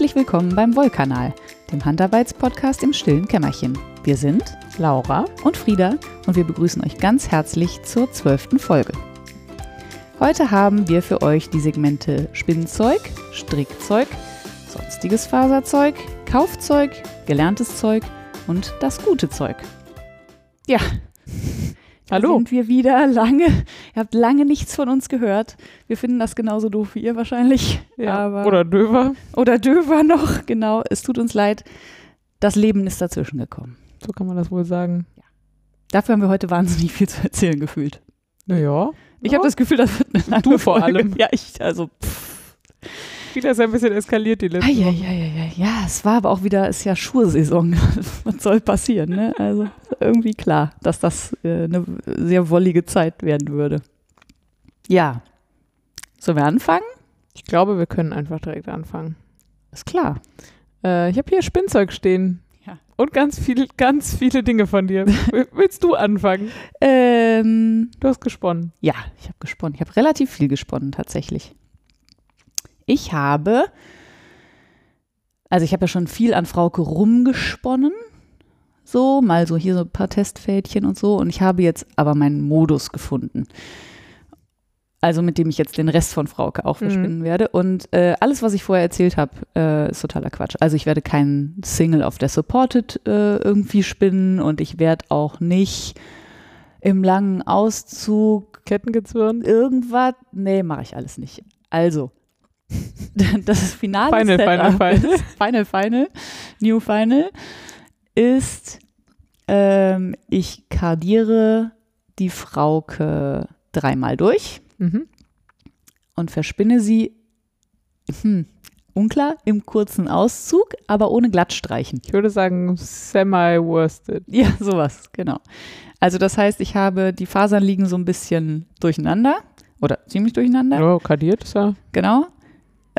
Herzlich willkommen beim Wollkanal, dem Handarbeitspodcast im stillen Kämmerchen. Wir sind Laura und Frieda und wir begrüßen euch ganz herzlich zur zwölften Folge. Heute haben wir für euch die Segmente Spinnzeug, Strickzeug, sonstiges Faserzeug, Kaufzeug, gelerntes Zeug und das gute Zeug. Ja, da Hallo. sind wir wieder lange. Ihr habt lange nichts von uns gehört. Wir finden das genauso doof wie ihr wahrscheinlich. aber Oder Döver. oder Döver noch, genau. Es tut uns leid. Das Leben ist dazwischen gekommen. So kann man das wohl sagen. Dafür haben wir heute wahnsinnig viel zu erzählen gefühlt. Naja. Ich habe das Gefühl, das wird eine lange Du vor Folge. allem. Ja, ich, also. Pff. Wieder ist ein bisschen eskaliert die letzte Woche. Eieieiei. Ja, es war aber auch wieder, ist ja Schursaison. Was soll passieren, ne? Also irgendwie klar, dass das äh, eine sehr wollige Zeit werden würde. Ja. Sollen wir anfangen? Ich glaube, wir können einfach direkt anfangen. Ist klar. Äh, ich habe hier Spinnzeug stehen. Ja. Und ganz viele, ganz viele Dinge von dir. Will- Willst du anfangen? Ähm, Du hast gesponnen. Ja, ich habe gesponnen. Ich habe relativ viel gesponnen tatsächlich. Ich habe, also ich habe ja schon viel an Frauke rumgesponnen. So, mal so hier so ein paar Testfädchen und so. Und ich habe jetzt aber meinen Modus gefunden. Also mit dem ich jetzt den Rest von Frauke auch Mhm. verspinnen werde. Und äh, alles, was ich vorher erzählt habe, äh, ist totaler Quatsch. Also ich werde keinen Single of the Supported äh, irgendwie spinnen und ich werde auch nicht im langen Auszug Kettengezwirn. irgendwas. Nee, mache ich alles nicht. Also, das finale Final, Setup final, final. Final, final, New Final ist, ähm, ich kardiere die Frauke dreimal durch Mhm. und verspinne sie, hm, unklar, im kurzen Auszug, aber ohne Glattstreichen. Ich würde sagen, semi-worsted. Ja, sowas, genau. Also das heißt, ich habe, die Fasern liegen so ein bisschen durcheinander oder ziemlich durcheinander, Ja, kadiert ist ja. genau.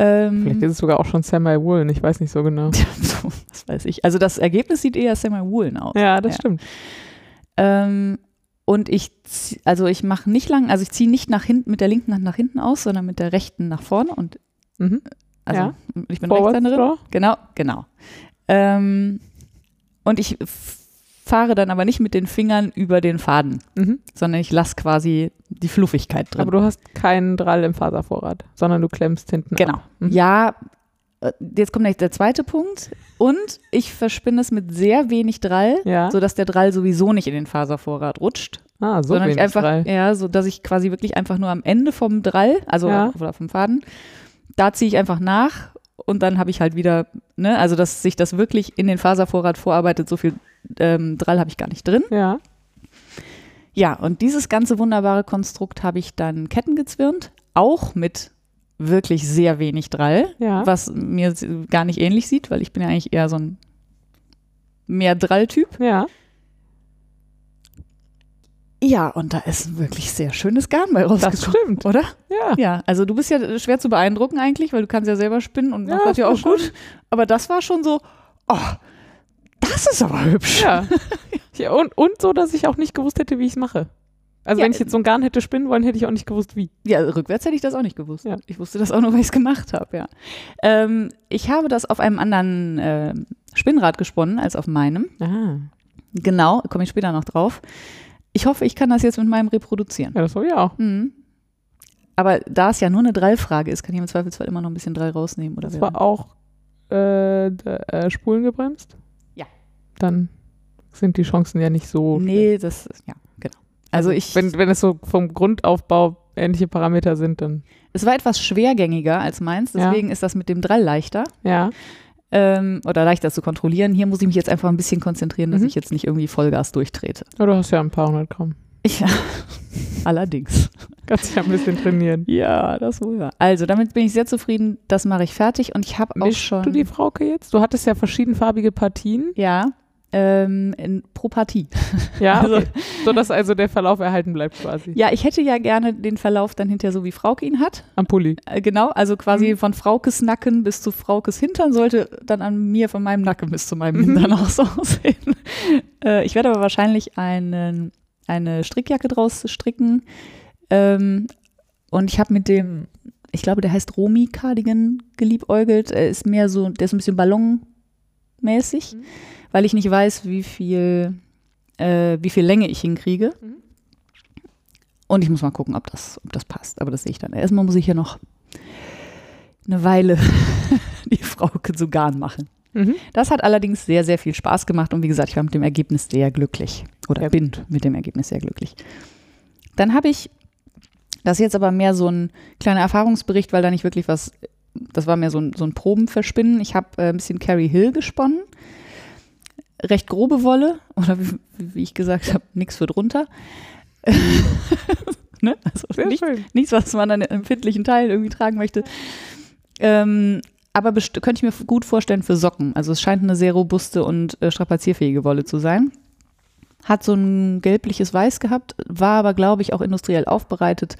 Ähm, Vielleicht ist es sogar auch schon semi-woolen. Ich weiß nicht so genau. was weiß ich. Also das Ergebnis sieht eher semi-woolen aus. Ja, das Ja. stimmt. Ähm, und ich, also ich mache nicht lang, also ich ziehe nicht nach hinten mit der linken Hand nach hinten aus, sondern mit der rechten nach vorne und Mhm. also Ja. ich bin Forward Rechtshänderin. Genau, genau. Ähm, und ich fahre dann aber nicht mit den Fingern über den Faden, Mhm. sondern ich lasse quasi die Fluffigkeit drin. Aber du hast keinen Drall im Faservorrat, sondern du klemmst hinten Genau. ab. Mhm. Ja, äh, jetzt kommt der zweite Punkt. Und ich verspinne es mit sehr wenig Drall, Ja. sodass der Drall sowieso nicht in den Faservorrat rutscht, ah, so sondern wenig ich einfach, Drall. ja, so dass ich quasi wirklich einfach nur am Ende vom Drall, also Ja. oder vom Faden, da ziehe ich einfach nach und dann habe ich halt wieder, ne, also dass sich das wirklich in den Faservorrat vorarbeitet, so viel ähm, Drall habe ich gar nicht drin. Ja. Ja, und dieses ganze wunderbare Konstrukt habe ich dann kettengezwirnt, auch mit wirklich sehr wenig Drall, Ja. was mir gar nicht ähnlich sieht, weil ich bin ja eigentlich eher so ein mehr Drall-Typ. Ja. Ja, und da ist ein wirklich sehr schönes Garn bei rausgekommen. Oder? Ja. Ja, also du bist ja schwer zu beeindrucken eigentlich, weil du kannst ja selber spinnen und Ja, machst das ja auch war gut. Aber das war schon so, oh, das ist aber hübsch. Ja. ja und, und so, dass ich auch nicht gewusst hätte, wie ich es mache. Also Ja, wenn ich jetzt so ein Garn hätte spinnen wollen, hätte ich auch nicht gewusst, wie. Ja, rückwärts hätte ich das auch nicht gewusst. Ja. Ich wusste das auch nur, weil ich es gemacht habe, ja. Ähm, ich habe das auf einem anderen äh, Spinnrad gesponnen als auf meinem. Ah. Genau, komme ich später noch drauf. Ich hoffe, ich kann das jetzt mit meinem reproduzieren. Ja, das war ja auch. Mhm. Aber da es ja nur eine Drallfrage ist, kann ich im Zweifelsfall immer noch ein bisschen Drall rausnehmen. Oder Das war auch äh, äh, Spulen gebremst. Ja. Dann sind die Chancen ja nicht so. Nee, das ist, ja, genau. Also ich, Wenn, wenn es so vom Grundaufbau ähnliche Parameter sind, dann. es war etwas schwergängiger als meins, Ja. deswegen ist das mit dem Drall leichter. Ja. Ähm, oder leichter zu kontrollieren. Hier muss ich mich jetzt einfach ein bisschen konzentrieren, dass Mhm. ich jetzt nicht irgendwie Vollgas durchtrete. Ja, du hast ja ein paar hundert Gramm. Ja, allerdings. Kannst ja ein bisschen trainieren. Ja, das wohl wahr. Also, damit bin ich sehr zufrieden. Das mache ich fertig und ich habe auch schon. du die Frauke jetzt? Du hattest ja verschiedenfarbige Partien. ja, ähm, in, pro Partie. Ja, Also- okay. so dass also der Verlauf erhalten bleibt quasi. Ja, ich hätte ja gerne den Verlauf dann hinterher so wie Frauke ihn hat. Am Pulli. Äh, genau, also quasi Mhm. von Fraukes Nacken bis zu Fraukes Hintern sollte dann an mir von meinem Nacken bis zu meinem Mhm. Hintern auch so aussehen. Äh, ich werde aber wahrscheinlich einen, eine Strickjacke draus stricken. Ähm, und ich habe mit dem ich glaube, der heißt Romi Cardigan geliebäugelt. Er ist mehr so, der ist ein bisschen ballonmäßig, Mhm. Weil ich nicht weiß, wie viel, äh, wie viel Länge ich hinkriege. Mhm. Und ich muss mal gucken, ob das, ob das passt. Aber das sehe ich dann. Erstmal muss ich hier noch eine Weile die Frauke zu Garn machen. Mhm. Das hat allerdings sehr, sehr viel Spaß gemacht und wie gesagt, ich war mit dem Ergebnis sehr glücklich. Oder Ja, bin mit dem Ergebnis sehr glücklich. Dann habe ich, das ist jetzt aber mehr so ein kleiner Erfahrungsbericht, weil da nicht wirklich was, das war mehr so ein, so ein Probenverspinnen. Ich habe äh, ein bisschen Carrie Hill gesponnen. Recht grobe Wolle, oder wie, wie ich gesagt habe, nichts für drunter. ne? Also Sehr nicht, schön. nichts, was man an empfindlichen Teilen irgendwie tragen möchte. Ähm, aber könnte ich mir gut vorstellen für Socken. Also es scheint eine sehr robuste und äh, strapazierfähige Wolle zu sein. Hat so ein gelbliches Weiß gehabt, war aber, glaube ich, auch industriell aufbereitet.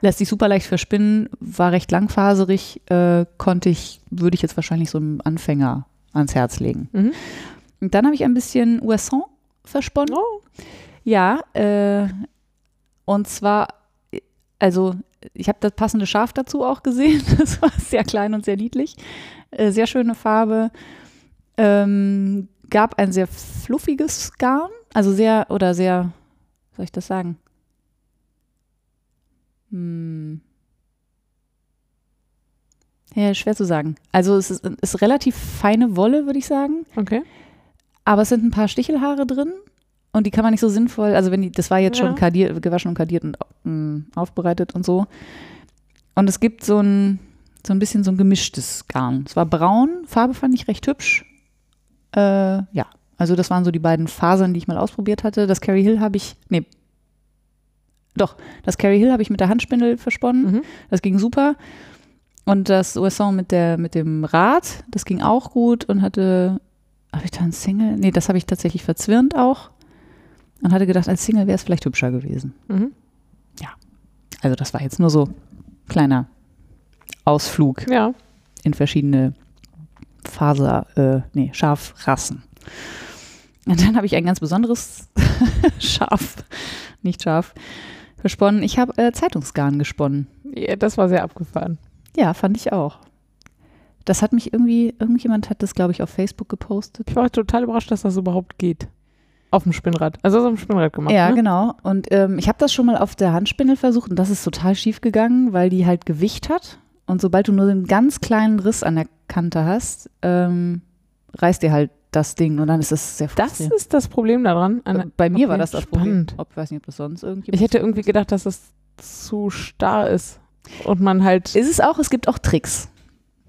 Lässt sich super leicht verspinnen, war recht langfaserig, äh, konnte ich, würde ich jetzt wahrscheinlich so einem Anfänger ans Herz legen. Mhm. Und dann habe ich ein bisschen Oisson versponnen. Oh. Ja, äh, und zwar, also ich habe das passende Schaf dazu auch gesehen. Das war sehr klein und sehr niedlich. Äh, sehr schöne Farbe. Ähm, gab ein sehr fluffiges Garn, also sehr, oder sehr, wie soll ich das sagen? Hm. Ja, schwer zu sagen. Also es ist, ist relativ feine Wolle, würde ich sagen. Okay. Aber es sind ein paar Stichelhaare drin und die kann man nicht so sinnvoll, also wenn die, das war jetzt Ja. schon kardiert, gewaschen und kardiert und mm, aufbereitet und so. Und es gibt so ein, so ein bisschen so ein gemischtes Garn. Es war braun, Farbe fand ich recht hübsch. Äh, ja, also das waren so die beiden Fasern, die ich mal ausprobiert hatte. Das Carrie Hill habe ich, nee, doch, das Carrie Hill habe ich mit der Handspindel versponnen. Mhm. Das ging super. Und das Oisson mit, der, mit dem Rad, das ging auch gut und hatte, habe ich da ein Single? Nee, das habe ich tatsächlich verzwirnt auch. Und hatte gedacht, als Single wäre es vielleicht hübscher gewesen. Mhm. Also das war jetzt nur so kleiner Ausflug Ja. in verschiedene Faser, äh, nee, Schafrassen. Und dann habe ich ein ganz besonderes Schaf, nicht Schaf, versponnen. Ich habe äh, Zeitungsgarn gesponnen. ja. Das war sehr abgefahren. Ja, fand ich auch. Das hat mich irgendwie, irgendjemand hat das, glaube ich, auf Facebook gepostet. Ich war total überrascht, dass das überhaupt geht. Auf dem Spinnrad. Also auf dem Spinnrad gemacht. ja, ne? genau. Und ähm, ich habe das schon mal auf der Handspindel versucht und das ist total schief gegangen, weil die halt Gewicht hat. Und sobald du nur einen ganz kleinen Riss an der Kante hast, ähm, reißt dir halt das Ding und dann ist es sehr Das ist das Problem daran. An- Äh, Bei mir war das das Problem. spannend. Ob, weiß nicht, ob das sonst irgendjemand. Ich hätte irgendwie gedacht, dass das zu starr ist. Und man halt. ist es auch, es gibt auch Tricks.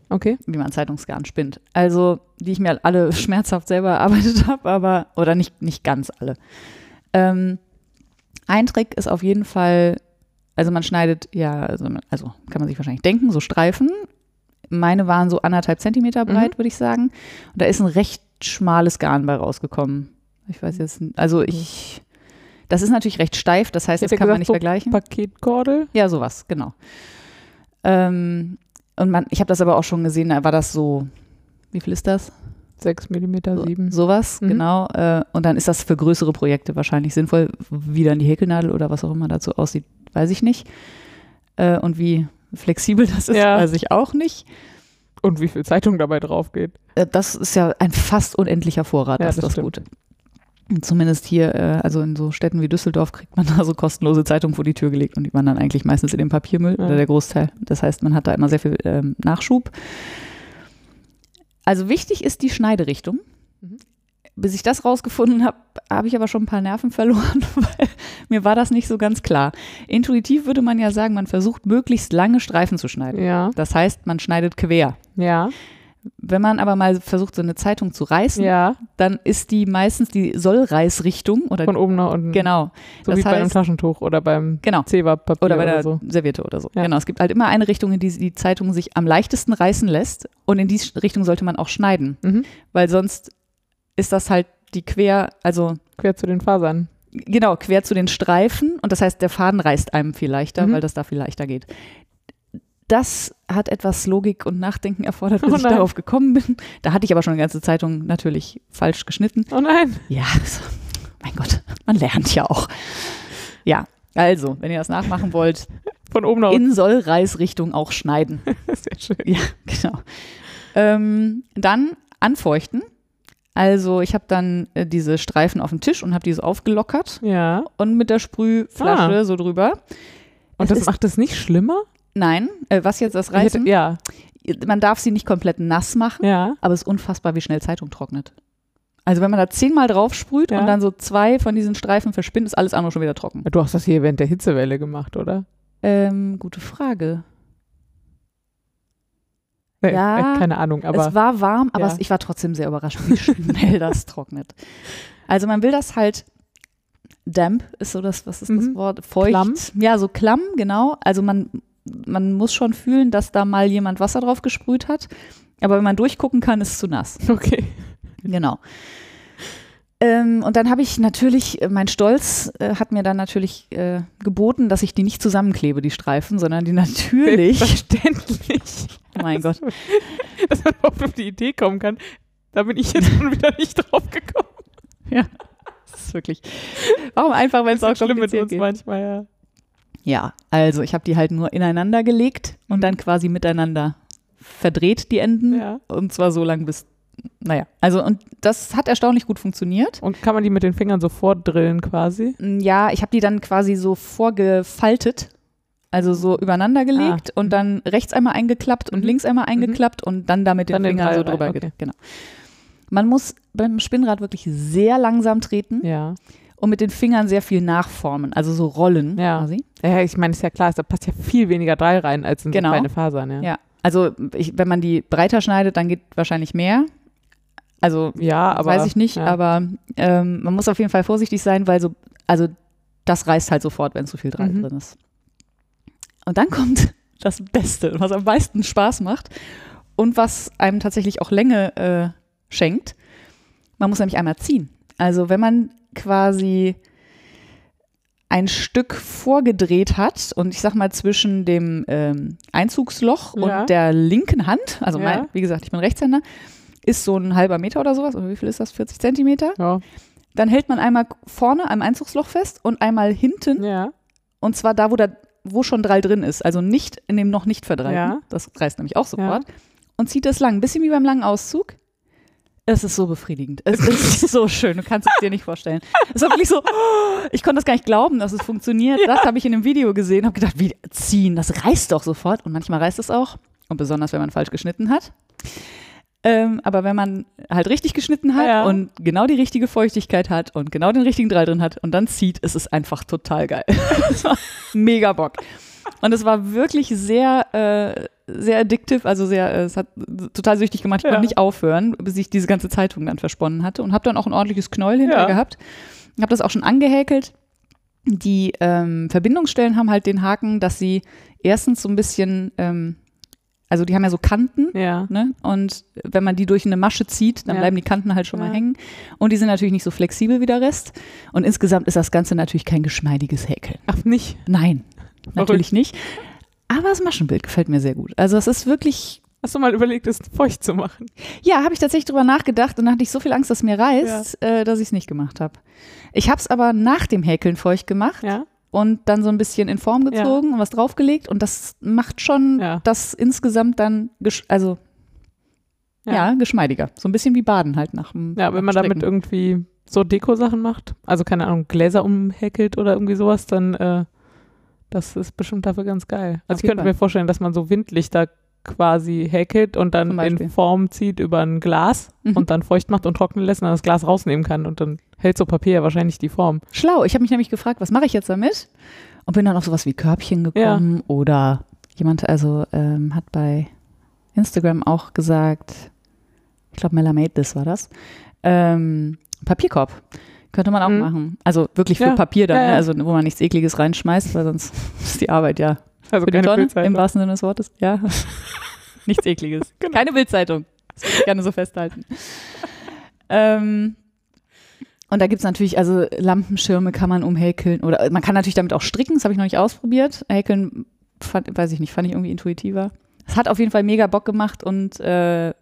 Okay. wie man Zeitungsgarn spinnt. Also, die ich mir alle schmerzhaft selber erarbeitet habe, aber, oder nicht, nicht ganz alle. Ähm, ein Trick ist auf jeden Fall, also man schneidet, ja, also, man- also kann man sich wahrscheinlich denken, so Streifen. Meine waren so anderthalb Zentimeter breit, Mhm. würde ich sagen. Und da ist ein recht schmales Garn bei rausgekommen. Ich weiß jetzt, also ich, das ist natürlich recht steif, das heißt, Ich das kann man gesagt, nicht so vergleichen. Paketkordel. Ja, sowas, genau. Ähm, und man, ich habe das aber auch schon gesehen, da war das so, wie viel ist das? 6 mm So, 7. sowas, Mhm. genau. Äh, und dann ist das für größere Projekte wahrscheinlich sinnvoll. Wie dann die Häkelnadel oder was auch immer dazu aussieht, weiß ich nicht. Äh, und wie flexibel das ist, Ja. weiß ich auch nicht. Und wie viel Zeitung dabei drauf geht. Äh, das ist ja ein fast unendlicher Vorrat, Ja, das ist das das Gute. Zumindest hier, äh, also in so Städten wie Düsseldorf, kriegt man da so kostenlose Zeitungen vor die Tür gelegt und die waren dann eigentlich meistens in dem Papiermüll Ja. oder der Großteil. Das heißt, man hat da immer sehr viel ähm, Nachschub. Also wichtig ist die Schneiderichtung. Mhm. Bis ich das rausgefunden habe, habe ich aber schon ein paar Nerven verloren, weil mir war das nicht so ganz klar. Intuitiv würde man ja sagen, man versucht möglichst lange Streifen zu schneiden. Ja. Das heißt, man schneidet quer. Ja. Wenn man aber mal versucht, so eine Zeitung zu reißen, Ja. dann ist die meistens die Sollreißrichtung oder Von oben nach unten. genau, So das wie bei einem heißt- Taschentuch oder beim genau. Zewa-Papier Oder bei der so. Serviette oder so. Ja. Genau, es gibt halt immer eine Richtung, in die die Zeitung sich am leichtesten reißen lässt und in die Richtung sollte man auch schneiden, Mhm. weil sonst ist das halt die quer, also Quer zu den Fasern. genau, quer zu den Streifen und das heißt, der Faden reißt einem viel leichter, Mhm. weil das da viel leichter geht. Das hat etwas Logik und Nachdenken erfordert, bis Oh ich darauf gekommen bin. Da hatte ich aber schon eine ganze Zeitung natürlich falsch geschnitten. Oh nein. Ja, so, mein Gott, man lernt ja auch. Ja, also, wenn ihr das nachmachen wollt, Von oben nach in Sollreißrichtung auch schneiden. Sehr schön. Ja, genau. Ähm, dann anfeuchten. Also ich habe dann äh, diese Streifen auf dem Tisch und habe die so aufgelockert Ja. und mit der Sprühflasche Ah. so drüber. Und Es das macht es nicht schlimmer? Nein, äh, was jetzt das Ich hätte- Reißen? Ja. Man darf sie nicht komplett nass machen, Ja. aber es ist unfassbar, wie schnell Zeitung trocknet. Also wenn man da zehnmal drauf sprüht Ja. und dann so zwei von diesen Streifen verspinnt, ist alles andere schon wieder trocken. Du hast das hier während der Hitzewelle gemacht, oder? Ähm, gute Frage. Nee, Ja, äh, keine Ahnung, aber es war warm, aber Ja. ich war trotzdem sehr überrascht, wie schnell das trocknet. Also man will das halt damp ist so das, was ist das Mhm. Wort? Feucht. Klamm. Ja, so klamm, genau. Also man, man muss schon fühlen, dass da mal jemand Wasser drauf gesprüht hat. Aber wenn man durchgucken kann, ist es zu nass. okay. Genau. Ähm, und dann habe ich natürlich, äh, mein Stolz äh, hat mir dann natürlich äh, geboten, dass ich die nicht zusammenklebe, die Streifen, sondern die natürlich, Verständlich. mein Gott, Dass man überhaupt auf die Idee kommen kann. Da bin ich jetzt schon wieder nicht drauf gekommen. das ist wirklich, warum einfach, wenn es auch schlimm mit uns geht. manchmal, ja. Ja, also ich habe die halt nur ineinander gelegt und dann quasi miteinander verdreht, die Enden. ja. Und zwar so lang bis, naja, also und das hat erstaunlich gut funktioniert. Und kann man die mit den Fingern so vordrillen quasi? Mm, Ja, ich habe die dann quasi so vorgefaltet, also so übereinander gelegt und dann rechts einmal eingeklappt und Mhm. links einmal eingeklappt und dann da mit den Dann den Fingern Teil so drüber. okay. ge- Genau. Man muss beim Spinnrad wirklich sehr langsam treten Ja. Und mit den Fingern sehr viel nachformen, also so rollen Ja. quasi. Ja, ich meine, ist ja klar, da passt ja viel weniger Drall rein als in Genau. so kleine Fasern, ja. Ja, also ich, wenn man die breiter schneidet, dann geht wahrscheinlich mehr. Also Ja, aber. weiß ich nicht, ja. aber ähm, man muss auf jeden Fall vorsichtig sein, weil so, also das reißt halt sofort, wenn zu viel Draht Mhm. drin ist. Und dann kommt das Beste, was am meisten Spaß macht und was einem tatsächlich auch Länge äh, schenkt. Man muss nämlich einmal ziehen. Also wenn man quasi ein Stück vorgedreht hat und ich sag mal zwischen dem ähm, Einzugsloch Ja. und der linken Hand, also Ja. mein, wie gesagt, ich bin Rechtshänder, ist so ein halber Meter oder sowas, oder wie viel ist das? 40 Zentimeter? Ja. Dann hält man einmal vorne am Einzugsloch fest und einmal hinten ja. und zwar da, wo, da, wo schon Drall drin ist, also nicht in dem noch nicht verdreiten. Das reißt nämlich auch sofort. Und zieht das lang, ein bisschen wie beim langen Auszug. Es ist so befriedigend. Es ist so schön. Du kannst es dir nicht vorstellen. Es war wirklich so, ich konnte das gar nicht glauben, dass es funktioniert. Das habe ich in einem Video gesehen, habe gedacht, wie ziehen, das reißt doch sofort. Und manchmal reißt es auch. Und besonders, wenn man falsch geschnitten hat. Ähm, aber wenn man halt richtig geschnitten hat Ja. und genau die richtige Feuchtigkeit hat und genau den richtigen Drall drin hat und dann zieht, ist es einfach total geil. Mega Bock. Und es war wirklich sehr, äh, sehr addictive, also sehr, äh, es hat total süchtig gemacht. Ich Ja. konnte nicht aufhören, bis ich diese ganze Zeitung dann versponnen hatte und habe dann auch ein ordentliches Knäuel hinterher Ja. gehabt. Habe das auch schon angehäkelt. Die ähm, Verbindungsstellen haben halt den Haken, dass sie erstens so ein bisschen, ähm, also die haben ja so Kanten, Ja. Ne? Und wenn man die durch eine Masche zieht, dann Ja. bleiben die Kanten halt schon mal Ja. hängen. Und die sind natürlich nicht so flexibel wie der Rest. Und insgesamt ist das Ganze natürlich kein geschmeidiges Häkeln. Ach, nicht. Nein, natürlich nicht. Aber das Maschenbild gefällt mir sehr gut. Also es ist wirklich, Hast du mal überlegt, es feucht zu machen? ja, habe ich tatsächlich drüber nachgedacht und hatte ich so viel Angst, dass es mir reißt, äh, dass ich es nicht gemacht habe. Ich habe es aber nach dem Häkeln feucht gemacht Ja. und dann so ein bisschen in Form gezogen und was draufgelegt. Und das macht schon Ja. das insgesamt dann, gesch also ja. geschmeidiger. So ein bisschen wie Baden halt nach dem Ja, wenn man damit irgendwie so Deko-Sachen macht, also keine Ahnung, Gläser umhäkelt oder irgendwie sowas, dann äh, das ist bestimmt dafür ganz geil. Auf Also ich jeden könnte Fall. mir vorstellen, dass man so Windlichter quasi häkelt und dann in Form zieht über ein Glas Mhm. und dann feucht macht und trocknen lässt und dann das Glas rausnehmen kann und dann hält so Papier ja wahrscheinlich die Form. Schlau. Ich habe mich nämlich gefragt, was mache ich jetzt damit? Und bin dann auf sowas wie Körbchen gekommen oder jemand also ähm, hat bei Instagram auch gesagt, ich glaube Melamade das war das, ähm, Papierkorb. Könnte man auch Mhm. machen. Also wirklich für Ja. Papier dann, Ja, ja. Ne? also wo man nichts Ekliges reinschmeißt, weil sonst ist die Arbeit ja Also für die keine Tonne, Bildzeitung. im wahrsten Sinne des Wortes. Ja, nichts Ekliges. Genau. Keine Bildzeitung. Das würde ich gerne so festhalten. ähm, und da gibt es natürlich, also Lampenschirme kann man umhäkeln oder man kann natürlich damit auch stricken, das habe ich noch nicht ausprobiert. Häkeln, fand, weiß ich nicht, fand ich irgendwie intuitiver. Es hat auf jeden Fall mega Bock gemacht und äh,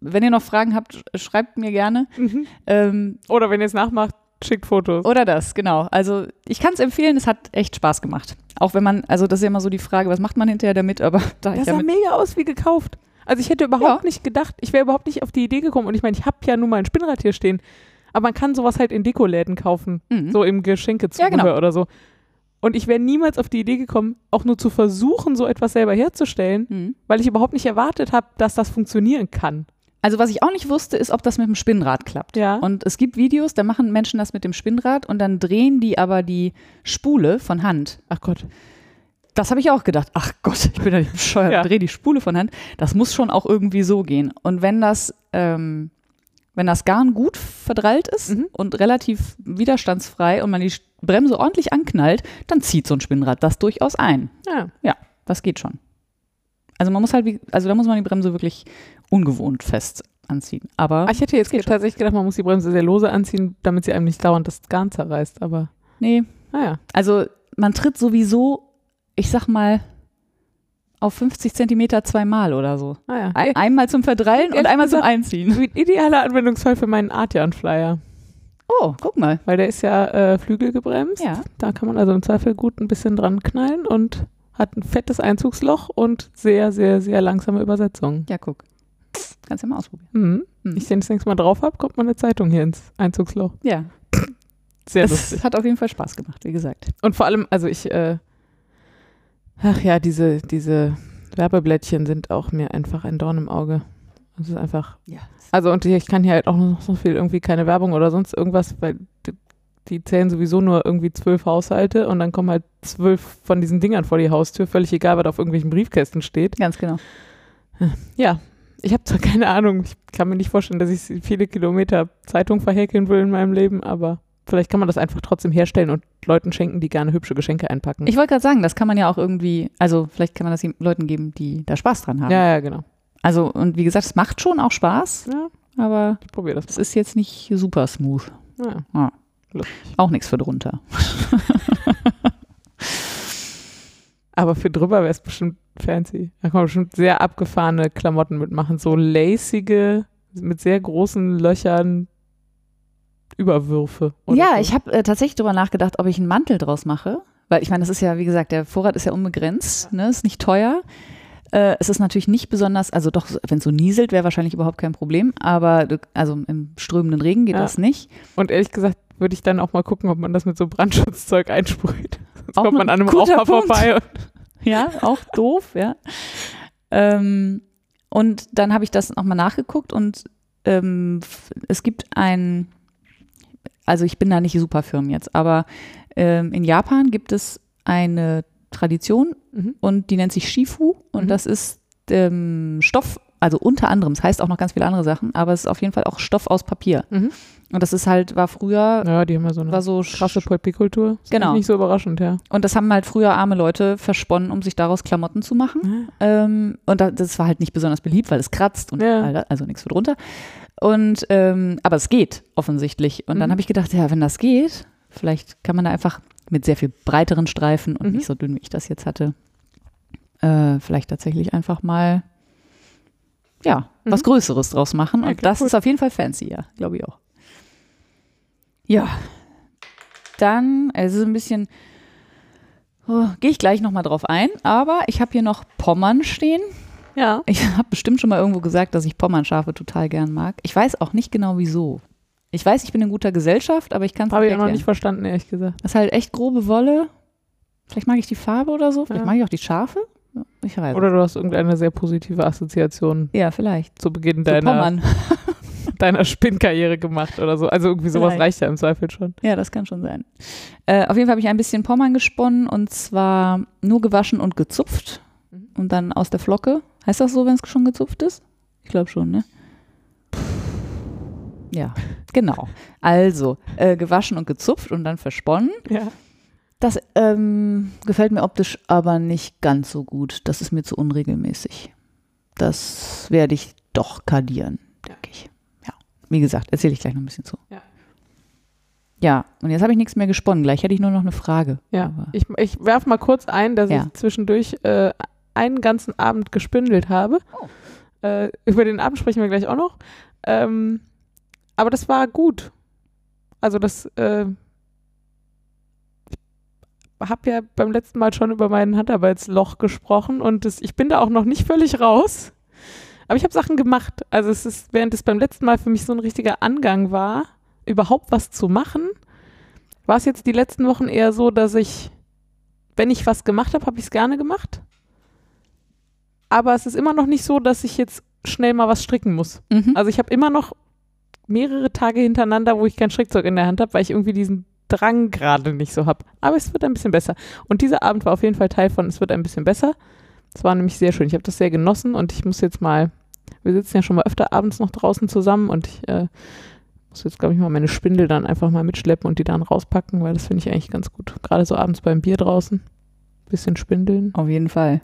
wenn ihr noch Fragen habt, sch- schreibt mir gerne. Mhm. Ähm, Oder wenn ihr es nachmacht, schickt Fotos. Oder das, genau. Also ich kann es empfehlen, es hat echt Spaß gemacht. Auch wenn man, also das ist ja immer so die Frage, was macht man hinterher damit, aber da ich Das sah damit. mega aus wie gekauft. Also ich hätte überhaupt Ja. nicht gedacht, ich wäre überhaupt nicht auf die Idee gekommen. Und ich meine, ich habe ja nun mal ein Spinnrad hier stehen. Aber man kann sowas halt in Dekoläden kaufen. Mhm. So im Geschenkezubehör Ja, genau. oder so. Und ich wäre niemals auf die Idee gekommen, auch nur zu versuchen, so etwas selber herzustellen, Mhm. weil ich überhaupt nicht erwartet habe, dass das funktionieren kann. Also was ich auch nicht wusste, ist, ob das mit dem Spinnrad klappt. Ja. Und es gibt Videos, da machen Menschen das mit dem Spinnrad und dann drehen die aber die Spule von Hand. Ach Gott. Das habe ich auch gedacht. Ach Gott, ich bin ja nicht bescheuert. Ja. Dreh die Spule von Hand. Das muss schon auch irgendwie so gehen. Und wenn das, ähm, wenn das Garn gut verdrallt ist Mhm. und relativ widerstandsfrei und man die Bremse ordentlich anknallt, dann zieht so ein Spinnrad das durchaus ein. Ja. Das geht schon. Also man muss halt, wie, also da muss man die Bremse wirklich ungewohnt fest anziehen. Aber Ah, ich hätte jetzt tatsächlich gedacht, man muss die Bremse sehr lose anziehen, damit sie einem nicht dauernd das Garn zerreißt. Aber nee, naja. also man tritt sowieso, ich sag mal, auf 50 Zentimeter zweimal oder so. Naja. Ein, einmal zum Verdrallen und einmal zum Einziehen. Ein idealer Anwendungsfall für meinen Artian-Flyer. Oh, guck mal. Weil der ist ja äh, flügelgebremst. Ja. Da kann man also im Zweifel gut ein bisschen dran knallen und hat ein fettes Einzugsloch und sehr, sehr, sehr langsame Übersetzung. Ja, guck. Kannst du ja mal ausprobieren. Mhm. Mhm. Ich den das nächste Mal drauf habe, kommt meine Zeitung hier ins Einzugsloch. Ja, Sehr es lustig. hat auf jeden Fall Spaß gemacht, wie gesagt. Und vor allem, also ich, äh, ach ja, diese, diese Werbeblättchen sind auch mir einfach ein Dorn im Auge. Das ist einfach, Ja. also und ich kann hier halt auch noch so viel irgendwie keine Werbung oder sonst irgendwas, weil die, zählen sowieso nur irgendwie zwölf Haushalte und dann kommen halt zwölf von diesen Dingern vor die Haustür, völlig egal, was auf irgendwelchen Briefkästen steht. Ganz genau. Ja, ich habe zwar keine Ahnung, ich kann mir nicht vorstellen, dass ich viele Kilometer Zeitung verhäkeln will in meinem Leben, aber vielleicht kann man das einfach trotzdem herstellen und Leuten schenken, die gerne hübsche Geschenke einpacken. Ich wollte gerade sagen, das kann man ja auch irgendwie, also vielleicht kann man das Leuten geben, die da Spaß dran haben. ja, ja, genau. Also, und wie gesagt, es macht schon auch Spaß, Ja, aber ich probiere das es ist jetzt nicht super smooth. Ja. Lustig. Auch nichts für drunter. Aber für drüber wäre es bestimmt fancy. Da kann man bestimmt sehr abgefahrene Klamotten mitmachen. So lacige, mit sehr großen Löchern Überwürfe. Ja, so. ich habe äh, tatsächlich darüber nachgedacht, ob ich einen Mantel draus mache. Weil ich meine, das ist ja, wie gesagt, der Vorrat ist ja unbegrenzt, ne? ist nicht teuer. Äh, es ist natürlich nicht besonders, also doch, wenn es so nieselt, wäre wahrscheinlich überhaupt kein Problem. Aber also im strömenden Regen geht Ja. das nicht. Und ehrlich gesagt würde ich dann auch mal gucken, ob man das mit so Brandschutzzeug einsprüht. Sonst Auch kommt man an einem Raucher vorbei. Ja, auch doof, ja. Ähm, und dann habe ich das nochmal nachgeguckt und ähm, es gibt ein, also ich bin da nicht super firm jetzt, aber ähm, in Japan gibt es eine Tradition Mhm. und die nennt sich Shifu und Mhm. das ist ähm, Stoff, also unter anderem, es heißt auch noch ganz viele andere Sachen, aber es ist auf jeden Fall auch Stoff aus Papier. Mhm. Und das ist halt, war früher, Ja, die haben ja so eine war so krasse Pulpikultur. Ist Genau. Nicht so überraschend, ja. und das haben halt früher arme Leute versponnen, um sich daraus Klamotten zu machen. Ähm, und da, das war halt nicht besonders beliebt, weil es kratzt und Ja. all das, also nichts für drunter. Und ähm, aber es geht offensichtlich. Und dann Mhm. habe ich gedacht, ja, wenn das geht, vielleicht kann man da einfach mit sehr viel breiteren Streifen und Mhm. nicht so dünn, wie ich das jetzt hatte, äh, vielleicht tatsächlich einfach mal ja, was Mhm. Größeres draus machen. Ja, Und das gut. ist auf jeden Fall fancy, ja, glaube ich auch. Ja. Dann, es ist ein bisschen, oh, gehe ich gleich nochmal drauf ein, aber ich habe hier noch Pommern stehen. Ja. Ich habe bestimmt schon mal irgendwo gesagt, dass ich Pommernschafe total gern mag. Ich weiß auch nicht genau wieso. Ich weiß, ich bin in guter Gesellschaft, aber ich kann es Habe nicht ich auch noch nicht verstanden, ehrlich gesagt. Das ist halt echt grobe Wolle. Vielleicht mag ich die Farbe oder so. Vielleicht Ja. mag ich auch die Schafe. Ich weiß. Oder du hast irgendeine sehr positive Assoziation ja, vielleicht. zu Beginn deiner, deiner Spinnkarriere gemacht oder so. Also irgendwie sowas Vielleicht. reicht ja im Zweifel schon. Ja, das kann schon sein. Äh, auf jeden Fall habe ich ein bisschen Pommern gesponnen und zwar nur gewaschen und gezupft Mhm. und dann aus der Flocke. Heißt das so, wenn es schon gezupft ist? Ich glaube schon, ne? Ja, genau. Also äh, gewaschen und gezupft und dann versponnen. Ja. Das ähm, gefällt mir optisch aber nicht ganz so gut. Das ist mir zu unregelmäßig. Das werde ich doch kadieren, denke ich. Ja, wie gesagt, erzähle ich gleich noch ein bisschen zu. Ja. Ja, und jetzt habe ich nichts mehr gesponnen. Gleich hätte ich nur noch eine Frage. Ja, Aber- ich, ich werfe mal kurz ein, dass Ja. ich zwischendurch äh, einen ganzen Abend gespündelt habe. Oh. Äh, über den Abend sprechen wir gleich auch noch. Ähm, aber das war gut. Also das, äh, ich habe ja beim letzten Mal schon über mein Handarbeitsloch gesprochen und das, ich bin da auch noch nicht völlig raus. Aber ich habe Sachen gemacht. Also es ist, während es beim letzten Mal für mich so ein richtiger Angang war, überhaupt was zu machen, war es jetzt die letzten Wochen eher so, dass ich, wenn ich was gemacht habe, habe ich es gerne gemacht. Aber es ist immer noch nicht so, dass ich jetzt schnell mal was stricken muss. Mhm. Also ich habe immer noch mehrere Tage hintereinander, wo ich kein Strickzeug in der Hand habe, weil ich irgendwie diesen Drang gerade nicht so habe. Aber es wird ein bisschen besser. Und dieser Abend war auf jeden Fall Teil von Es wird ein bisschen besser. Es war nämlich sehr schön. Ich habe das sehr genossen und ich muss jetzt mal, wir sitzen ja schon mal öfter abends noch draußen zusammen und ich äh, muss jetzt, glaube ich, mal meine Spindel dann einfach mal mitschleppen und die dann rauspacken, weil das finde ich eigentlich ganz gut. Gerade so abends beim Bier draußen. Bisschen spindeln. Auf jeden Fall.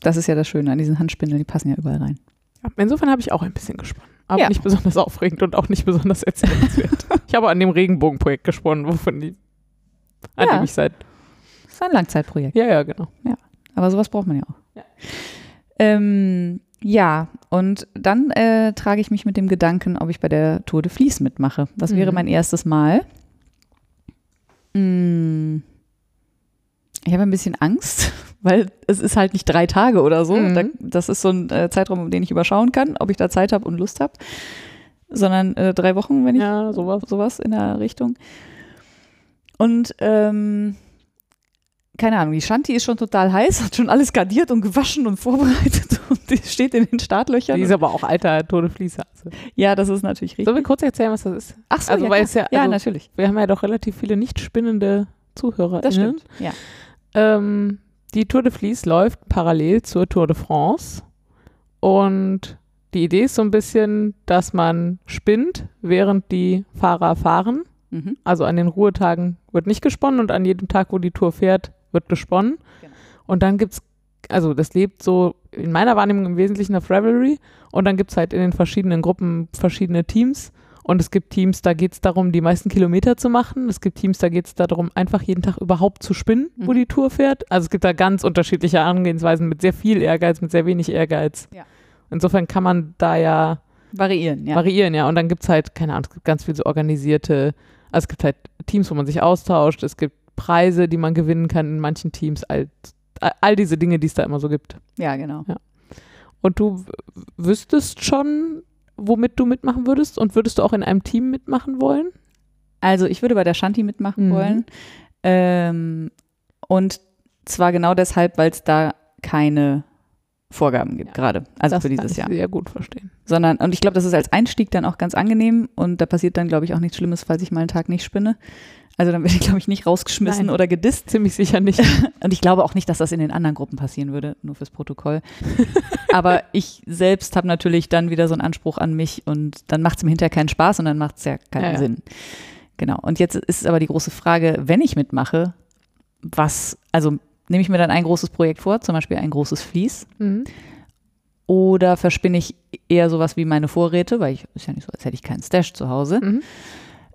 Das ist ja das Schöne an diesen Handspindeln, die passen ja überall rein. Ja, insofern habe ich auch ein bisschen gesponnen. Aber Ja. nicht besonders aufregend und auch nicht besonders erzählenswert. ich habe an dem Regenbogenprojekt gesponnen, wovon die, an Ja. dem ich seit, Das ist ein Langzeitprojekt. ja, ja, genau. Aber sowas braucht man ja auch. Ja. Ähm, ja, und dann äh, trage ich mich mit dem Gedanken, ob ich bei der Tour de Vlies mitmache. Das wäre Mhm. mein erstes Mal. Mm. Ich habe ein bisschen Angst, weil es ist halt nicht drei Tage oder so. Mhm. Da, das ist so ein äh, Zeitraum, den ich überschauen kann, ob ich da Zeit habe und Lust habe. Sondern äh, drei Wochen, wenn ich Ja, sowas. sowas in der Richtung. Und ähm, keine Ahnung, die Shanti ist schon total heiß, hat schon alles gardiert und gewaschen und vorbereitet und die steht in den Startlöchern. Die ist aber auch alter Tode Fließhase. ja, das ist natürlich richtig. Sollen wir kurz erzählen, was das ist? Ach so, also, ja, weil es ja- ja, also- natürlich. Wir haben ja doch relativ viele nicht spinnende Zuhörer. Das stimmt. Ja. Ähm, die Tour de Vlies läuft parallel zur Tour de France. Und die Idee ist so ein bisschen, dass man spinnt, während die Fahrer fahren. Mhm. Also an den Ruhetagen wird nicht gesponnen und an jedem Tag, wo die Tour fährt, wird gesponnen. Genau. Und dann gibt es, also das lebt so in meiner Wahrnehmung im Wesentlichen auf Revelry. Und dann gibt es halt in den verschiedenen Gruppen verschiedene Teams. Und es gibt Teams, da geht es darum, die meisten Kilometer zu machen. Es gibt Teams, da geht es darum, einfach jeden Tag überhaupt zu spinnen, wo Mhm. die Tour fährt. Also es gibt da ganz unterschiedliche Angehensweisen mit sehr viel Ehrgeiz, mit sehr wenig Ehrgeiz. Ja. Insofern kann man da ja Variieren, ja. variieren, ja. Und dann gibt es halt, keine Ahnung, es gibt ganz viel so organisierte, also es gibt halt Teams, wo man sich austauscht, es gibt Preise, die man gewinnen kann in manchen Teams, all, all diese Dinge, die es da immer so gibt. ja, genau. Und du wüsstest schon, womit du mitmachen würdest und würdest du auch in einem Team mitmachen wollen? Also ich würde bei der Shanti mitmachen Mhm. wollen. Ähm, und zwar genau deshalb, weil es da keine Vorgaben gibt, Ja. gerade. Also das für kann dieses ich Jahr. sehr gut verstehen. sondern, und ich glaube, das ist als Einstieg dann auch ganz angenehm und da passiert dann, glaube ich, auch nichts Schlimmes, falls ich mal einen Tag nicht spinne. Also dann werde ich, glaube ich, nicht rausgeschmissen Nein. oder gedisst. Ziemlich sicher nicht. Und ich glaube auch nicht, dass das in den anderen Gruppen passieren würde, nur fürs Protokoll. Aber ich selbst habe natürlich dann wieder so einen Anspruch an mich und dann macht es mir hinterher keinen Spaß und dann macht es ja keinen Ja, ja. Sinn. Genau. Und jetzt ist aber die große Frage, wenn ich mitmache, was, also nehme ich mir dann ein großes Projekt vor, zum Beispiel ein großes Vlies, Mhm. oder verspinne ich eher sowas wie meine Vorräte, weil ich ist ja nicht so, als hätte ich keinen Stash zu Hause, Mhm.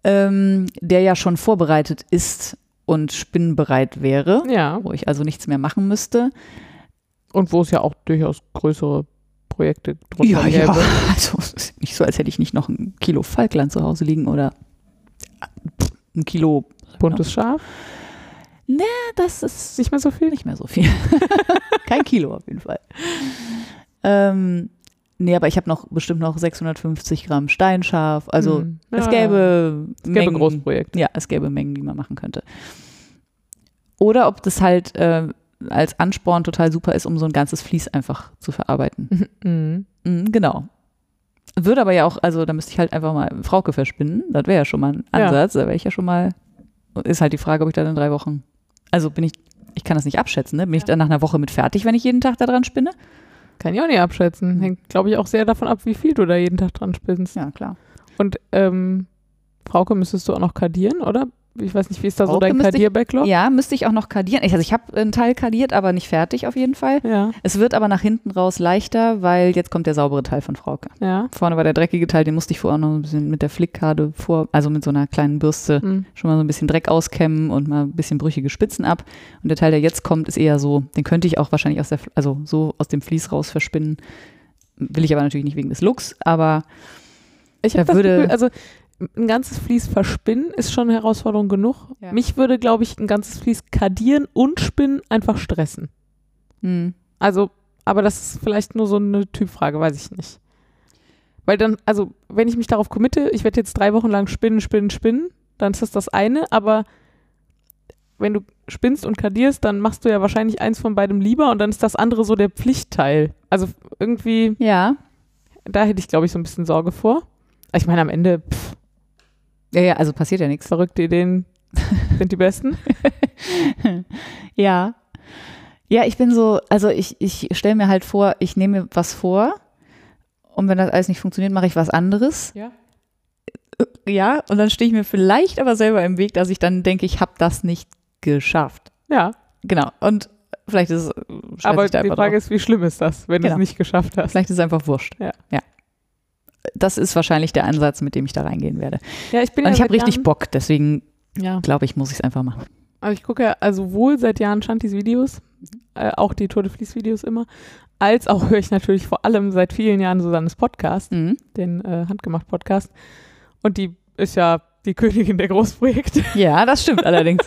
Ähm, der ja schon vorbereitet ist und spinnbereit wäre, Ja, wo ich also nichts mehr machen müsste. und wo es ja auch durchaus größere Projekte drunter gäbe. Also es ist nicht so, als hätte ich nicht noch ein Kilo Falkland zu Hause liegen oder ein Kilo. Buntes Schaf, Das ist nicht mehr so viel. nicht mehr so viel. Kein Kilo auf jeden Fall. Ähm, nee, aber ich habe noch bestimmt noch 650 Gramm Steinschaf. Also Hm. es Ja, gäbe, es gäbe Mengen, Großprojekte. Ja, es gäbe Mengen, die man machen könnte. Oder ob das halt äh, als Ansporn total super ist, um so ein ganzes Vlies einfach zu verarbeiten. Mhm. Mhm, genau. Würde aber ja auch, also da müsste ich halt einfach mal Frauke verspinnen. Das wäre ja schon mal ein Ja. Ansatz. Da wäre ich ja schon mal. Ist halt die Frage, ob ich da in drei Wochen. Also bin ich, ich kann das nicht abschätzen, ne? Bin ich dann nach einer Woche mit fertig, wenn ich jeden Tag da dran spinne? Kann ich auch nicht abschätzen. Mhm. Hängt, glaube ich, auch sehr davon ab, wie viel du da jeden Tag dran spinnst. Ja, klar. Und ähm, Frauke, müsstest du auch noch kardieren, oder? Ich weiß nicht, wie ist da so dein Kardier-Backlog? Ja, müsste ich auch noch kardieren. Ich, also ich habe einen Teil kardiert, aber nicht fertig auf jeden Fall. Ja, Es wird aber nach hinten raus leichter, weil jetzt kommt der saubere Teil von Frauke. ja. Vorne war der dreckige Teil, den musste ich vorher auch noch ein bisschen mit der Flickkarte vor, also mit so einer kleinen Bürste Mhm. schon mal so ein bisschen Dreck auskämmen und mal ein bisschen brüchige Spitzen ab. Und der Teil, der jetzt kommt, ist eher so, den könnte ich auch wahrscheinlich aus der, also so aus dem Vlies raus verspinnen. Will ich aber natürlich nicht wegen des Looks, aber Ich Da das würde- Gefühl, also ein ganzes Vlies verspinnen ist schon eine Herausforderung genug. Ja. Mich würde, glaube ich, ein ganzes Vlies kadieren und spinnen einfach stressen. Hm. Also, aber das ist vielleicht nur so eine Typfrage, weiß ich nicht. Weil dann, also, wenn ich mich darauf committe, ich werde jetzt drei Wochen lang spinnen, spinnen, spinnen, dann ist das das eine, aber wenn du spinnst und kadierst, dann machst du ja wahrscheinlich eins von beidem lieber und dann ist das andere so der Pflichtteil. Also irgendwie, Ja. da hätte ich, glaube ich, so ein bisschen Sorge vor. Ich meine, am Ende, pff, Ja, ja, also passiert ja nichts. verrückte Ideen sind die besten. Ja. Ja, ich bin so, also ich, ich stelle mir halt vor, ich nehme mir was vor und wenn das alles nicht funktioniert, mache ich was anderes. Ja. Ja, und dann stehe ich mir vielleicht aber selber im Weg, dass ich dann denke, ich habe das nicht geschafft. Ja, Genau. Und vielleicht ist es, äh, aber die Frage drauf. ist, wie schlimm ist das, wenn du Genau. es nicht geschafft hast? vielleicht ist es einfach wurscht. Ja. ja. Das ist wahrscheinlich der Ansatz, mit dem ich da reingehen werde. Ja, ich bin Und ja ich habe richtig Bock, deswegen Ja. glaube ich, muss ich es einfach machen. Also ich gucke ja also sowohl seit Jahren Shantis Videos, äh, auch die Tour de Vlies Videos immer, als auch höre ich natürlich vor allem seit vielen Jahren Susannes Podcast, Mhm. den äh, Handgemacht Podcast. Und die ist ja die Königin der Großprojekte. Ja, das stimmt allerdings.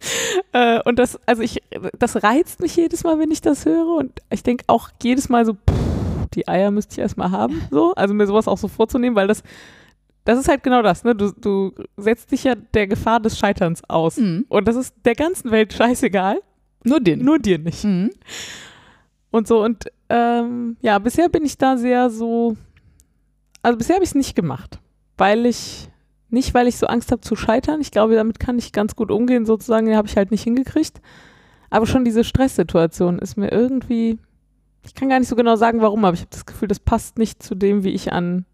äh, und das, also ich, das reizt mich jedes Mal, wenn ich das höre. Und ich denke auch jedes Mal so, pff, die Eier müsste ich erstmal haben. So, also mir sowas auch so vorzunehmen, weil das, das ist halt genau das, ne? Du, du setzt dich ja der Gefahr des Scheiterns aus. Mhm. Und das ist der ganzen Welt scheißegal, Nur den. nur dir nicht. Mhm. Und so, und ähm, ja, bisher bin ich da sehr so, also bisher habe ich es nicht gemacht, weil ich, nicht weil ich so Angst habe zu scheitern, ich glaube, damit kann ich ganz gut umgehen, sozusagen, den habe ich halt nicht hingekriegt, aber schon diese Stresssituation ist mir irgendwie, ich kann gar nicht so genau sagen, warum, aber ich habe das Gefühl, das passt nicht zu dem, wie ich an,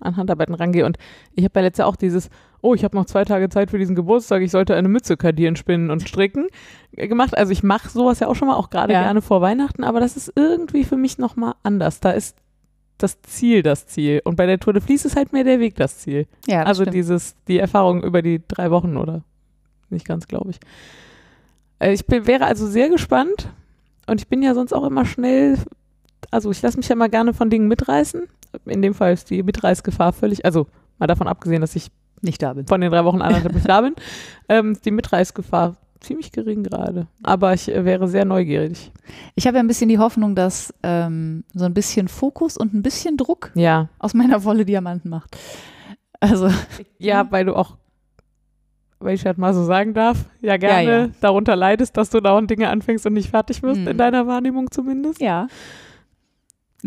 an Handarbeiten rangehe und ich habe ja letztes Jahr auch dieses, oh, ich habe noch zwei Tage Zeit für diesen Geburtstag, ich sollte eine Mütze kadieren, spinnen und stricken äh, gemacht. Also ich mache sowas ja auch schon mal, auch gerade Ja. gerne vor Weihnachten, aber das ist irgendwie für mich nochmal anders. Da ist das Ziel das Ziel. Und bei der Tour de Vlies ist halt mehr der Weg das Ziel. Ja, das also stimmt. dieses, die Erfahrung über die drei Wochen oder nicht ganz, glaube ich. Äh, Ich bin, wäre also sehr gespannt und ich bin ja sonst auch immer schnell, also ich lasse mich ja mal gerne von Dingen mitreißen. In dem Fall ist die Mitreißgefahr völlig, also mal davon abgesehen, dass ich nicht da bin. von den drei Wochen anderthalb nicht da bin, ähm, die Mitreißgefahr ziemlich gering gerade. Aber ich äh, wäre sehr neugierig. Ich habe ja ein bisschen die Hoffnung, dass ähm, so ein bisschen Fokus und ein bisschen Druck Ja. aus meiner Wolle Diamanten macht. Also, Ja, weil du auch, wenn ich das mal so sagen darf, ja gerne Ja, ja. darunter leidest, dass du dauernd Dinge anfängst und nicht fertig wirst, Mhm. in deiner Wahrnehmung zumindest. ja.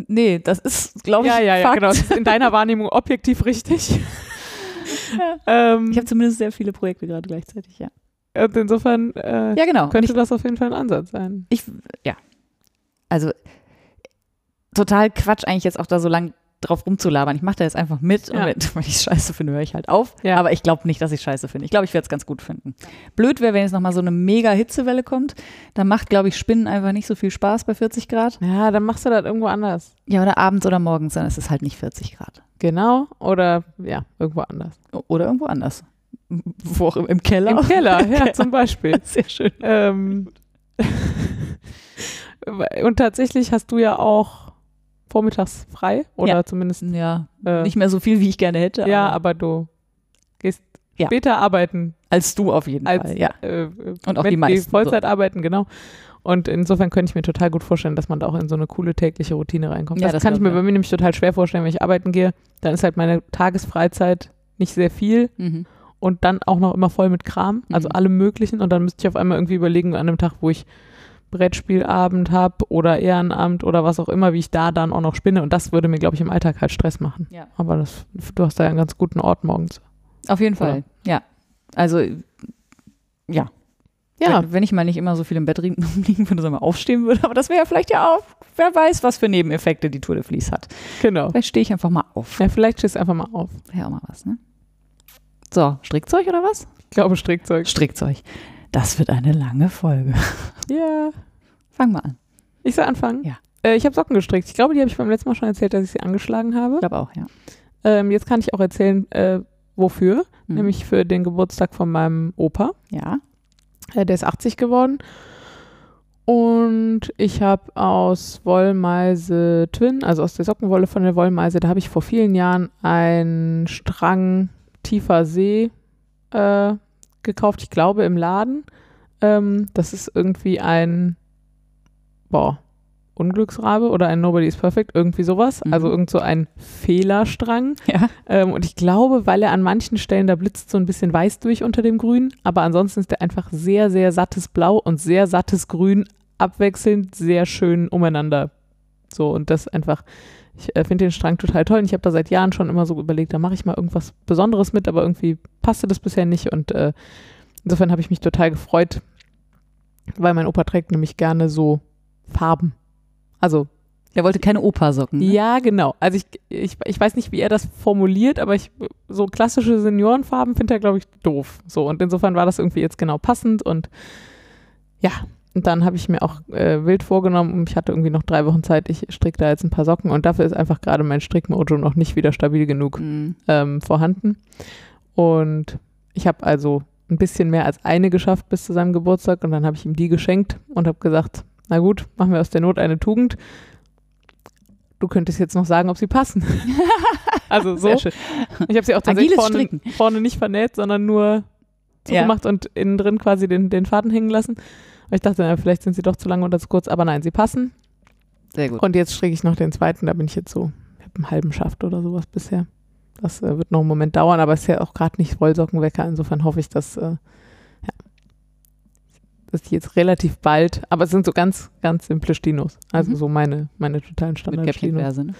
Nee, das ist, glaube ich, Ja, ja, ja, Fakt. genau. Das ist in deiner Wahrnehmung objektiv richtig. ähm, Ich habe zumindest sehr viele Projekte gerade gleichzeitig, ja. und insofern äh, Ja, genau. könnte das auf jeden Fall ein Ansatz sein. Ich, ja. Also, total Quatsch eigentlich jetzt auch da so lang drauf rumzulabern. Ich mache da jetzt einfach mit Ja. und wenn, wenn ich es scheiße finde, höre ich halt auf. Ja. Aber ich glaube nicht, dass ich scheiße finde. Ich glaube, ich werde es ganz gut finden. Blöd wäre, wenn jetzt nochmal so eine mega Hitzewelle kommt. Dann macht, glaube ich, Spinnen einfach nicht so viel Spaß bei 40 Grad. Ja, dann machst du das irgendwo anders. Ja, oder abends oder morgens, dann ist es halt nicht 40 Grad. Genau. Oder ja, irgendwo anders. Oder irgendwo anders. Wo auch im, im Keller. Im Keller, ja, zum Beispiel. Sehr schön. Ähm, und tatsächlich hast du ja auch vormittags frei oder Ja. zumindest Ja, äh, nicht mehr so viel, wie ich gerne hätte. ja, aber du gehst Ja. später arbeiten als du auf jeden als Fall. Ja. äh, Und auch die meisten, Vollzeit arbeiten, genau. Und insofern könnte ich mir total gut vorstellen, dass man da auch in so eine coole tägliche Routine reinkommt. Ja, das, das kann ich mir bei mir nämlich total schwer vorstellen, wenn ich arbeiten gehe. Dann ist halt meine Tagesfreizeit nicht sehr viel Mhm. und dann auch noch immer voll mit Kram, also Mhm. allem möglichen. Und dann müsste ich auf einmal irgendwie überlegen, an einem Tag, wo ich Brettspielabend habe oder Ehrenamt oder was auch immer, wie ich da dann auch noch spinne. Und das würde mir, glaube ich, im Alltag halt Stress machen. Ja. Aber das, du hast da ja einen ganz guten Ort morgens. Auf jeden Fall, ja. Also, ja. Ja. Wenn, wenn ich mal nicht immer so viel im Bett liegen würde, sondern mal aufstehen würde. Aber das wäre ja vielleicht ja auch, wer weiß, was für Nebeneffekte die Tour de Vlies hat. Genau. Vielleicht stehe ich einfach mal auf. Ja, vielleicht stehst du einfach mal auf. Wäre auch mal was, ne? So, Strickzeug oder was? Ich glaube, Strickzeug. Strickzeug. Das wird eine lange Folge. Ja. Fang mal an. Ich soll anfangen? Ja. Äh, ich habe Socken gestrickt. Ich glaube, die habe ich beim letzten Mal schon erzählt, dass ich sie angeschlagen habe. Ich glaube auch, ja. Ähm, jetzt kann ich auch erzählen, äh, wofür. Mhm. Nämlich für den Geburtstag von meinem Opa. Ja. Äh, der ist 80 geworden. Und ich habe aus Wollmeise Twin, also aus der Sockenwolle von der Wollmeise, da habe ich vor vielen Jahren ein Strang tiefer See äh, gekauft, ich glaube im Laden. Ähm, das ist irgendwie ein, boah, Unglücksrabe oder ein Nobody is Perfect, irgendwie sowas. Mhm. Also irgend so ein Fehlerstrang. Ja. Ähm, und ich glaube, weil er an manchen Stellen, da blitzt so ein bisschen weiß durch unter dem Grün, aber ansonsten ist er einfach sehr, sehr sattes Blau und sehr sattes Grün, abwechselnd sehr schön umeinander. So, und das einfach, ich äh, finde den Strang total toll und ich habe da seit Jahren schon immer so überlegt, da mache ich mal irgendwas Besonderes mit, aber irgendwie passte das bisher nicht und äh, insofern habe ich mich total gefreut, weil mein Opa trägt nämlich gerne so Farben. Also Er wollte keine Opersocken. Ne? ja, genau. Also ich, ich, ich weiß nicht, wie er das formuliert, aber ich so klassische Seniorenfarben findet er, glaube ich, doof. So, und insofern war das irgendwie jetzt genau passend und ja, und dann habe ich mir auch äh, wild vorgenommen ich hatte irgendwie noch drei Wochen Zeit, ich stricke da jetzt ein paar Socken und dafür ist einfach gerade mein Strickmojo noch nicht wieder stabil genug Mhm. ähm, vorhanden. Und ich habe also ein bisschen mehr als eine geschafft bis zu seinem Geburtstag und dann habe ich ihm die geschenkt und habe gesagt, na gut, machen wir aus der Not eine Tugend. Du könntest jetzt noch sagen, ob sie passen. also so. Sehr schön. Ich habe sie auch tatsächlich vorne, vorne nicht vernäht, sondern nur Ja. zugemacht und innen drin quasi den, den Faden hängen lassen. Und ich dachte, na, vielleicht sind sie doch zu lang oder zu kurz, aber nein, sie passen. Sehr gut. Und jetzt stricke ich noch den zweiten, da bin ich jetzt so, ich habe einen halben Schaft oder sowas bisher. Das äh, wird noch einen Moment dauern, aber es ist ja auch gerade nicht Wollsockenwecker, insofern hoffe ich, dass, äh, ja, dass die jetzt relativ bald, aber es sind so ganz, ganz simple Stinos. Also Mhm. so meine, meine totalen Mit Standard-Stinos. Käppchenverse. Ne?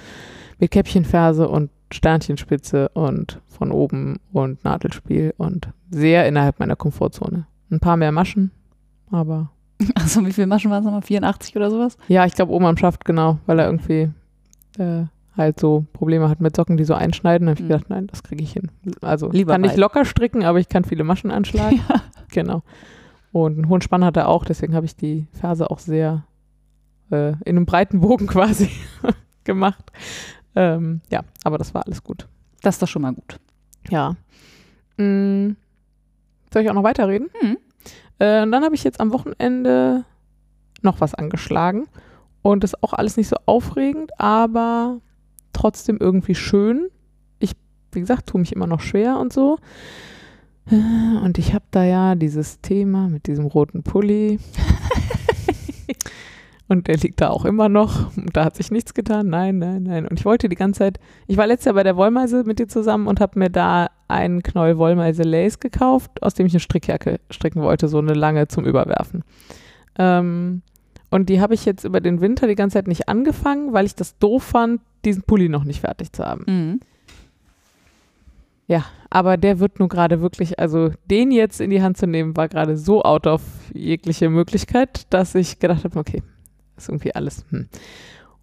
Mit Käppchenferse und Sternchenspitze und von oben und Nadelspiel und sehr innerhalb meiner Komfortzone. Ein paar mehr Maschen, aber Achso, wie viele Maschen waren es nochmal? 84 oder sowas? Ja, ich glaube, Oma schafft genau, weil er irgendwie äh, halt so Probleme hat mit Socken, die so einschneiden. Da habe ich Mhm. gedacht, nein, das kriege ich hin. Also Lieber kann nicht weit. locker stricken, aber ich kann viele Maschen anschlagen. Ja. Genau. Und einen hohen Spann hat er auch, deswegen habe ich die Ferse auch sehr äh, in einem breiten Bogen quasi gemacht. Ähm, ja, aber das war alles gut. Das ist doch schon mal gut. Ja. Mm, soll ich auch noch weiterreden? Mhm. Äh, und dann habe ich jetzt am Wochenende noch was angeschlagen. Und das ist auch alles nicht so aufregend, aber trotzdem irgendwie schön. Ich, wie gesagt, tue mich immer noch schwer und so. Äh, Und ich habe da ja dieses Thema mit diesem roten Pulli. und der liegt da auch immer noch. Und da hat sich nichts getan. Nein, nein, nein. Und ich wollte die ganze Zeit, ich war letztes Jahr bei der Wollmeise mit dir zusammen und habe mir da einen Knoll Wollmeise Lace gekauft, aus dem ich eine Strickjacke stricken wollte, so eine lange zum Überwerfen. Ähm, und die habe ich jetzt über den Winter die ganze Zeit nicht angefangen, weil ich das doof fand, diesen Pulli noch nicht fertig zu haben. Mhm. Ja, aber der wird nun gerade wirklich, also den jetzt in die Hand zu nehmen, war gerade so out of jegliche Möglichkeit, dass ich gedacht habe, okay, ist irgendwie alles. Hm.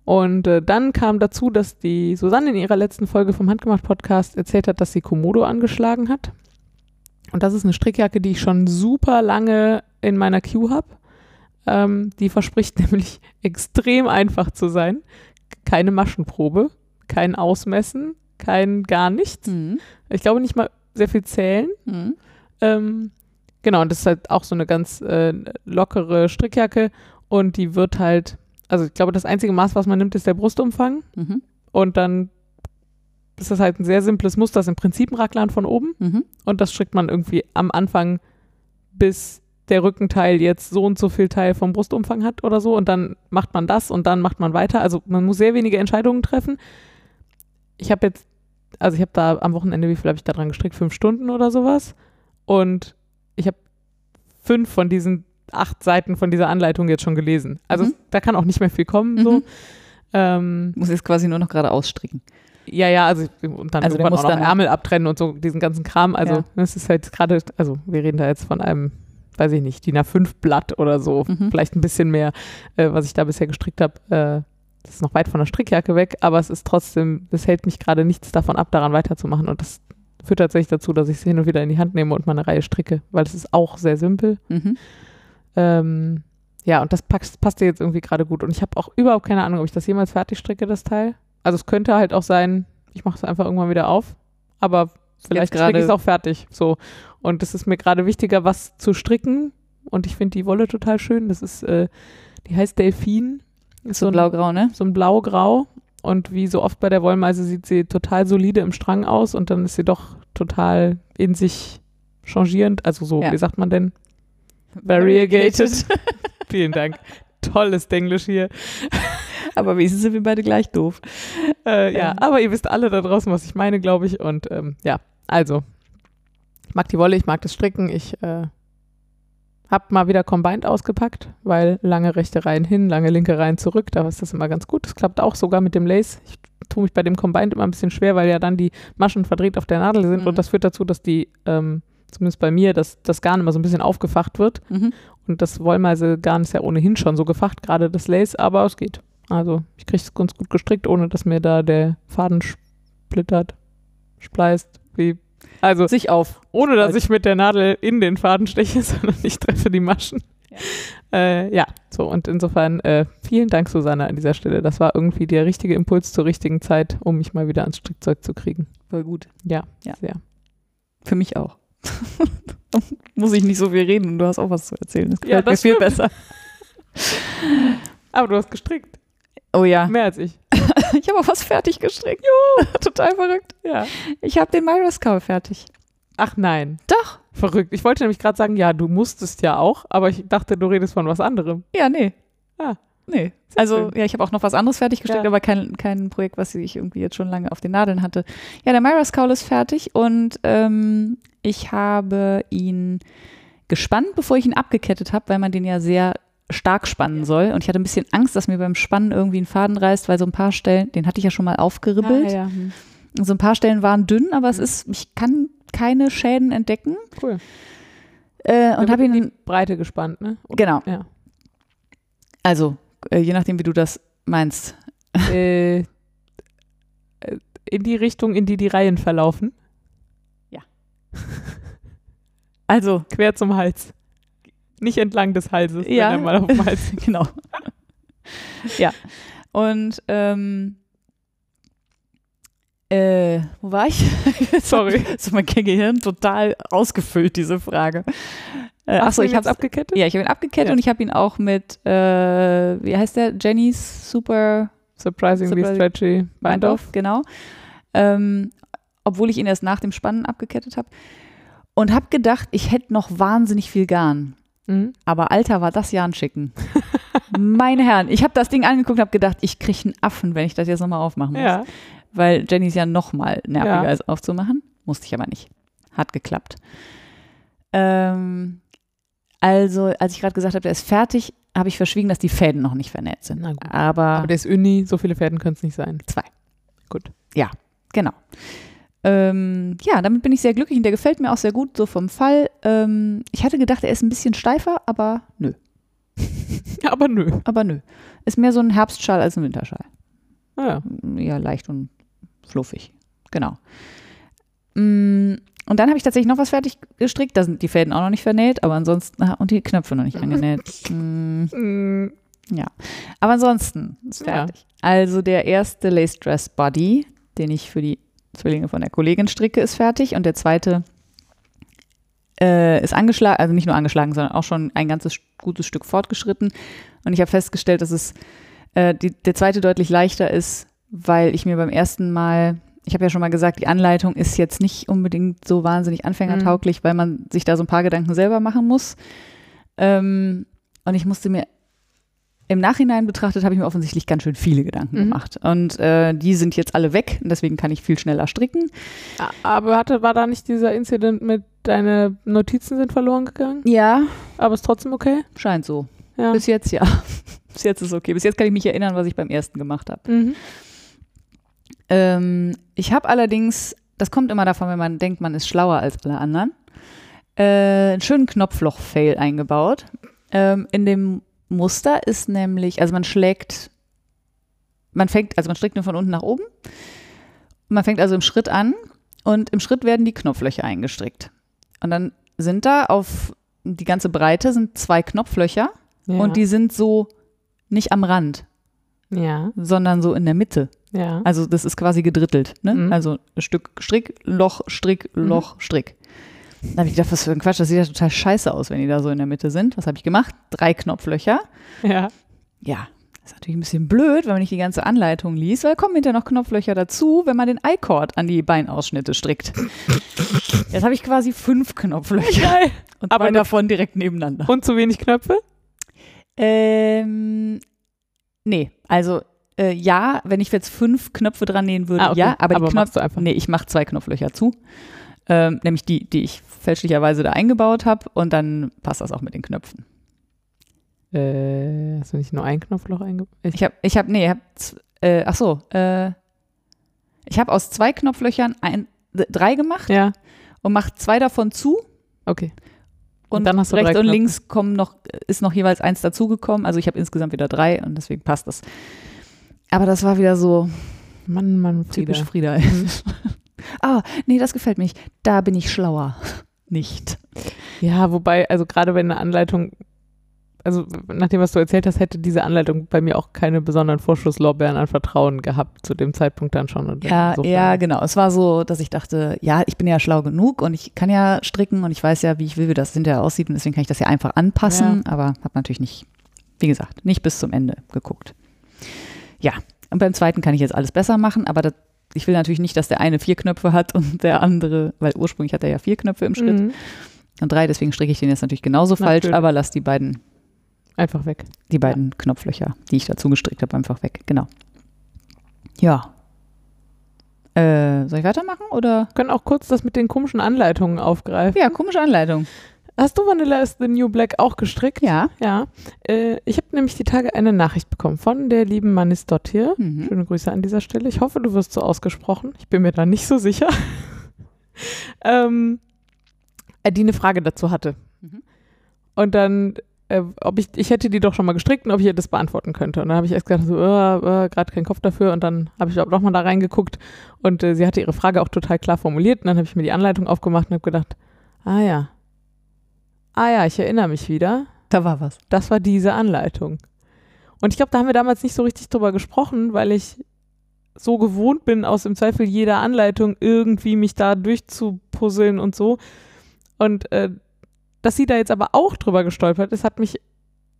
Und äh, dann kam dazu, dass die Susanne in ihrer letzten Folge vom Handgemacht-Podcast erzählt hat, dass sie Komodo angeschlagen hat. Und das ist eine Strickjacke, die ich schon super lange in meiner Queue habe. Ähm, die verspricht nämlich extrem einfach zu sein. Keine Maschenprobe, kein Ausmessen, kein gar nichts. Mhm. Ich glaube nicht mal sehr viel zählen. Mhm. Ähm, genau, und das ist halt auch so eine ganz äh, lockere Strickjacke und die wird halt, also ich glaube, das einzige Maß, was man nimmt, ist der Brustumfang Mhm. und dann ist das halt ein sehr simples Muster, das ist im Prinzip ein Raglan von oben Mhm. und das strickt man irgendwie am Anfang bis der Rückenteil jetzt so und so viel Teil vom Brustumfang hat oder so und dann macht man das und dann macht man weiter. Also man muss sehr wenige Entscheidungen treffen. Ich habe jetzt, also ich habe da am Wochenende, wie viel habe ich da dran gestrickt? Fünf Stunden oder sowas. Und ich habe fünf von diesen acht Seiten von dieser Anleitung jetzt schon gelesen. Also Mhm. da kann auch nicht mehr viel kommen. So. Mhm. Ähm, Muss jetzt quasi nur noch gerade ausstricken. ja, ja, also und dann Also irgendwann muss auch noch dann- Ärmel abtrennen und so diesen ganzen Kram. Also Ja. das ist halt gerade, also wir reden da jetzt von einem, weiß ich nicht, DIN A5 Blatt oder so, Mhm. vielleicht ein bisschen mehr, äh, was ich da bisher gestrickt habe. Äh, das ist noch weit von der Strickjacke weg, aber es ist trotzdem, es hält mich gerade nichts davon ab, daran weiterzumachen und das führt tatsächlich dazu, dass ich es hin und wieder in die Hand nehme und mal eine Reihe stricke, weil es ist auch sehr simpel. Mhm. Ähm, ja, und das passt, passt dir jetzt irgendwie gerade gut. Und ich habe auch überhaupt keine Ahnung, ob ich das jemals fertig stricke, das Teil. Also es könnte halt auch sein, ich mache es einfach irgendwann wieder auf. Aber vielleicht stricke ich es auch fertig. So. Und es ist mir gerade wichtiger, was zu stricken. Und ich finde die Wolle total schön. Das ist, äh, die heißt Delfin. Ist So ein- blau-grau, ne? so ein blau-grau. und wie so oft bei der Wollmeise sieht sie total solide im Strang aus und dann ist sie doch total in sich changierend, also so, Ja. wie sagt man denn? Variegated. Vielen Dank. Tolles Englisch hier. Aber wenigstens sind wir beide gleich doof. Äh, ja, Ähm. aber ihr wisst alle da draußen, was ich meine, glaube ich. Und ähm, ja, also, ich mag die Wolle, ich mag das Stricken. Ich äh, habe mal wieder Combined ausgepackt, weil lange rechte Reihen hin, lange linke Reihen zurück, da ist das immer ganz gut. Das klappt auch sogar mit dem Lace. Ich tue mich bei dem Combined immer ein bisschen schwer, weil ja dann die Maschen verdreht auf der Nadel sind Mhm. und das führt dazu, dass die, ähm, zumindest bei mir, dass das Garn immer so ein bisschen aufgefacht wird. Mhm. Und das Wollmeisegarn ist ja ohnehin schon so gefacht, gerade das Lace, aber es geht. Also ich kriege es ganz gut gestrickt, ohne dass mir da der Faden splittert, spleißt, wie. Also Sich auf. ohne dass ich mit der Nadel in den Faden steche, sondern ich treffe die Maschen. Ja. Ja, äh, ja so und insofern äh, vielen Dank, Susanne, an dieser Stelle. Das war irgendwie der richtige Impuls zur richtigen Zeit, um mich mal wieder ans Strickzeug zu kriegen. Voll gut. Ja, Ja. sehr. Für mich auch. Muss ich nicht so viel reden und du hast auch was zu erzählen. Das Ja, gefällt mir das viel stimmt. besser. Aber du hast gestrickt. Oh ja. Mehr als ich. Ich habe auch was fertig gestrickt. Jo. Total verrückt. Ja. Ich habe den Myros Cow fertig. Ach nein. Doch. Verrückt. Ich wollte nämlich gerade sagen, ja, du musstest ja auch, aber ich dachte, du redest von was anderem. Ja, nee. Ah. Nee. Sehr Also, schön. ja, ich habe auch noch was anderes fertig gestrickt, Ja. aber kein, kein Projekt, was ich irgendwie jetzt schon lange auf den Nadeln hatte. Ja, der Myros Cowl ist fertig und ähm, ich habe ihn gespannt, bevor ich ihn abgekettet habe, weil man den ja sehr stark spannen soll. Und ich hatte ein bisschen Angst, dass mir beim Spannen irgendwie ein Faden reißt, weil so ein paar Stellen, den hatte ich ja schon mal aufgeribbelt. Ah, ja, hm. So ein paar Stellen waren dünn, aber es ist, ich kann keine Schäden entdecken. Cool. Äh, und habe wird in ihn, die Breite gespannt, ne? genau, Ja. also äh, je nachdem, wie du das meinst. äh, in die Richtung, in die die Reihen verlaufen. Also, Quer zum Hals. Nicht entlang des Halses, Ja. wenn er mal auf dem Hals genau. ja. Und ähm, äh, wo war ich? Sorry. ist mein Gehirn total ausgefüllt, diese Frage. Äh, achso, ich habe abgekettet? ja, ich habe ihn abgekettet Ja. und ich habe ihn auch mit, äh, wie heißt der? Jenny's Super Surprisingly Surprising- stretchy Bind off. genau. Ähm, obwohl ich ihn erst nach dem Spannen abgekettet habe. Und habe gedacht, ich hätte noch wahnsinnig viel Garn. Mhm. Aber Alter, war das Jan schicken. Meine Herren, ich habe das Ding angeguckt und habe gedacht, ich kriege einen Affen, wenn ich das jetzt nochmal aufmachen muss. Ja. Weil Jenny ist ja nochmal nerviger Ja. als aufzumachen. Musste ich aber nicht. Hat geklappt. Ähm, also, als ich gerade gesagt habe, der ist fertig, habe ich verschwiegen, dass die Fäden noch nicht vernäht sind. Na gut. Aber, Aber der ist Uni, so viele Fäden können es nicht sein. zwei. Gut. Ja, genau. Ähm, ja, damit bin ich sehr glücklich und der gefällt mir auch sehr gut, so vom Fall. Ähm, ich hatte gedacht, er ist ein bisschen steifer, aber nö. Aber nö. Aber nö. Ist mehr so ein Herbstschal als ein Winterschal. Ah, ja. eher leicht und fluffig. Genau. Und dann habe ich tatsächlich noch was fertig gestrickt. Da sind die Fäden auch noch nicht vernäht, aber ansonsten, und die Knöpfe noch nicht angenäht. Mm, Mm, Aber ansonsten ist Ja. fertig. Also der erste Lace Dress Body, den ich für die Zwillinge von der Kollegin stricke, ist fertig. Und der zweite äh, ist angeschlagen, also nicht nur angeschlagen, sondern auch schon ein ganzes gutes Stück fortgeschritten. Und ich habe festgestellt, dass es äh, die, der zweite deutlich leichter ist, weil ich mir beim ersten Mal, ich habe ja schon mal gesagt, die Anleitung ist jetzt nicht unbedingt so wahnsinnig anfängertauglich, weil man sich da so ein paar Gedanken selber machen muss. Ähm, und ich musste mir im Nachhinein betrachtet, habe ich mir offensichtlich ganz schön viele Gedanken Mhm. gemacht. Und äh, die sind jetzt alle weg, und deswegen kann ich viel schneller stricken. Aber hatte, war da nicht dieser Incident mit deine Notizen sind verloren gegangen? Ja, Aber ist trotzdem okay? scheint so. Ja. Bis jetzt ja. Bis jetzt ist okay. Bis jetzt kann ich mich erinnern, was ich beim ersten gemacht habe. Mhm. Ähm, ich habe allerdings, das kommt immer davon, wenn man denkt, man ist schlauer als alle anderen, äh, einen schönen Knopfloch-Fail eingebaut. Ähm, in dem Muster ist nämlich, also man schlägt, man fängt, also man strickt nur von unten nach oben. Man fängt also im Schritt an und im Schritt werden die Knopflöcher eingestrickt. Und dann sind da auf die ganze Breite sind zwei Knopflöcher Ja. und die sind so nicht am Rand, ja, sondern so in der Mitte. Ja. Also das ist quasi gedrittelt. Ne? Mhm. Also Stück Strick, Loch, Strick, Loch, Strick. Da habe ich gedacht, was für ein Quatsch, das sieht ja total scheiße aus, wenn die da so in der Mitte sind. Was habe ich gemacht? Drei Knopflöcher. ja. Ja, Das ist natürlich ein bisschen blöd, wenn man nicht die ganze Anleitung liest, weil kommen hinterher noch Knopflöcher dazu, wenn man den I-Cord an die Beinausschnitte strickt. Jetzt habe ich quasi fünf Knopflöcher und Aber zwei davon direkt nebeneinander. Und zu wenig Knöpfe? Ähm, nee, also äh, ja, wenn ich jetzt fünf Knöpfe dran nähen würde, Ah, okay. ja, aber, Aber die machst Knöpfe, du einfach. nee, ich mache zwei Knopflöcher zu, ähm, nämlich die, die ich fälschlicherweise da eingebaut habe und dann passt das auch mit den Knöpfen. Äh, hast du nicht nur ein Knopfloch eingebaut? Ich habe, ich habe, nee, ich habe, äh, ach so, äh, ich habe aus zwei Knopflöchern ein, drei gemacht Ja, und mache zwei davon zu okay. und, Und dann hast du rechts drei und links kommen noch, ist noch jeweils eins dazugekommen. Also ich habe insgesamt wieder drei und deswegen passt das. Aber das war wieder so Mann, Mann, Frieda. typisch Frieda. Mhm. ah, nee, das gefällt mir nicht. Da bin ich schlauer. Nicht. Ja, wobei, also gerade wenn eine Anleitung, also nach dem, was du erzählt hast, hätte diese Anleitung bei mir auch keine besonderen Vorschusslorbeeren an Vertrauen gehabt, zu dem Zeitpunkt dann schon. Und Ja, insofern- ja, genau. Es war so, dass ich dachte, ja, ich bin ja schlau genug und ich kann ja stricken und ich weiß ja, wie ich will, wie das hinterher aussieht und deswegen kann ich das ja einfach anpassen, aber habe natürlich nicht, wie gesagt, nicht bis zum Ende geguckt. Ja, und beim zweiten kann ich jetzt alles besser machen, aber das, ich will natürlich nicht, dass der eine vier Knöpfe hat und der andere, weil ursprünglich hat er ja vier Knöpfe im Schritt Mhm. und drei, deswegen stricke ich den jetzt natürlich genauso falsch, Natürlich. aber lass die beiden Einfach weg. die beiden Knopflöcher, die ich dazu gestrickt habe, einfach weg. Genau. Ja. Äh, soll ich weitermachen oder? können auch kurz das mit den komischen Anleitungen aufgreifen. Ja, komische Anleitung. Hast du Vanilla is the New Black auch gestrickt? Ja. Ja. Äh, ich habe nämlich die Tage eine Nachricht bekommen von der lieben Manis Dottir. Mhm. Schöne Grüße an dieser Stelle. Ich hoffe, du wirst so ausgesprochen. Ich bin mir da nicht so sicher. ähm, äh, die eine Frage dazu hatte. Mhm. Und dann, äh, ob ich, ich hätte die doch schon mal gestrickt und ob ich ihr das beantworten könnte. Und dann habe ich erst gedacht, so, äh, äh, gerade keinen Kopf dafür. Und dann habe ich auch noch mal da reingeguckt und äh, sie hatte ihre Frage auch total klar formuliert. Und dann habe ich mir die Anleitung aufgemacht und habe gedacht, ah ja, ah ja, ich erinnere mich wieder Da war was. das war diese Anleitung. Und ich glaube, da haben wir damals nicht so richtig drüber gesprochen, weil ich so gewohnt bin, aus im Zweifel jeder Anleitung irgendwie mich da durchzupuzzeln und so. Und äh, dass sie da jetzt aber auch drüber gestolpert ist, hat mich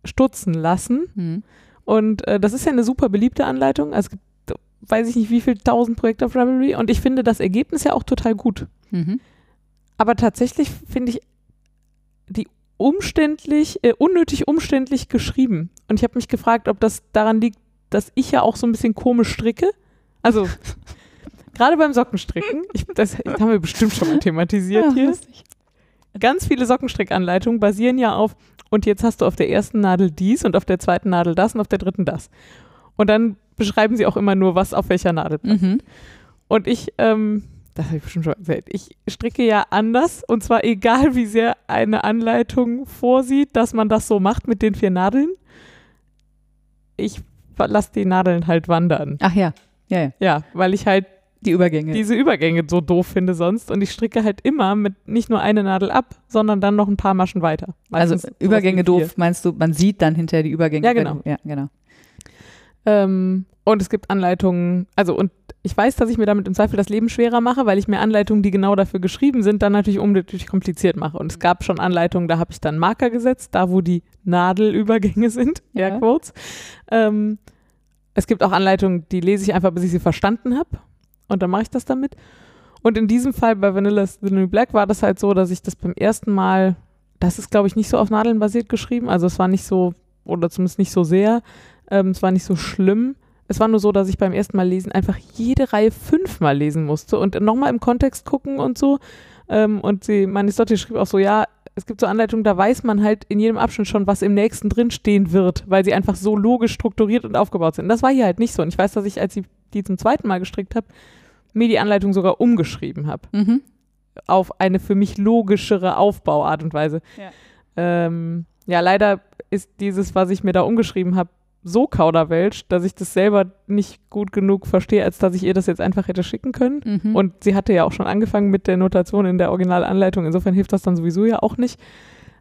stutzen lassen. Mhm. Und äh, das ist ja eine super beliebte Anleitung. Also es gibt, weiß ich nicht, wie viel tausend Projekte auf Ravelry. Und ich finde das Ergebnis ja auch total gut. Mhm. Aber tatsächlich finde ich umständlich, äh, unnötig umständlich geschrieben. Und ich habe mich gefragt, ob das daran liegt, dass ich ja auch so ein bisschen komisch stricke. Also gerade beim Sockenstricken, ich, das haben wir bestimmt schon mal thematisiert Ja, hier. lustig. Ganz viele Sockenstrickanleitungen basieren ja auf, und jetzt hast du auf der ersten Nadel dies und auf der zweiten Nadel das und auf der dritten das. Und dann beschreiben sie auch immer nur, was auf welcher Nadel Mhm. und ich, ähm, das habe ich bestimmt schon erzählt, ich stricke ja anders und zwar egal, wie sehr eine Anleitung vorsieht, dass man das so macht mit den vier Nadeln. Ich lasse die Nadeln halt wandern. Ach ja. Ja, ja. Ja, weil ich halt Die Übergänge. diese Übergänge so doof finde sonst und ich stricke halt immer mit nicht nur eine Nadel ab, sondern dann noch ein paar Maschen weiter. also Meistens Übergänge doof, meinst du, man sieht dann hinterher die Übergänge. Ja, genau. Du, ja, genau. Ähm, und es gibt Anleitungen, also und ich weiß, dass ich mir damit im Zweifel das Leben schwerer mache, weil ich mir Anleitungen, die genau dafür geschrieben sind, dann natürlich unnötig kompliziert mache. Und es gab schon Anleitungen, da habe ich dann Marker gesetzt, da wo die Nadelübergänge sind, Ja. Airquotes. Ähm, es gibt auch Anleitungen, die lese ich einfach, bis ich sie verstanden habe. Und dann mache ich das damit. Und in diesem Fall bei Vanillas The New Black war das halt so, dass ich das beim ersten Mal, das ist glaube ich nicht so auf Nadeln basiert geschrieben, also es war nicht so, oder zumindest nicht so sehr, ähm, es war nicht so schlimm. Es war nur so, dass ich beim ersten Mal lesen einfach jede Reihe fünfmal lesen musste und nochmal im Kontext gucken und so. Ähm, und sie, meine Stotti schrieb auch so, ja, es gibt so Anleitungen, da weiß man halt in jedem Abschnitt schon, was im nächsten drin stehen wird, weil sie einfach so logisch strukturiert und aufgebaut sind. Das war hier halt nicht so. Und ich weiß, dass ich, als ich die zum zweiten Mal gestrickt habe, mir die Anleitung sogar umgeschrieben habe Mhm. auf eine für mich logischere Aufbauart und Weise. Ja. Ähm, ja, leider ist dieses, was ich mir da umgeschrieben habe, so kauderwelsch, dass ich das selber nicht gut genug verstehe, als dass ich ihr das jetzt einfach hätte schicken können. Mhm. Und sie hatte ja auch schon angefangen mit der Notation in der Originalanleitung. Insofern hilft das dann sowieso ja auch nicht.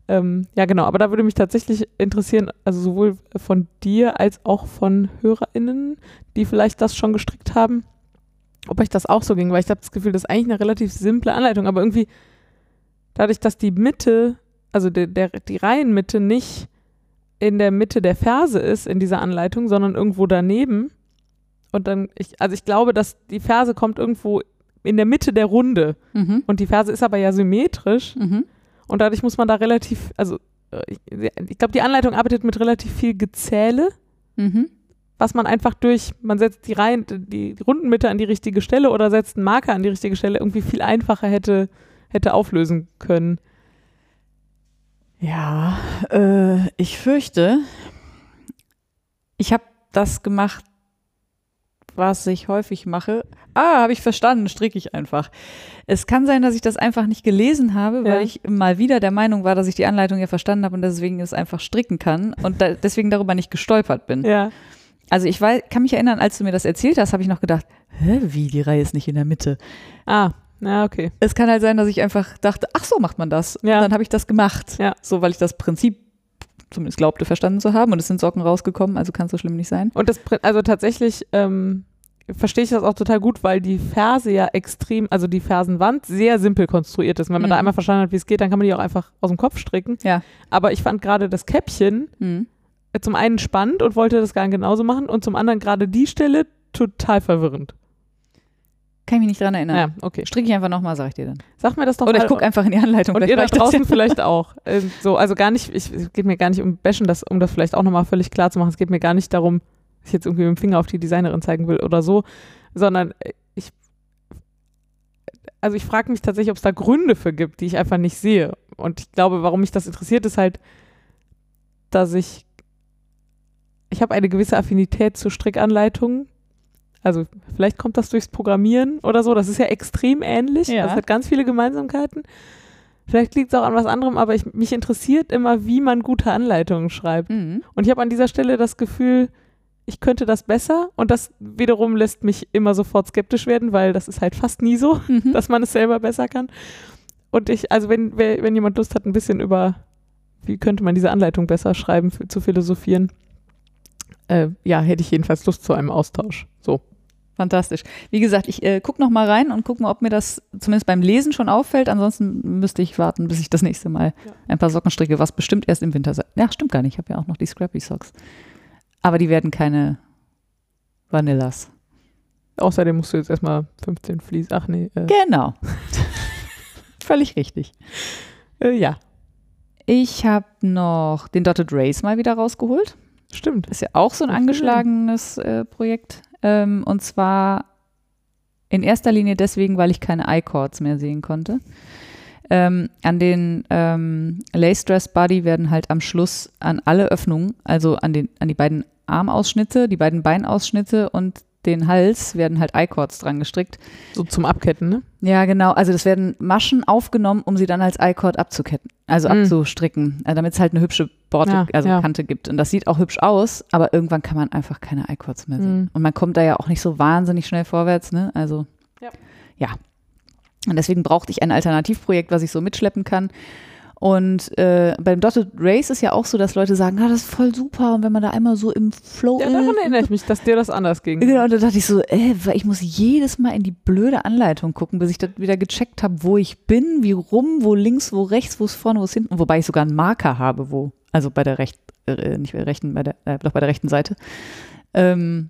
Ähm, ja, genau. Aber da würde mich tatsächlich interessieren, also sowohl von dir als auch von HörerInnen, die vielleicht das schon gestrickt haben, ob euch das auch so ging, weil ich habe das Gefühl, das ist eigentlich eine relativ simple Anleitung, aber irgendwie dadurch, dass die Mitte, also der, der, die Reihenmitte nicht in der Mitte der Ferse ist in dieser Anleitung, sondern irgendwo daneben. Und dann, ich, also ich glaube, dass die Ferse kommt irgendwo in der Mitte der Runde. Mhm. Und die Ferse ist aber ja symmetrisch. Mhm. Und dadurch muss man da relativ, also äh, ich, ich glaube, die Anleitung arbeitet mit relativ viel Gezähle, Mhm. was man einfach durch, man setzt die Reihen, die, die Rundenmitte an die richtige Stelle oder setzt einen Marker an die richtige Stelle, irgendwie viel einfacher hätte, hätte auflösen können. Ja, äh, ich fürchte, ich habe das gemacht, was ich häufig mache. Ah, habe ich verstanden, stricke ich einfach. Es kann sein, dass ich das einfach nicht gelesen habe, weil Ja. ich mal wieder der Meinung war, dass ich die Anleitung ja verstanden habe und deswegen es einfach stricken kann und da, deswegen darüber nicht gestolpert bin. Ja. Also ich weiß, kann mich erinnern, als du mir das erzählt hast, habe ich noch gedacht, hä, wie, die Reihe ist nicht in der Mitte. Ah, ja, okay. Es kann halt sein, dass ich einfach dachte, ach so macht man das. Ja. Und dann habe ich das gemacht. Ja. So, weil ich das Prinzip zumindest glaubte, verstanden zu haben. Und es sind Socken rausgekommen, also kann es so schlimm nicht sein. Und das, also tatsächlich ähm, verstehe ich das auch total gut, weil die Ferse ja extrem, also die Fersenwand sehr simpel konstruiert ist. Und wenn man Mhm. da einmal verstanden hat, wie es geht, dann kann man die auch einfach aus dem Kopf stricken. Ja. Aber ich fand gerade das Käppchen Hm. äh, zum einen spannend und wollte das gerne genauso machen und zum anderen gerade die Stelle total verwirrend. Kann ich mich nicht dran erinnern. Ja, okay. Stricke ich einfach nochmal, sag ich dir dann. Sag mir das doch Oder mal. ich gucke einfach in die Anleitung. und vielleicht ihr da draußen vielleicht auch. Ähm, so, also gar nicht, ich, es geht mir gar nicht um Bashen, das, um das vielleicht auch nochmal völlig klar zu machen. Es geht mir gar nicht darum, dass ich jetzt irgendwie mit dem Finger auf die Designerin zeigen will oder so, sondern äh, ich, also ich frage mich tatsächlich, ob es da Gründe für gibt, die ich einfach nicht sehe. Und ich glaube, warum mich das interessiert, ist halt, dass ich, ich habe eine gewisse Affinität zu Strickanleitungen. Also vielleicht kommt das durchs Programmieren oder so. Das ist ja extrem ähnlich. Ja. Das hat ganz viele Gemeinsamkeiten. Vielleicht liegt es auch an was anderem, aber ich, mich interessiert immer, wie man gute Anleitungen schreibt. Mhm. Und ich habe an dieser Stelle das Gefühl, ich könnte das besser. Und das wiederum lässt mich immer sofort skeptisch werden, weil das ist halt fast nie so, Mhm. dass man es selber besser kann. Und ich, also wenn, wenn jemand Lust hat, ein bisschen über, wie könnte man diese Anleitung besser schreiben, zu philosophieren, äh, ja, hätte ich jedenfalls Lust zu einem Austausch. So. Fantastisch. Wie gesagt, ich äh, gucke noch mal rein und gucke mal, ob mir das zumindest beim Lesen schon auffällt. Ansonsten müsste ich warten, bis ich das nächste Mal Ja. ein paar Socken stricke, was bestimmt erst im Winter sein. Ja, stimmt gar nicht. Ich habe ja auch noch die Scrappy Socks. Aber die werden keine Vanillas. Außerdem musst du jetzt erstmal 15 Vlies. Ach nee. Äh, Genau. Völlig richtig. äh, ja, Ich habe noch den Dotted Race mal wieder rausgeholt. stimmt. Ist ja auch so ein angeschlagenes äh, Projekt. Ähm, und zwar in erster Linie deswegen, weil ich keine I-Chords mehr sehen konnte. Ähm, an den ähm, Lace Dress Body werden halt am Schluss an alle Öffnungen, also an, den, an die beiden Armausschnitte, die beiden Beinausschnitte und den Hals werden halt I-Chords dran gestrickt. So zum Abketten, ne? Ja, genau. Also das werden Maschen aufgenommen, um sie dann als I-Cord abzuketten, also Mm. abzustricken, äh, damit es halt eine hübsche Borte, Ja, also ja. Kante gibt. Und das sieht auch hübsch aus, aber irgendwann kann man einfach keine I-Cords mehr sehen. Mm. Und man kommt da ja auch nicht so wahnsinnig schnell vorwärts, ne? Also Ja. ja. Und deswegen brauchte ich ein Alternativprojekt, was ich so mitschleppen kann. Und äh, beim Dotted Race ist ja auch so, dass Leute sagen, ah, das ist voll super. Und wenn man da einmal so im Flow Ja, ist. daran erinnere ich mich, dass dir das anders ging. Genau, und da dachte ich so, äh, weil ich muss jedes Mal in die blöde Anleitung gucken, bis ich dann wieder gecheckt habe, wo ich bin, wie rum, wo links, wo rechts, wo es vorne, wo es hinten, wobei ich sogar einen Marker habe, wo, also bei der rechten, äh, nicht bei der rechten, bei der, äh, doch bei der rechten Seite. Ähm,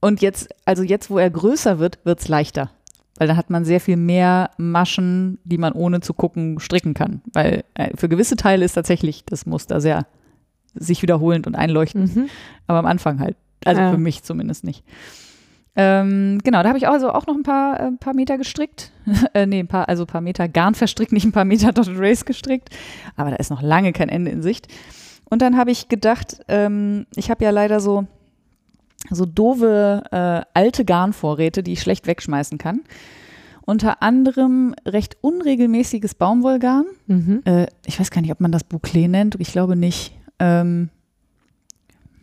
und jetzt, also jetzt, wo er größer wird, wird es leichter. Weil dann hat man sehr viel mehr Maschen, die man ohne zu gucken stricken kann. Weil äh, für gewisse Teile ist tatsächlich das Muster sehr sich wiederholend und einleuchtend. Mhm. Aber am Anfang halt. Also Ja. für mich zumindest nicht. Ähm, genau, da habe ich also auch noch ein paar, äh, paar Meter gestrickt. äh, nee, ein paar, also ein paar Meter Garn verstrickt, nicht ein paar Meter Dotted Race gestrickt. Aber da ist noch lange kein Ende in Sicht. Und dann habe ich gedacht, ähm, ich habe ja leider so, so doofe äh, alte Garnvorräte, die ich schlecht wegschmeißen kann. Unter anderem recht unregelmäßiges Baumwollgarn. Mhm. Äh, ich weiß gar nicht, ob man das Bouclé nennt. Ich glaube nicht. Ähm,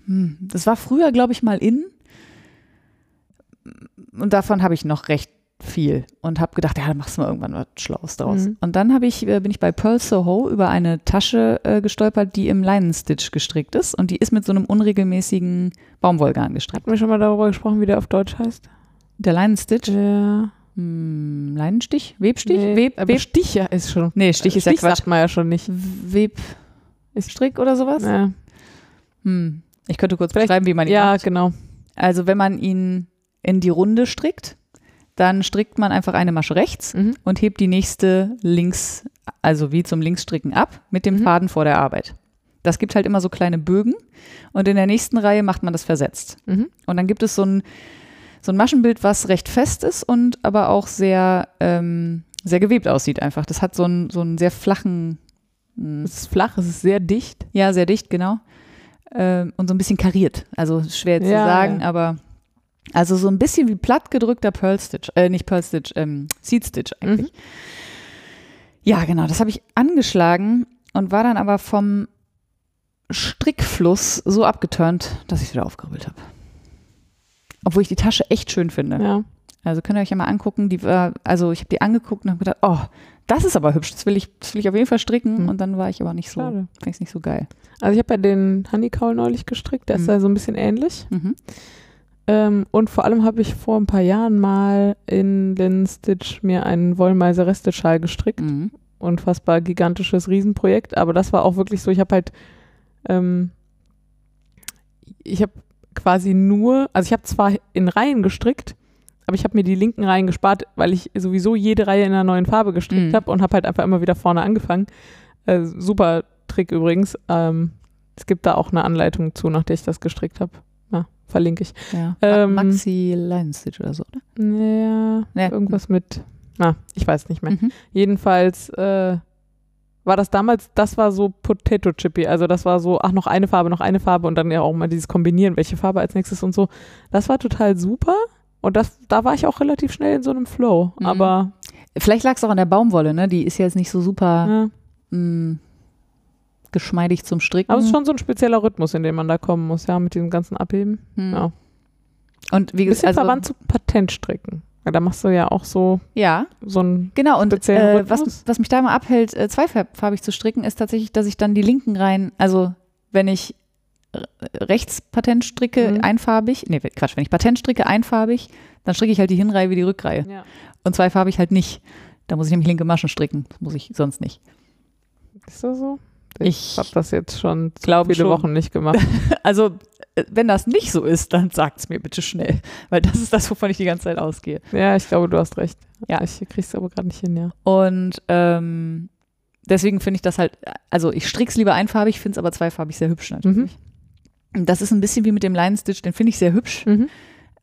hm, das war früher, glaube ich, mal in. Und davon habe ich noch recht viel und habe gedacht, ja, da machst du mal irgendwann was Schlaues draus. Mhm. Und dann habe ich, äh, bin ich bei Pearl Soho über eine Tasche äh, gestolpert, die im Leinenstitch gestrickt ist und die ist mit so einem unregelmäßigen Baumwollgarn gestrickt. Hatten wir schon mal darüber gesprochen, wie der auf Deutsch heißt? Der Leinenstitch, Der hm, Leinenstich, Webstich, nee, Web, aber Web, Stich ja ist schon. nee, Stich ist ja Quatsch. sagt man ja schon nicht. Webstrick oder sowas? Ja. Hm. Ich könnte kurz Vielleicht- beschreiben, wie man ihn Ja, macht. genau. Also wenn man ihn in die Runde strickt, dann strickt man einfach eine Masche rechts Mhm. und hebt die nächste links, also wie zum Linksstricken ab, mit dem Mhm. Faden vor der Arbeit. Das gibt halt immer so kleine Bögen und in der nächsten Reihe macht man das versetzt. Mhm. Und dann gibt es so ein, so ein Maschenbild, was recht fest ist und aber auch sehr, ähm, sehr gewebt aussieht einfach. Das hat so einen, so einen sehr flachen, mh, Es ist flach, es ist sehr dicht. ja, sehr dicht, genau. Ähm, und so ein bisschen kariert. Also schwer zu Ja, sagen, ja. aber also so ein bisschen wie platt gedrückter Pearl Stitch, äh, nicht Pearl Stitch, ähm, Seed Stitch eigentlich. Ja, genau, das habe ich angeschlagen und war dann aber vom Strickfluss so abgeturnt, dass ich es wieder aufgeribbelt habe. Obwohl ich die Tasche echt schön finde. Ja. Also könnt ihr euch ja mal angucken. Die war, also ich habe die angeguckt und habe gedacht, oh, das ist aber hübsch. Das will ich, das will ich auf jeden Fall stricken. Hm. Und dann war ich aber nicht so, fand ich nicht so geil. Also ich habe ja den Honeycowl neulich gestrickt, der Mhm. ist da so ein bisschen ähnlich. Mhm. Ähm, und vor allem habe ich vor ein paar Jahren mal in Linen Stitch mir einen Wollmeise Resteschal gestrickt. Mhm. Unfassbar gigantisches Riesenprojekt, aber das war auch wirklich so, ich habe halt, ähm, ich habe quasi nur, also ich habe zwar in Reihen gestrickt, aber ich habe mir die linken Reihen gespart, weil ich sowieso jede Reihe in einer neuen Farbe gestrickt Mhm. habe und habe halt einfach immer wieder vorne angefangen. Äh, super Trick übrigens. Ähm, es gibt da auch eine Anleitung zu, nach der ich das gestrickt habe. Verlinke ich. Ja. Ähm, Maxi Stitch oder so, oder? Ja, Ja. irgendwas mit, na, ich weiß nicht mehr. Mhm. Jedenfalls äh, war das damals, das war so Potato Chippy. Also das war so, ach, noch eine Farbe, noch eine Farbe und dann ja auch mal dieses Kombinieren, welche Farbe als nächstes und so. Das war total super. Und das, da war ich auch relativ schnell in so einem Flow. Mhm. Aber Vielleicht lag es auch an der Baumwolle, ne? Die ist ja jetzt nicht so super ja. mh, geschmeidig zum Stricken. aber es ist schon so ein spezieller Rhythmus, in den man da kommen muss, ja, mit diesem ganzen Abheben. Hm. ja. Und wie Ein bisschen gesagt, also, verwandt zu Patentstricken. Ja, da machst du ja auch so, ja, so ein, genau. Und speziellen äh, was, was mich da mal abhält, äh, zweifarbig zu stricken, ist tatsächlich, dass ich dann die linken Reihen, also wenn ich rechts Patent stricke, Mhm. einfarbig, nee, Quatsch, wenn ich Patent stricke, einfarbig, dann stricke ich halt die Hinreihe wie die Rückreihe. ja. Und zweifarbig halt nicht. Da muss ich nämlich linke Maschen stricken. Das muss ich sonst nicht. Ist das so? Ich habe das jetzt schon glaube viele schon. Wochen nicht gemacht. Also, äh, wenn das nicht so ist, dann sagt es mir bitte schnell. Weil das ist das, wovon ich die ganze Zeit ausgehe. ja, ich glaube, du hast recht. Ja. Ich krieg's aber gerade nicht hin, ja. Und ähm, deswegen finde ich das halt, also ich strick's lieber einfarbig, finde es aber zweifarbig sehr hübsch natürlich. Und Das ist ein bisschen wie mit dem Line Stitch, den finde ich sehr hübsch. Mhm.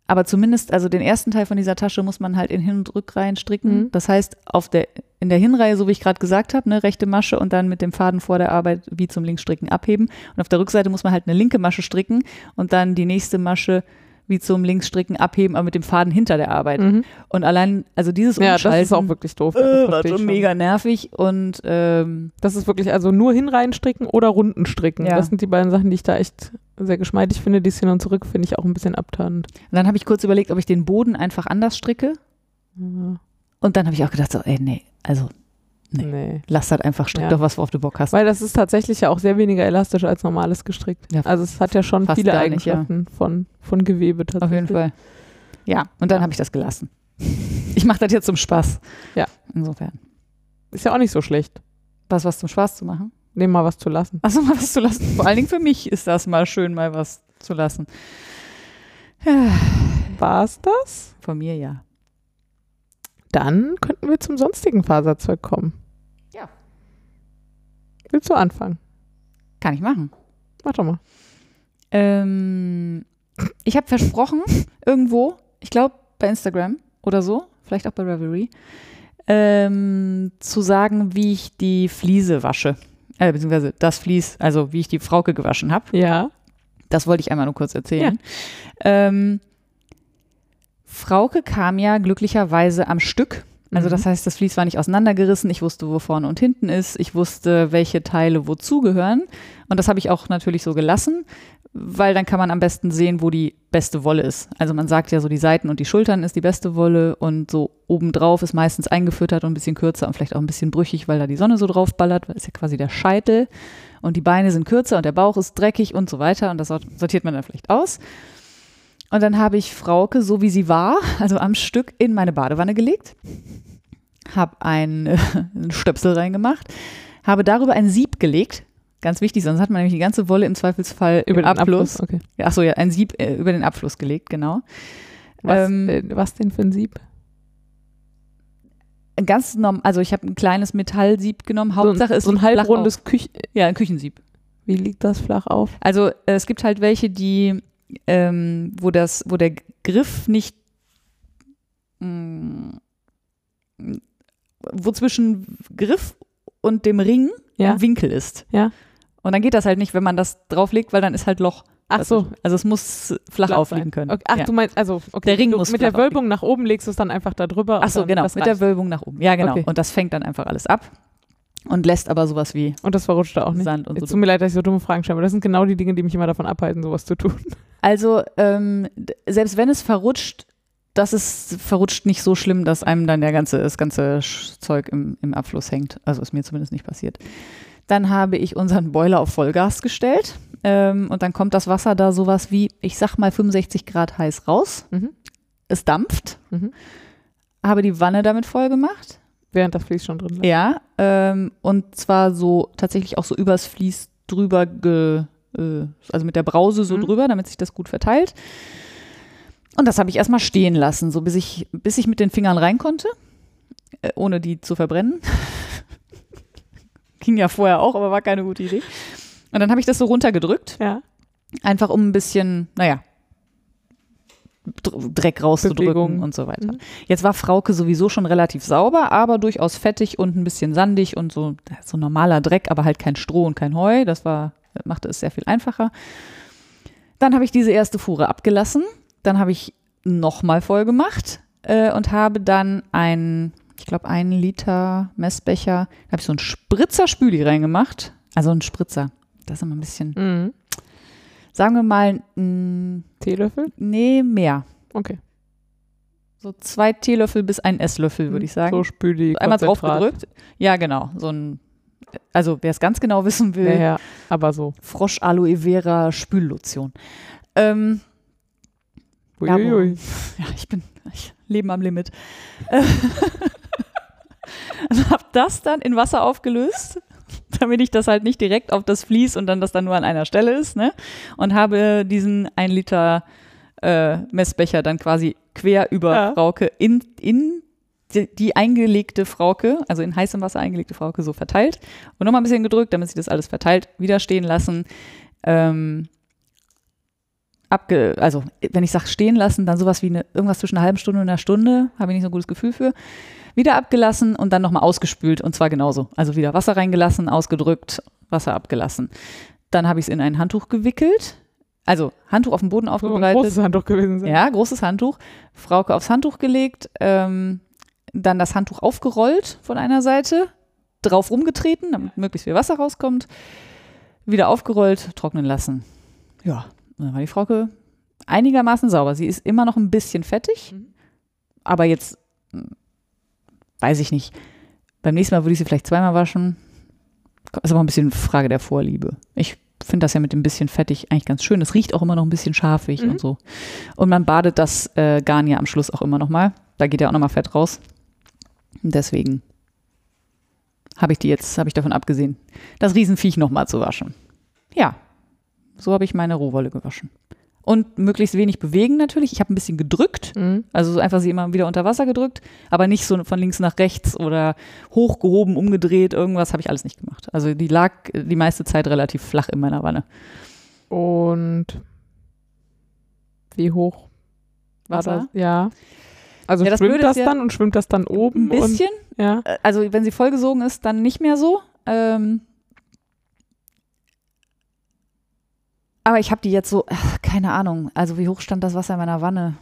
Aber zumindest, also den ersten Teil von dieser Tasche muss man halt in Hin- und Rückreihen stricken. Mhm. Das heißt, auf der, in der Hinreihe, so wie ich gerade gesagt habe, ne, rechte Masche und dann mit dem Faden vor der Arbeit wie zum Linksstricken abheben. Und auf der Rückseite muss man halt eine linke Masche stricken und dann die nächste Masche wie zum Linksstricken abheben, aber mit dem Faden hinter der Arbeit. Mhm. Und allein, also dieses Ja, das ist Umschalten, auch wirklich doof. äh, Das war schon mega nervig und ähm, Das ist wirklich also nur hinrein stricken oder runden stricken. Ja. Das sind die beiden Sachen, die ich da echt sehr geschmeidig finde. Dies hin und zurück finde ich auch ein bisschen abtörend. Und dann habe ich kurz überlegt, ob ich den Boden einfach anders stricke. Ja. Und dann habe ich auch gedacht, so, ey, nee, also Nee. Nee. lass das einfach, strick Ja. doch was, worauf du Bock hast. Weil das ist tatsächlich ja auch sehr weniger elastisch als normales gestrickt. Ja, also es hat ja schon viele nicht, ja. Eigenschaften von, von Gewebe tatsächlich. Auf jeden Fall. Ja, und dann habe ich das gelassen. Ich mache das jetzt zum Spaß. Ja. Insofern. Ist ja auch nicht so schlecht, Was, was zum Spaß zu machen? dem mal was zu lassen. Achso, mal was zu lassen. Vor allen Dingen für mich ist das mal schön, mal was zu lassen. War es das? Von mir ja. Dann könnten wir zum sonstigen Faserzeug kommen. Ja. Willst du anfangen? Kann ich machen. Mach doch mal. Ähm, ich habe versprochen, irgendwo, ich glaube bei Instagram oder so, vielleicht auch bei Revelry, ähm, zu sagen, wie ich die Fliese wasche. Äh, beziehungsweise das Vlies, also wie ich die Frauke gewaschen habe. Ja. Das wollte ich einmal nur kurz erzählen. Ähm, Frauke kam ja glücklicherweise am Stück. Also Mhm. das heißt, das Vlies war nicht auseinandergerissen. Ich wusste, wo vorne und hinten ist. Ich wusste, welche Teile wozu gehören. Und das habe ich auch natürlich so gelassen, weil dann kann man am besten sehen, wo die beste Wolle ist. Also man sagt ja so, die Seiten und die Schultern ist die beste Wolle und so obendrauf ist meistens eingefüttert und ein bisschen kürzer und vielleicht auch ein bisschen brüchig, weil da die Sonne so drauf ballert, weil es ja quasi der Scheitel und die Beine sind kürzer und der Bauch ist dreckig und so weiter und das sort- sortiert man dann vielleicht aus. Und dann habe ich Frauke, so wie sie war, also am Stück, in meine Badewanne gelegt, habe ein, äh, einen Stöpsel reingemacht, habe darüber ein Sieb gelegt, Ganz wichtig, sonst hat man nämlich die ganze Wolle im Zweifelsfall Über den Abfluss. Okay. Ja, Achso, ja, ein Sieb äh, über den Abfluss gelegt, genau. Was, Ähm, äh, was denn für ein Sieb? Ein ganz norm, also ich habe ein kleines Metallsieb genommen. So ein, Hauptsache ist so ein halbrundes Küch. Ja, ein Küchensieb. Wie liegt das flach auf? Also äh, es gibt halt welche, die, ähm, wo das, wo der Griff nicht, mh, wo zwischen Griff und dem Ring Ja. ein Winkel ist. Ja. Und dann geht das halt nicht, wenn man das drauflegt, weil dann ist halt Loch. Ach so. dazwischen. Also es muss flach, Flach aufliegen sein. können. Okay. Ach, ja. du meinst, also, okay. Der Ring du, muss Mit der Wölbung nach oben legst du es dann einfach da drüber. Ach so, genau, mit der reicht. Wölbung nach oben. Ja, genau. Okay. Und das fängt dann einfach alles ab und lässt aber sowas wie Und das verrutscht da auch nicht. Sand und so. tut mir leid, dass ich so dumme Fragen stelle, aber das sind genau die Dinge, die mich immer davon abhalten, sowas zu tun. Also, ähm, selbst wenn es verrutscht, das ist verrutscht nicht so schlimm, dass einem dann der ganze, das ganze Zeug im, im Abfluss hängt. Also ist mir zumindest nicht passiert. Dann habe ich unseren Boiler auf Vollgas gestellt. Ähm, und dann kommt das Wasser da sowas wie, ich sag mal, 65 Grad heiß raus. Mhm. Es dampft. Mhm. Habe die Wanne damit voll gemacht. Während das Vlies schon drin lag. Ja. Ähm, und zwar so tatsächlich auch so übers Vlies drüber, ge, äh, also mit der Brause so Mhm. drüber, damit sich das gut verteilt. Und das habe ich erstmal stehen lassen, so bis ich, bis ich mit den Fingern rein konnte, äh, ohne die zu verbrennen. Ging ja vorher auch, aber war keine gute Idee. Und dann habe ich das so runtergedrückt, Ja. einfach um ein bisschen, naja, Dreck rauszudrücken Bewegung. und so weiter. Mhm. Jetzt war Frauke sowieso schon relativ sauber, aber durchaus fettig und ein bisschen sandig und so, so normaler Dreck, aber halt kein Stroh und kein Heu. Das war, machte es sehr viel einfacher. Dann habe ich diese erste Fuhre abgelassen. Dann habe ich nochmal voll gemacht äh, und habe dann ein, ich glaube, einen Liter Messbecher, da habe ich so einen Spritzer Spüli reingemacht. Also ein Spritzer. Das ist immer ein bisschen, Mhm. Sagen wir mal, mh, Teelöffel? nee, mehr. Okay. So zwei Teelöffel bis ein Esslöffel, würde ich sagen. So spüli einmal drauf gedrückt. Ja, genau. So ein, also wer es ganz genau wissen will, Ja, ja, aber so. Frosch Aloe Vera Spüllotion. Ähm, Uiuiui. ja, ich bin ich lebe am Limit. Und habe das dann in Wasser aufgelöst, damit ich das halt nicht direkt auf das Vlies und dann das dann nur an einer Stelle ist, ne? Und habe diesen ein Liter äh, Messbecher dann quasi quer über Ja. Frauke in, in die, die eingelegte Frauke, also in heißem Wasser eingelegte Frauke so verteilt und nochmal ein bisschen gedrückt, damit sich das alles verteilt, wieder stehen lassen. Ähm, abge, also wenn ich sage stehen lassen, dann sowas wie eine, irgendwas zwischen einer halben Stunde und einer Stunde, habe ich nicht so ein gutes Gefühl für. Wieder abgelassen und dann nochmal ausgespült und zwar genauso. Also wieder Wasser reingelassen, ausgedrückt, Wasser abgelassen. Dann habe ich es in ein Handtuch gewickelt, also Handtuch auf den Boden So ein aufgebreitet. großes Handtuch gewesen sein. Ja, großes Handtuch. Frauke aufs Handtuch gelegt, ähm, dann das Handtuch aufgerollt von einer Seite, drauf rumgetreten, damit möglichst viel Wasser rauskommt, wieder aufgerollt, trocknen lassen. Ja, und dann war die Frauke einigermaßen sauber. Sie ist immer noch ein bisschen fettig, Mhm. aber jetzt weiß ich nicht. Beim nächsten Mal würde ich sie vielleicht zweimal waschen. Ist aber ein bisschen Frage der Vorliebe. Ich finde das ja mit dem bisschen fettig eigentlich ganz schön. Es riecht auch immer noch ein bisschen scharfig Mhm. und so. Und man badet das äh, Garn ja am Schluss auch immer noch mal. Da geht ja auch noch mal Fett raus. Und deswegen habe ich die jetzt, habe ich davon abgesehen, das Riesenviech noch mal zu waschen. Ja, so habe ich meine Rohwolle gewaschen. Und möglichst wenig bewegen natürlich. Ich habe ein bisschen gedrückt, Mhm. also so einfach sie immer wieder unter Wasser gedrückt, aber nicht so von links nach rechts oder hochgehoben, umgedreht, irgendwas habe ich alles nicht gemacht. Also die lag die meiste Zeit relativ flach in meiner Wanne. Und wie hoch war Wasser? das? Ja. Also Ja, das schwimmt das ja- dann und schwimmt das dann oben? Ein bisschen, Und, ja. Also wenn sie vollgesogen ist, dann nicht mehr so. Ähm, aber ich habe die jetzt so, ach, keine Ahnung, also wie hoch stand das Wasser in meiner Wanne?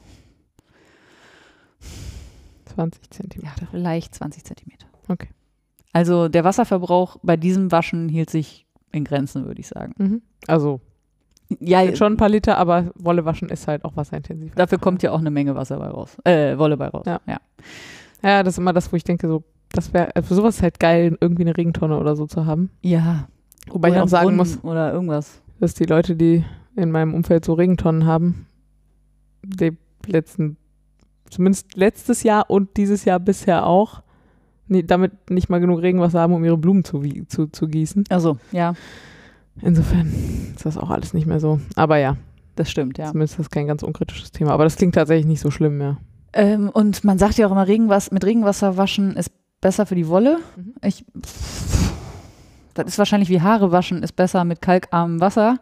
20 Ja, Zentimeter. vielleicht 20 Zentimeter. Okay. Also der Wasserverbrauch bei diesem Waschen hielt sich in Grenzen, würde ich sagen. Mhm. Also Ja, schon ein paar Liter, aber Wolle waschen ist halt auch wasserintensiv. dafür kommt ja auch eine Menge Wasser bei raus. Äh, Wolle bei raus. Ja. ja. Ja, das ist immer das, wo ich denke, so, das wäre, für sowas ist halt geil, irgendwie eine Regentonne oder so zu haben. Ja. Wobei ich Oder auch sagen muss, Oder irgendwas. Dass die Leute, die in meinem Umfeld so Regentonnen haben, die letzten, zumindest letztes Jahr und dieses Jahr bisher auch, nie, damit nicht mal genug Regenwasser haben, um ihre Blumen zu, zu, zu gießen. Also, ja. Insofern ist das auch alles nicht mehr so. Aber ja, Das stimmt, ja. zumindest ist das kein ganz unkritisches Thema. Aber das klingt tatsächlich nicht so schlimm mehr. Ähm, und man sagt ja auch immer, Regenwas mit Regenwasser waschen ist besser für die Wolle. Mhm. Ich, das ist wahrscheinlich wie Haare waschen ist besser mit kalkarmem Wasser.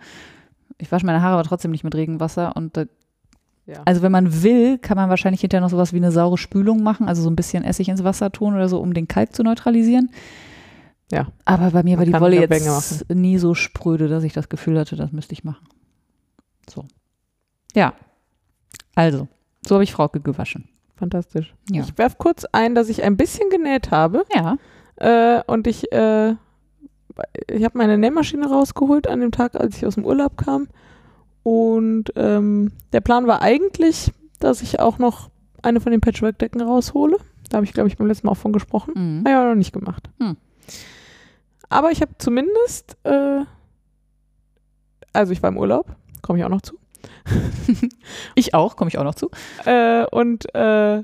Ich wasche meine Haare aber trotzdem nicht mit Regenwasser. Und äh, Ja. also wenn man will, kann man wahrscheinlich hinterher noch sowas wie eine saure Spülung machen, also so ein bisschen Essig ins Wasser tun oder so, um den Kalk zu neutralisieren. Ja. Aber bei mir Man war die Wolle jetzt nie so spröde, dass ich das Gefühl hatte, das müsste ich machen. So. Ja. Also, so habe ich Frauke gewaschen. Fantastisch. Ja. Ich werfe kurz ein, dass ich ein bisschen genäht habe. Ja. Äh, und ich, äh, ich habe meine Nähmaschine rausgeholt an dem Tag, als ich aus dem Urlaub kam. Und ähm, der Plan war eigentlich, dass ich auch noch eine von den Patchwork-Decken raushole. Da habe ich, glaube ich, beim letzten Mal auch von gesprochen. Mhm. Habe ich aber noch nicht gemacht. Hm. Aber ich habe zumindest, äh, also ich war im Urlaub, komme ich auch noch zu. Ich auch, komme ich auch noch zu. Äh, und äh,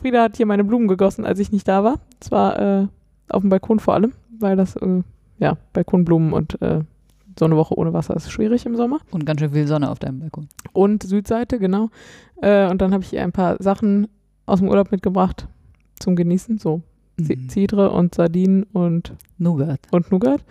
Frieda hat hier meine Blumen gegossen, als ich nicht da war. Zwar äh, auf dem Balkon vor allem, weil das, äh, ja, Balkonblumen und äh, so eine Woche ohne Wasser ist schwierig im Sommer. Und ganz schön viel Sonne auf deinem Balkon. Und Südseite, genau. Äh, und dann habe ich ihr ein paar Sachen aus dem Urlaub mitgebracht zum Genießen, so Mhm. Zidre und Sardinen und, Nougat. und Nougat.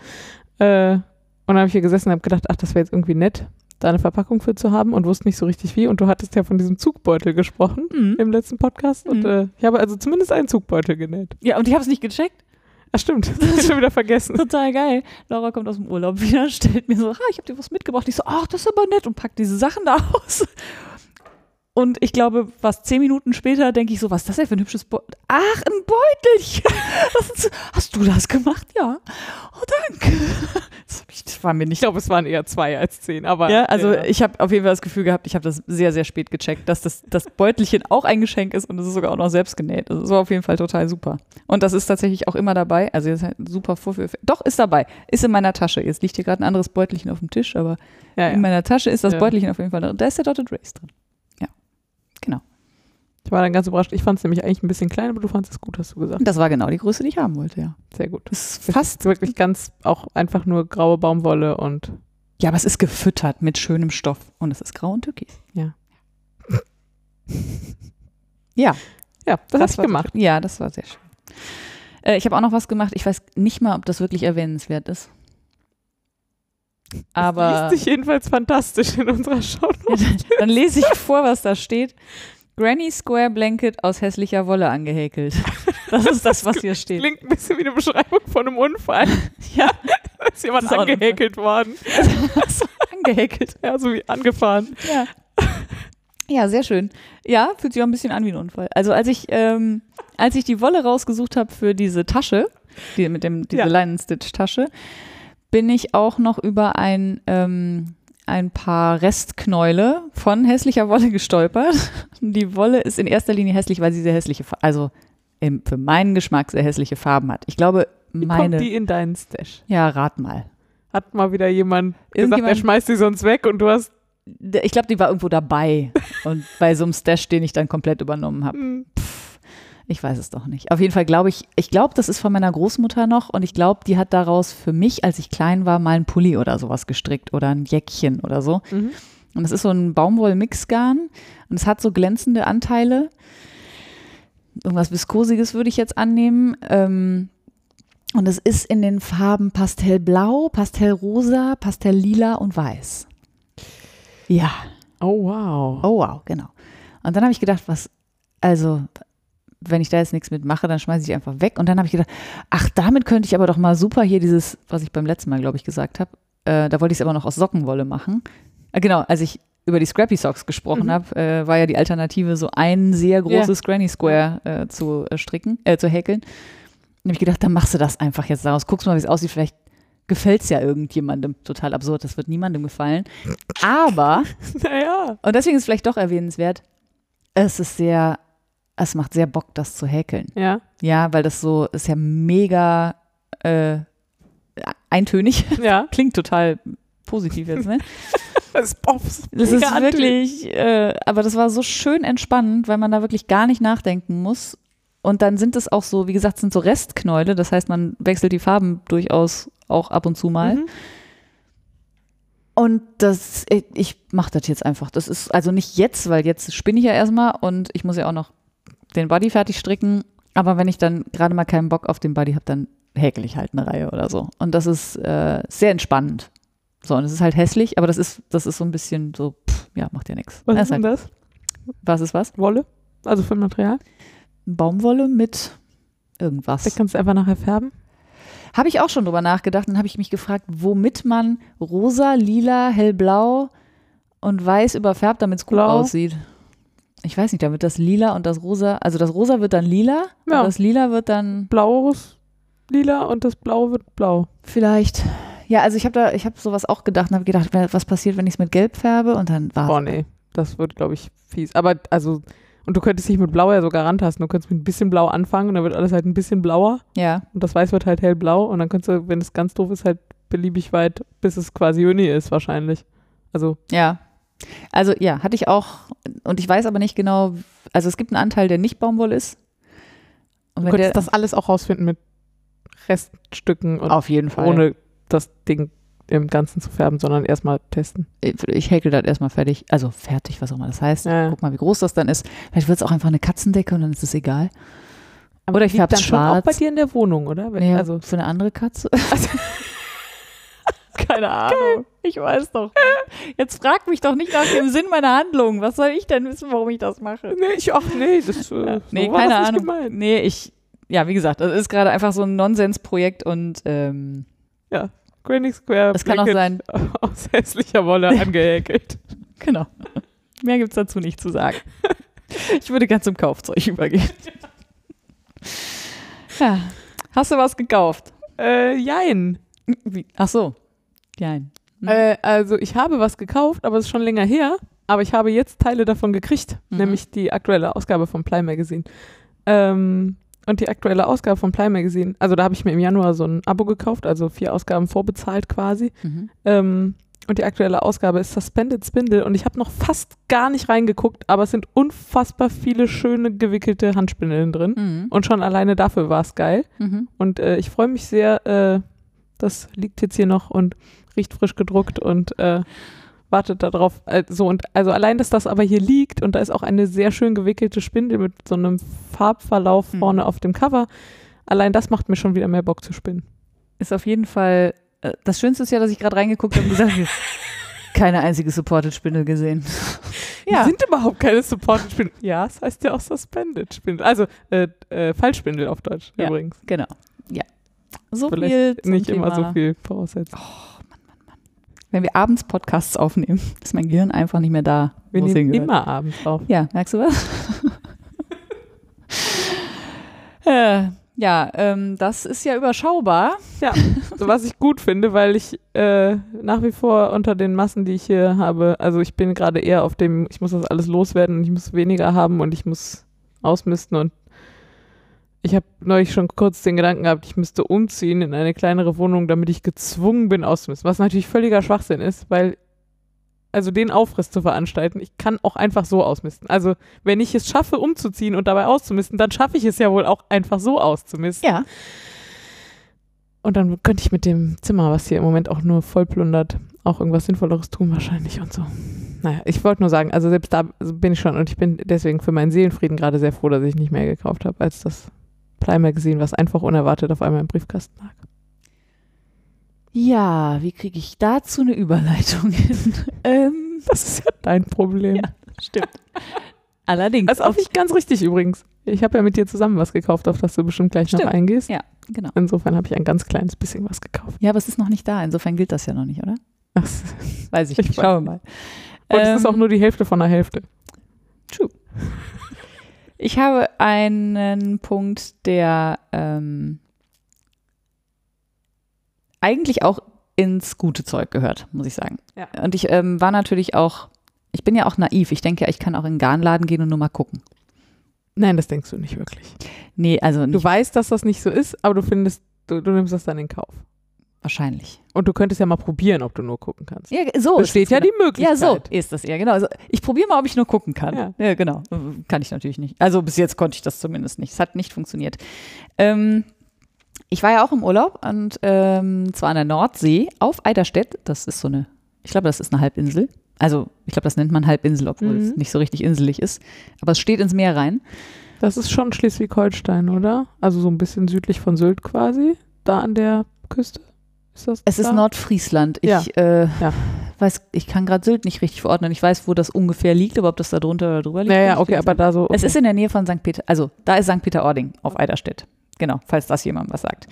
Äh, und dann habe ich hier gesessen und habe gedacht, ach, das wäre jetzt irgendwie nett, da eine Verpackung für zu haben und wusste nicht so richtig wie. Und du hattest ja von diesem Zugbeutel gesprochen Mhm. im letzten Podcast und Mhm. äh, ich habe also zumindest einen Zugbeutel genäht. Ja, und ich habe es nicht gecheckt. Ach stimmt, das ich schon wieder vergessen. Total geil. Laura kommt aus dem Urlaub wieder, stellt mir so, ah, ich habe dir was mitgebracht. Ich so, ach, das ist aber nett und packt diese Sachen da aus. Und ich glaube, was zehn Minuten später denke ich so, was ist das denn für ein hübsches Beutel? Ach, ein Beutelchen. Ist, hast du das gemacht? Ja. Oh, danke. Das, ich, war mir Ich nicht glaube, es waren eher zwei als zehn, aber Ja, also ich habe auf jeden Fall das Gefühl gehabt, ich habe das sehr, sehr spät gecheckt, dass das, das Beutelchen auch ein Geschenk ist und es ist sogar auch noch selbst genäht. Also das war auf jeden Fall total super. Und das ist tatsächlich auch immer dabei. Also jetzt halt super Vorführeffekt. Doch, ist dabei. Ist in meiner Tasche. Jetzt liegt hier gerade ein anderes Beutelchen auf dem Tisch, aber ja, in ja. meiner Tasche ist das Ja. Beutelchen auf jeden Fall drin. Da ist der Dotted Race drin. Ich war dann ganz überrascht. Ich fand es nämlich eigentlich ein bisschen klein, aber du fandest es gut, hast du gesagt. Das war genau die Größe, die ich haben wollte, ja. Sehr gut. Das ist Fast wirklich ganz auch einfach nur graue Baumwolle und ja, aber es ist gefüttert mit schönem Stoff und es ist grau und türkis. Ja. Ja. ja, das, habe ich war gemacht. Schön. Ja, das war sehr schön. Äh, ich habe auch noch was gemacht. Ich weiß nicht mal, ob das wirklich erwähnenswert ist. Aber Liest sich jedenfalls fantastisch in unserer Show. dann lese ich vor, was da steht. Granny Square Blanket aus hässlicher Wolle angehäkelt. Das ist das, was hier steht. Klingt ein bisschen wie eine Beschreibung von einem Unfall. Ja, Da ist jemand angehäkelt worden. angehäkelt. Ja, so wie angefahren. Ja. Ja, sehr schön. Ja, fühlt sich auch ein bisschen an wie ein Unfall. Also als ich, ähm, als ich die Wolle rausgesucht habe für diese Tasche, die, mit dem, diese Ja. Leinenstitch-Tasche, bin ich auch noch über ein, ähm, ein paar Restknäule von hässlicher Wolle gestolpert. Die Wolle ist in erster Linie hässlich, weil sie sehr hässliche, also im, für meinen Geschmack sehr hässliche Farben hat. Ich glaube, Wie meine, kommt die in deinen Stash? ja, rat mal. Hat mal wieder jemand gesagt, er schmeißt die sonst weg und du hast Ich glaube, die war irgendwo dabei und bei so einem Stash, den ich dann komplett übernommen habe. Ich weiß es doch nicht. Auf jeden Fall glaube ich, ich glaube, das ist von meiner Großmutter noch und ich glaube, die hat daraus für mich, als ich klein war, mal einen Pulli oder sowas gestrickt oder ein Jäckchen oder so. mhm. Und das ist so ein Baumwoll-Mixgarn und es hat so glänzende Anteile. Irgendwas Viskosiges würde ich jetzt annehmen. Ähm, und es ist in den Farben Pastellblau, Pastellrosa, Pastelllila und Weiß. Ja. Oh wow. Oh wow, genau. Und dann habe ich gedacht, was, also, wenn ich da jetzt nichts mitmache, dann schmeiße ich einfach weg. Und dann habe ich gedacht, ach, damit könnte ich aber doch mal super hier dieses, was ich beim letzten Mal, glaube ich, gesagt habe, äh, da wollte ich es aber noch aus Sockenwolle machen. Äh, genau, als ich über die Scrappy Socks gesprochen Mhm. habe, äh, war ja die Alternative, so ein sehr großes Granny Square äh, zu äh, stricken, äh, zu häkeln. Dann habe ich gedacht, dann machst du das einfach jetzt daraus. Guckst mal, wie es aussieht. Vielleicht gefällt es ja irgendjemandem. Total absurd, das wird niemandem gefallen. Aber Naja. und deswegen ist es vielleicht doch erwähnenswert, es ist sehr, es macht sehr Bock, das zu häkeln. Ja. Ja, weil das so ist ja mega äh, eintönig. Ja. Klingt total positiv jetzt, ne? Das ist, oh, das ist, wirklich, äh, aber das war so schön entspannend, weil man da wirklich gar nicht nachdenken muss. Und dann sind es auch so, wie gesagt, sind so Restknäule. Das heißt, man wechselt die Farben durchaus auch ab und zu mal. Mhm. Und das, ich- ich mache das jetzt einfach. Das ist also nicht jetzt, weil jetzt spinne ich ja erstmal und ich muss ja auch noch den Body fertig stricken. Aber wenn ich dann gerade mal keinen Bock auf den Body habe, dann häkel ich halt eine Reihe oder so. Und das ist äh, sehr entspannend. So, und es ist halt hässlich, aber das ist, das ist so ein bisschen so, pff, ja, macht ja nichts. Was Das ist denn das? Was ist was? Wolle? Also für ein Material? Baumwolle mit Da irgendwas. kannst du einfach nachher färben. Habe ich auch schon drüber nachgedacht und habe ich mich gefragt, womit man rosa, lila, hellblau und weiß überfärbt, damit es gut Blau. aussieht. Ich weiß nicht, damit das lila und das rosa, also das rosa wird dann lila Ja. und das lila wird dann Blaues lila und das Blau wird blau. vielleicht. Ja, also ich habe da, ich habe sowas auch gedacht und habe gedacht, was passiert, wenn ich es mit Gelb färbe und dann war Boah, nee. Das wird, glaube ich, fies. Aber, also, und du könntest dich mit Blau ja sogar rantasten. Du könntest mit ein bisschen Blau anfangen und dann wird alles halt ein bisschen blauer. ja, Und das Weiß wird halt hellblau. Und dann kannst du, wenn es ganz doof ist, halt beliebig weit, bis es quasi Uni ist, wahrscheinlich. Also, ja. Also ja, hatte ich auch und ich weiß aber nicht genau, also es gibt einen Anteil, der nicht Baumwolle ist. Und du könntest das alles auch rausfinden mit Reststücken und auf jeden Fall. ohne das Ding im Ganzen zu färben, sondern erstmal testen. ich häkel das erstmal fertig, also fertig, was auch immer das heißt. Ja, ja. Guck mal, wie groß das dann ist. Vielleicht wird es auch einfach eine Katzendecke und dann ist es egal. Aber Oder ich färb's dann schon auch bei dir in der Wohnung, oder? Wenn, Nee, Also, für eine andere Katze. keine Ahnung. Ich weiß doch. Jetzt frag mich doch nicht nach dem Sinn meiner Handlung. Was soll ich denn wissen, warum ich das mache? Nee, ich, ach nee, das äh, Ja. so Nee, war keine das Ahnung. gemeint. Nee, ich, ja, wie gesagt, das ist gerade einfach so ein Nonsensprojekt und ähm, Granny Square es kann auch sein, aus hässlicher Wolle angehäkelt. genau. Mehr gibt es dazu nicht zu sagen. Ich würde ganz zum Kaufzeug übergehen. Ja. Hast du was gekauft? Äh, jein. Wie? Ach so. Nein. Hm. Äh, also ich habe was gekauft, aber es ist schon länger her. Aber ich habe jetzt Teile davon gekriegt, Mhm. nämlich die aktuelle Ausgabe von Ply Magazine. Ähm, und die aktuelle Ausgabe von Ply Magazine, also da habe ich mir im Januar so ein Abo gekauft, also vier Ausgaben vorbezahlt quasi. Mhm. Ähm, und die aktuelle Ausgabe ist Suspended Spindle und ich habe noch fast gar nicht reingeguckt, aber es sind unfassbar viele schöne gewickelte Handspindeln drin. Mhm. Und schon alleine dafür war es geil. Mhm. Und äh, ich freue mich sehr, äh, das liegt jetzt hier noch und riecht frisch gedruckt und äh, wartet darauf. Also, und, also allein, dass das aber hier liegt und da ist auch eine sehr schön gewickelte Spindel mit so einem Farbverlauf Mhm. vorne auf dem Cover. Allein das macht mir schon wieder mehr Bock zu spinnen. Ist auf jeden Fall, äh, das Schönste ist ja, dass ich gerade reingeguckt habe und gesagt habe, keine einzige Supported-Spindel gesehen. Die sind überhaupt keine Supported Spindel. Ja, es heißt ja auch Suspended Spindel. Also äh, äh, Fallspindel auf Deutsch Ja. übrigens. Genau. Ja. So Vielleicht viel Nicht Thema. immer so viel voraussetzen. Wenn wir abends Podcasts aufnehmen, ist mein Gehirn einfach nicht mehr da. Wir nehmen immer abends auf. Ja, merkst du was? äh, ja, ähm, das ist ja überschaubar. was ich gut finde, weil ich äh, nach wie vor unter den Massen, die ich hier habe, also ich bin gerade eher auf dem, ich muss das alles loswerden und ich muss weniger haben und ich muss ausmisten und ich habe neulich schon kurz den Gedanken gehabt, ich müsste umziehen in eine kleinere Wohnung, damit ich gezwungen bin auszumisten, was natürlich völliger Schwachsinn ist, weil also den Aufriss zu veranstalten, ich kann auch einfach so ausmisten. Also wenn ich es schaffe, umzuziehen und dabei auszumisten, dann schaffe ich es ja wohl auch einfach so auszumisten. Ja. Und dann könnte ich mit dem Zimmer, was hier im Moment auch nur voll plundert, auch irgendwas Sinnvolleres tun wahrscheinlich und so. Naja, ich wollte nur sagen, also selbst da bin ich schon und ich bin deswegen für meinen Seelenfrieden gerade sehr froh, dass ich nicht mehr gekauft habe, als das Ply Magazine, was einfach unerwartet auf einmal im Briefkasten lag. Ja, wie kriege ich dazu eine Überleitung hin? ähm, Das ist ja dein Problem. Ja. stimmt. Allerdings. Das ist auch nicht ganz richtig übrigens. Ich habe ja mit dir zusammen was gekauft, auf das du bestimmt gleich noch Stimmt. eingehst. Ja, genau. Insofern habe ich ein ganz kleines bisschen was gekauft. Ja, aber es ist noch nicht da. Insofern gilt das ja noch nicht, oder? Ach, Weiß ich Ich nicht. Schauen wir mal. Und es Ähm, ist auch nur die Hälfte von der Hälfte. Ich habe einen Punkt, der ähm, eigentlich auch ins gute Zeug gehört, muss ich sagen. Ja. Und ich ähm, war natürlich auch, ich bin ja auch naiv. Ich denke ja, ich kann auch in einen Garnladen gehen und nur mal gucken. Nein, das denkst du nicht wirklich. Nee, also Du nicht weißt, dass das nicht so ist, aber du findest, du, du nimmst das dann in Kauf. Wahrscheinlich. Und du könntest ja mal probieren, ob du nur gucken kannst. Ja, so Besteht es, ja genau. die Möglichkeit. Ja, so ist das ja, genau. Also ich probiere mal, ob ich nur gucken kann. Ja. genau. Kann ich natürlich nicht. Also bis jetzt konnte ich das zumindest nicht. Es hat nicht funktioniert. Ähm, ich war ja auch im Urlaub und ähm, zwar an der Nordsee auf Eiderstedt. Das ist so eine Ich glaube, das ist eine Halbinsel. Also, ich glaube, das nennt man Halbinsel, obwohl Mhm. es nicht so richtig inselig ist. Aber es steht ins Meer rein. Das ist schon Schleswig-Holstein, oder? Also so ein bisschen südlich von Sylt quasi, da an der Küste. Ist das Es ist da? Nordfriesland. Ich Ja. äh, Ja. weiß, ich kann gerade Sylt nicht richtig verordnen. Ich weiß, wo das ungefähr liegt, aber ob das da drunter oder drüber liegt. Ich okay, aber da so. Okay. Es ist in der Nähe von St. Peter, also da ist St. Peter-Ording auf Eiderstedt. Genau, falls das jemandem was sagt.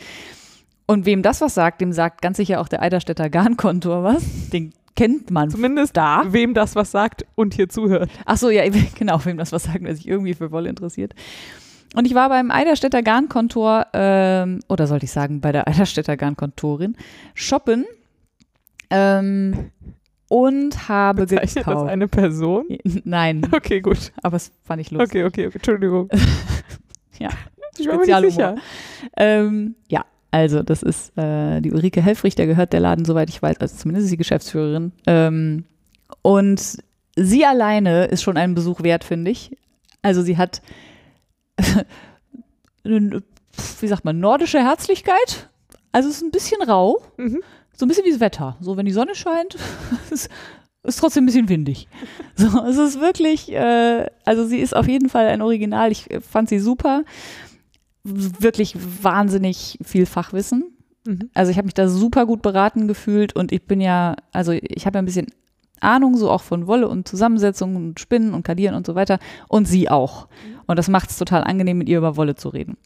Und wem das was sagt, dem sagt ganz sicher auch der Eiderstädter Garnkontor was. Den kennt man. Zumindest da, wem das was sagt und hier zuhört. Ach so, ja, genau, wem das was sagt, wer sich irgendwie für Wolle interessiert. Und ich war beim Eiderstädter Garnkontor, ähm, oder sollte ich sagen, bei der Eiderstädter Garnkontorin, shoppen ähm, und habe Bezeichnet das gekauft. eine Person? Nein, Okay, gut. aber es fand ich lustig. Okay, okay, okay. Entschuldigung. Ja. Ich war mir nicht sicher. Ähm, ja, also das ist äh, die Ulrike Helfrich, der gehört der Laden, soweit ich weiß, also zumindest ist sie Geschäftsführerin. Ähm, und sie alleine ist schon einen Besuch wert, finde ich. Also sie hat, wie sagt man, nordische Herzlichkeit. Also es ist ein bisschen rau, Mhm. so ein bisschen wie das Wetter. So, wenn die Sonne scheint, ist, ist trotzdem ein bisschen windig. So, es ist wirklich, äh, also sie ist auf jeden Fall ein Original. Ich fand sie super. Wirklich wahnsinnig viel Fachwissen. Mhm. Also ich habe mich da super gut beraten gefühlt und ich bin ja, also ich habe ja ein bisschen Ahnung so auch von Wolle und Zusammensetzung und Spinnen und Kadieren und so weiter und sie auch. Und das macht es total angenehm, mit ihr über Wolle zu reden.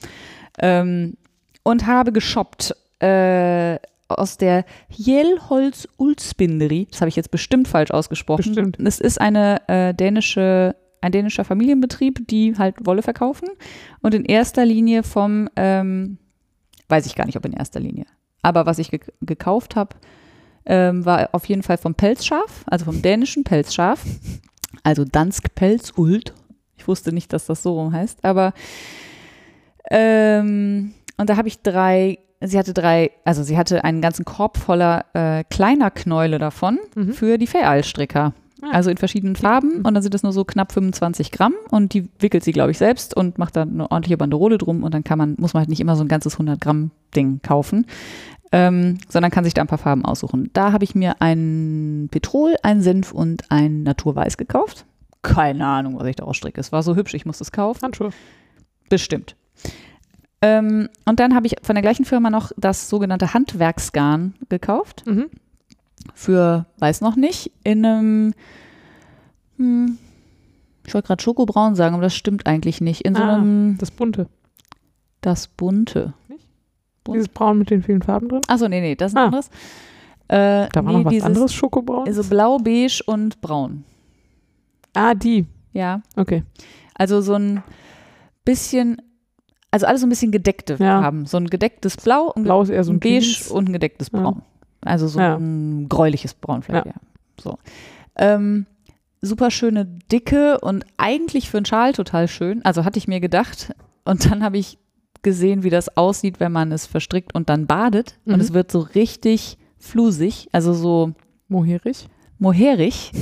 Ähm, und habe geshoppt äh, aus der Jelholz Ulspinderi. Das habe ich jetzt bestimmt falsch ausgesprochen. Bestimmt. Es ist eine äh, dänische, ein dänischer Familienbetrieb, die halt Wolle verkaufen und in erster Linie vom, ähm, weiß ich gar nicht, ob in erster Linie, aber was ich ge gekauft habe, ähm, war auf jeden Fall vom Pelzschaf, also vom dänischen Pelzschaf, also Dansk Pelzult. Ich wusste nicht, dass das so rum heißt, aber ähm, und da habe ich drei, sie hatte drei, also sie hatte einen ganzen Korb voller äh, kleiner Knäule davon Mhm. für die Fayal-Stricker. Ah. Also in verschiedenen Farben und dann sind das nur so knapp 25 Gramm und die wickelt sie, glaube ich, selbst und macht da eine ordentliche Banderole drum und dann kann man, muss man halt nicht immer so ein ganzes 100 Gramm Ding kaufen, ähm, sondern kann sich da ein paar Farben aussuchen. Da habe ich mir ein Petrol, ein Senf und ein Naturweiß gekauft. Keine Ahnung, was ich daraus stricke. Es war so hübsch, ich musste es kaufen. Handschuhe. Bestimmt. Ähm, und dann habe ich von der gleichen Firma noch das sogenannte Handwerksgarn gekauft. Mhm. Für, weiß noch nicht, in einem, hm, ich wollte gerade Schokobraun sagen, aber das stimmt eigentlich nicht. In so Ah. einem, Das bunte. das bunte. Bunt? Dieses Braun mit den vielen Farben drin. Achso, nee, nee, das ist ein Ah. anderes. Äh, Da war nee, noch was anderes, Schokobraun. Also blau, beige und braun. ah, die. Ja, Okay. also so ein bisschen, also alles so ein bisschen gedeckte Ja. Farben. So ein gedecktes Blau und Blau ist eher so ein beige Jeans. und ein gedecktes Ja. Braun. Also so Ja. ein gräuliches Braun vielleicht. Ja. Ja. So. Ähm, super schöne Dicke und eigentlich für einen Schal total schön. Also hatte ich mir gedacht. Und dann habe ich gesehen, wie das aussieht, wenn man es verstrickt und dann badet. Und Mhm. es wird so richtig flusig, also so Moherig. moherig.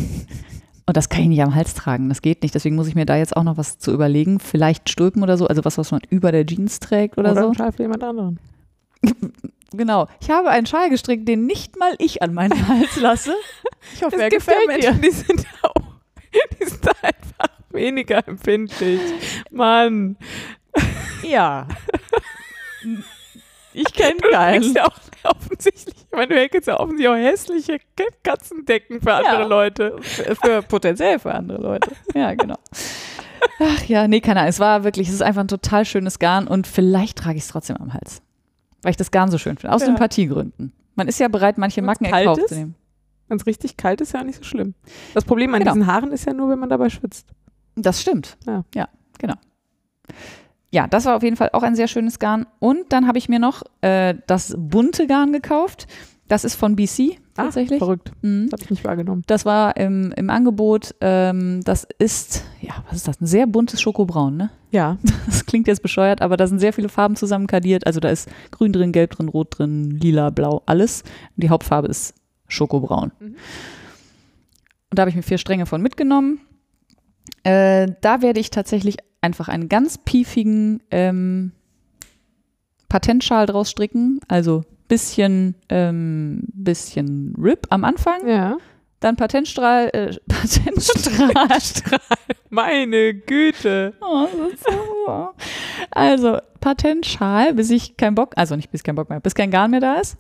Und das kann ich nicht am Hals tragen. Das geht nicht. Deswegen muss ich mir da jetzt auch noch was zu überlegen. Vielleicht Stulpen oder so, also was, was man über der Jeans trägt oder, Oder, so. ein Schal für jemand anderen. Genau. Ich habe einen Schal gestrickt, den nicht mal ich an meinen Hals lasse. Ich hoffe, er gefällt dir. die sind auch, die sind einfach weniger empfindlich. Mann. Ja. Ich kenne Du keinen. kriegst ja auch offensichtlich, ich meine, du häkelst ja offensichtlich auch hässliche Katzendecken für andere Ja. Leute. Für, für potenziell für andere Leute. Ja, genau. Ach ja, nee, keine Ahnung. Es war wirklich, es ist einfach ein total schönes Garn und vielleicht trage ich es trotzdem am Hals. Weil ich das Garn so schön finde. Aus Ja. Sympathiegründen. Man ist ja bereit, manche Wenn's Macken in Kauf ist? zu nehmen. Wenn es richtig kalt ist, ja nicht so schlimm. Das Problem an Genau. diesen Haaren ist ja nur, wenn man dabei schwitzt. Das stimmt. Ja. ja, genau. Ja, das war auf jeden Fall auch ein sehr schönes Garn. Und dann habe ich mir noch äh, das bunte Garn gekauft. Das ist von BC tatsächlich. Ah, verrückt. Mhm. Das habe ich nicht wahrgenommen. Das war im, im Angebot. Ähm, das ist, ja, was ist das? Ein sehr buntes Schokobraun, ne? Ja. Das klingt jetzt bescheuert, aber da sind sehr viele Farben zusammenkadiert. Also da ist grün drin, gelb drin, rot drin, lila, blau, alles. Und die Hauptfarbe ist Schokobraun. Mhm. Und da habe ich mir vier Stränge von mitgenommen. Äh, da werde ich tatsächlich einfach einen ganz piefigen ähm, Patentschal draus stricken. Also bisschen, ähm, bisschen Rip am Anfang, Ja. Dann Patentstrahl, äh, Patentstrahl. Meine Güte. Oh, das ist so. Also, Patentschal, bis ich keinen Bock, also nicht bis keinen Bock mehr, bis kein Garn mehr da ist.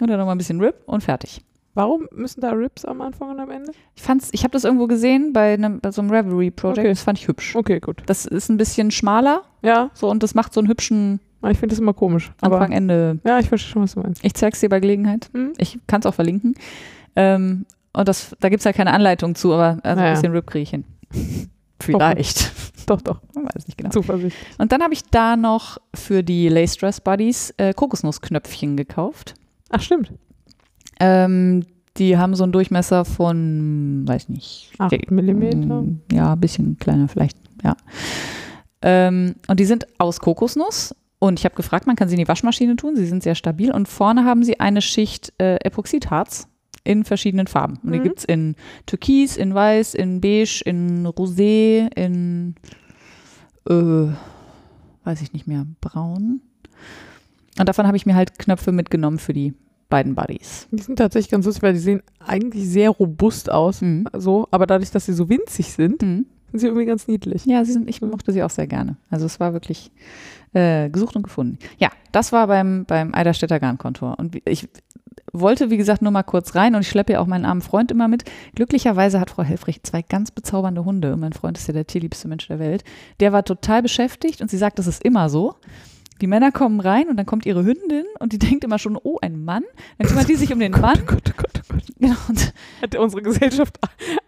Und dann nochmal ein bisschen Rip und fertig. Warum müssen da Rips am Anfang und am Ende? Ich fand's, ich habe das irgendwo gesehen bei, einem, bei so einem Reverie-Project, Okay. das fand ich hübsch. Okay, gut. Das ist ein bisschen schmaler, Ja, so, und das macht so einen hübschen ich finde das immer komisch. Aber Anfang-Ende. ja, ich verstehe schon, was du meinst. Ich zeig's dir bei Gelegenheit. Hm? Ich kann es auch verlinken. Ähm, und das, da gibt's ja keine Anleitung zu, aber also Naja. ein bisschen Rip kriege ich hin. Vielleicht. Doch, doch. Man weiß nicht genau. Zuversicht. Und dann habe ich da noch für die Lace Dress Buddies äh, Kokosnussknöpfchen gekauft. Ach, stimmt. Ähm, die haben so einen Durchmesser von, weiß nicht, 8 Millimeter. Mm, Ja, ein bisschen kleiner vielleicht, ja. Ähm, und die sind aus Kokosnuss. Und ich habe gefragt, man kann sie in die Waschmaschine tun. Sie sind sehr stabil. Und vorne haben sie eine Schicht äh, Epoxidharz in verschiedenen Farben. Und die Mhm. gibt es in Türkis, in Weiß, in Beige, in Rosé, in, äh, weiß ich nicht mehr, Braun. Und davon habe ich mir halt Knöpfe mitgenommen für die beiden Buddies. Die sind tatsächlich ganz lustig, weil die sehen eigentlich sehr robust aus. Mhm. So, aber dadurch, dass sie so winzig sind, Mhm. sind sie irgendwie ganz niedlich. Ja, sie sind, ich mochte sie auch sehr gerne. Also es war wirklich äh, gesucht und gefunden. Ja, das war beim, beim Eiderstädter Garnkontor. Und ich wollte, wie gesagt, nur mal kurz rein und ich schleppe ja auch meinen armen Freund immer mit. Glücklicherweise hat Frau Helfrich zwei ganz bezaubernde Hunde. Und mein Freund ist ja der tierliebste Mensch der Welt. Der war total beschäftigt und sie sagt, das ist immer so. Die Männer kommen rein und dann kommt ihre Hündin und die denkt immer schon, oh, ein Mann. Dann kümmert die sich um den Mann. Oh Gott, Gott, oh Gott. Genau, und Hat unsere Gesellschaft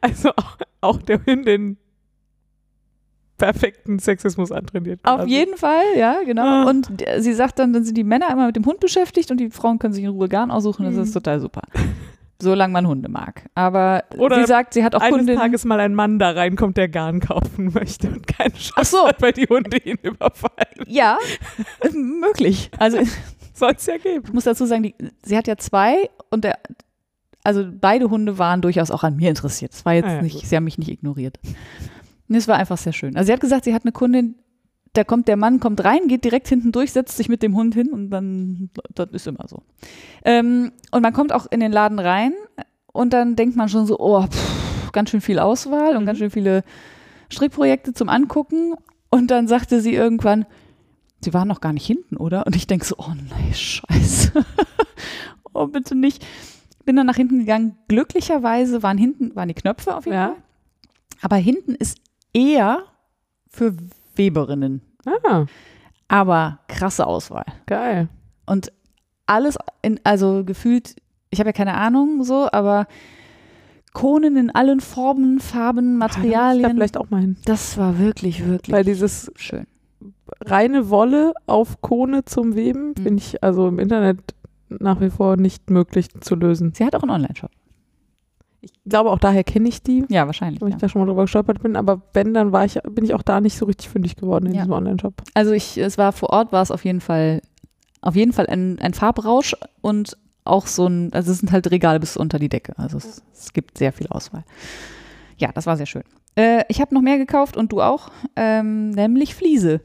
also auch, auch der Hündin perfekten Sexismus antrainiert. Auf quasi. jeden Fall, ja, genau. Ah. Und sie sagt dann, dann sind die Männer immer mit dem Hund beschäftigt und die Frauen können sich in Ruhe Garn aussuchen. Das Mhm. ist total super. Solange man Hunde mag. Aber Oder sie sagt, sie hat auch Eines Kundinnen. Tages mal ein Mann da reinkommt, der Garn kaufen möchte und keine Chance Ach so. hat, weil die Hunde ihn überfallen. Ja, möglich. Also ich Soll es ja geben. muss dazu sagen, die, sie hat ja zwei und der, also beide Hunde waren durchaus auch an mir interessiert. Es war jetzt Ah ja, nicht, gut. sie haben mich nicht ignoriert. Es war einfach sehr schön. Also sie hat gesagt, sie hat eine Kundin, da kommt der Mann, kommt rein, geht direkt hinten durch, setzt sich mit dem Hund hin und dann, das ist immer so. Ähm, und man kommt auch in den Laden rein und dann denkt man schon so, oh, pff, ganz schön viel Auswahl und Mhm. ganz schön viele Strickprojekte zum Angucken. Und dann sagte sie irgendwann, sie waren noch gar nicht hinten, oder? Und ich denke so, oh nein, scheiße. oh, bitte nicht. Bin dann nach hinten gegangen. Glücklicherweise waren hinten, waren die Knöpfe auf jeden Ja. Fall. Aber hinten ist eher für Weberinnen. Ah, Aber krasse Auswahl. geil. Und alles in, also gefühlt, ich habe ja keine Ahnung so, aber Konen in allen Formen, Farben, Ich da Materialien. vielleicht auch mal hin. Das war wirklich, wirklich Weil dieses schön. reine Wolle auf Kone zum Weben, Mhm. finde ich also im Internet nach wie vor nicht möglich zu lösen. Sie hat auch einen Online-Shop. Ich glaube, auch daher kenne ich die, Ja, wahrscheinlich. weil Ja. ich da schon mal drüber gestolpert bin. Aber wenn, dann war ich, bin ich auch da nicht so richtig fündig geworden in Ja. diesem Online-Shop. Also ich, es war vor Ort, war es auf jeden Fall, auf jeden Fall ein, ein Farbrausch und auch so ein, also es sind halt Regale bis unter die Decke. Also es, es gibt sehr viel Auswahl. Ja, das war sehr schön. Äh, ich habe noch mehr gekauft und du auch, ähm, nämlich Fliese.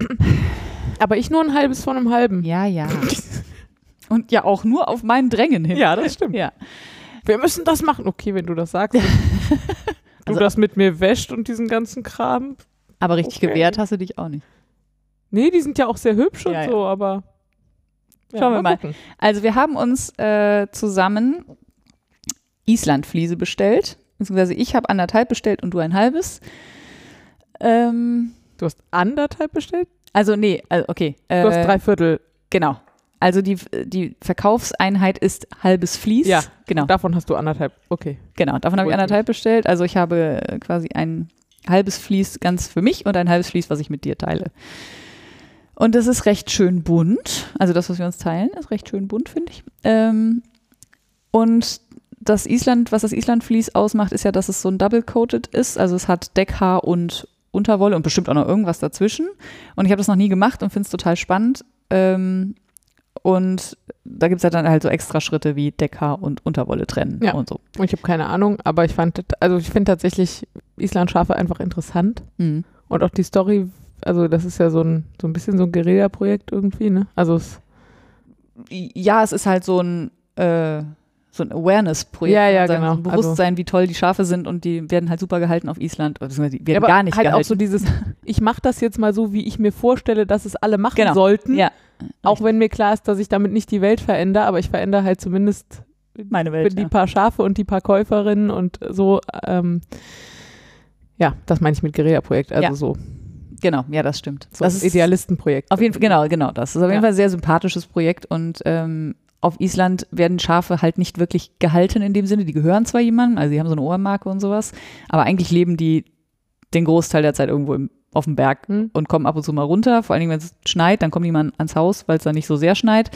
Aber ich nur ein halbes von einem halben. Ja, ja. Und ja auch nur auf meinen Drängen hin. Ja, das stimmt. Ja. Wir müssen das machen. Okay, wenn du das sagst. du Also- das mit mir wäscht und diesen ganzen Kram. Aber richtig Okay. gewehrt hast du dich auch nicht. Nee, die sind ja auch sehr hübsch und Ja, ja. so, aber. Schauen wir mal. gucken. Also wir haben uns äh, zusammen Islandfliese bestellt. Beziehungsweise ich habe anderthalb bestellt und du ein halbes. Ähm, Du hast anderthalb bestellt? also nee, also okay. Äh, Du hast drei Viertel. Genau. Also die, die Verkaufseinheit ist halbes Vlies. Ja. Genau. Davon hast du anderthalb. Okay. Genau. Davon habe ich anderthalb bestellt. Also ich habe äh, quasi ein halbes Vlies ganz für mich und ein halbes Vlies, was ich mit dir teile. Und das ist recht schön bunt. Also das, was wir uns teilen, ist recht schön bunt, finde ich. Ähm, und das Island, was das Island-Vlies ausmacht, ist ja, dass es so ein Double-Coated ist. Also es hat Deckhaar und Unterwolle und bestimmt auch noch irgendwas dazwischen. Und ich habe das noch nie gemacht und finde es total spannend. Ähm, und da gibt es ja dann halt so extra Schritte wie Deckhaar und Unterwolle trennen Ja. und so. Und ich habe keine Ahnung, aber ich fand, also ich finde tatsächlich Islandschafe einfach interessant. Mhm. Und auch die Story, also das ist ja so ein, so ein bisschen so ein Guerilla-Projekt irgendwie, ne? Also es, ja, es ist halt so ein, äh, so ein Awareness-Projekt. Ja, ja, sagen, genau. So ein Bewusstsein, wie toll die Schafe sind und die werden halt super gehalten auf Island. Beziehungsweise Die werden aber gar nicht halt gehalten. auch so dieses, ich mache das jetzt mal so, wie ich mir vorstelle, dass es alle machen Genau. sollten. ja, Auch wenn mir klar ist, dass ich damit nicht die Welt verändere, aber ich verändere halt zumindest meine Welt. die Ja. paar Schafe und die paar Käuferinnen und so. Ähm, ja, das meine ich mit Guerilla-Projekt. Also Ja. so, Genau, ja, das stimmt. so das ein ist Idealistenprojekt. Auf jeden Fall, genau, genau. Das ist auf jeden Ja. Fall ein sehr sympathisches Projekt und ähm, auf Island werden Schafe halt nicht wirklich gehalten in dem Sinne. Die gehören zwar jemandem, also die haben so eine Ohrmarke und sowas, aber eigentlich leben die den Großteil der Zeit irgendwo im, auf dem Berg Hm? und kommen ab und zu mal runter. Vor allen Dingen, wenn es schneit, dann kommen die mal ans Haus, weil es da nicht so sehr schneit.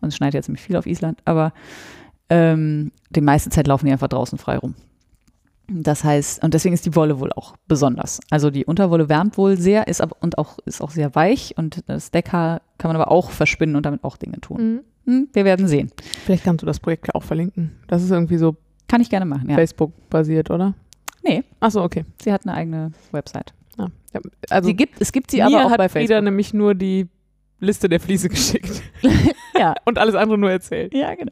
Und es schneit ja ziemlich viel auf Island, aber ähm, die meiste Zeit laufen die einfach draußen frei rum. Das heißt, und deswegen ist die Wolle wohl auch besonders. Also die Unterwolle wärmt wohl sehr, ist aber und auch ist auch sehr weich und das Deckhaar kann man aber auch verspinnen und damit auch Dinge tun. Mhm. Hm, wir werden sehen. Vielleicht kannst du das Projekt ja auch verlinken. Das ist irgendwie so Kann ich gerne machen, ja. Facebook-basiert, oder? Nee. Achso, okay. Sie hat eine eigene Website. Ja. Also sie gibt, es gibt sie aber auch hat bei Frieda Facebook. nämlich nur die Liste der Fliese geschickt. Ja. Und alles andere nur erzählt. Ja, genau.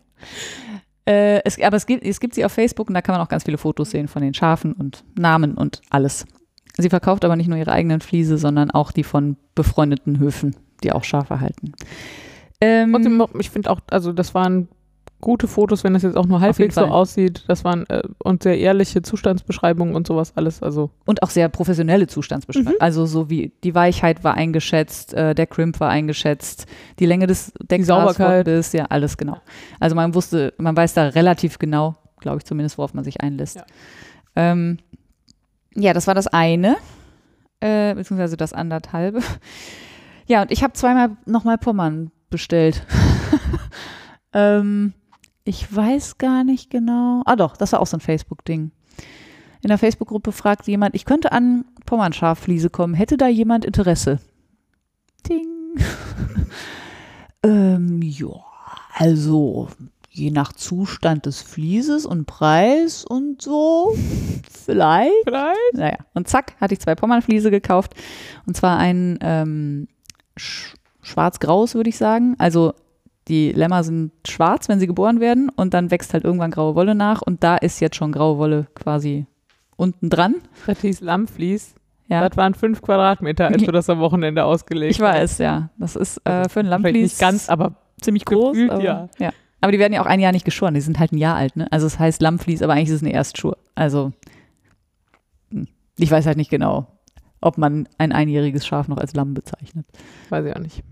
Äh, es, aber es gibt, es gibt sie auf Facebook und da kann man auch ganz viele Fotos sehen von den Schafen und Namen und alles. Sie verkauft aber nicht nur ihre eigenen Fliese, sondern auch die von befreundeten Höfen, die auch Schafe halten. Ähm, Und ich finde auch, also das waren gute Fotos, wenn das jetzt auch nur halbwegs so aussieht. Das waren äh, und sehr ehrliche Zustandsbeschreibungen und sowas alles. Also und auch sehr professionelle Zustandsbeschreibung. Mhm. Also so wie die Weichheit war eingeschätzt, äh, der Crimp war eingeschätzt, die Länge des ist ja alles genau. Also man wusste, man weiß da relativ genau, glaube ich zumindest, worauf man sich einlässt. Ja. Ähm, ja, das war das eine, äh, beziehungsweise das anderthalbe. Ja, und ich habe zweimal nochmal Pommern bestellt. ähm, ich weiß gar nicht genau. Ah doch, das war auch so ein Facebook-Ding. In der Facebook-Gruppe fragt jemand, ich könnte an Pommernschafliese kommen. Hätte da jemand Interesse? Ding. ähm, ja, also je nach Zustand des Flieses und Preis und so, vielleicht. vielleicht. Naja, und zack, hatte ich zwei Pommernfliese gekauft. Und zwar ein ähm, sch schwarz-graues, würde ich sagen. Also die Lämmer sind schwarz, wenn sie geboren werden. Und dann wächst halt irgendwann graue Wolle nach. Und da ist jetzt schon graue Wolle quasi unten dran. Das hieß Lammflies. Ja. Das waren fünf Quadratmeter, als du das am Wochenende ausgelegt Ich weiß, ja. Das ist äh, für ein Lammflies nicht ganz, aber ziemlich groß. gefühlt, aber, ja. ja. Aber die werden ja auch ein Jahr nicht geschoren. Die sind halt ein Jahr alt, ne? Also es heißt Lammflies, aber eigentlich ist es eine Erstschur. Also hm. ich weiß halt nicht genau, ob man ein einjähriges Schaf noch als Lamm bezeichnet. weiß ich auch nicht.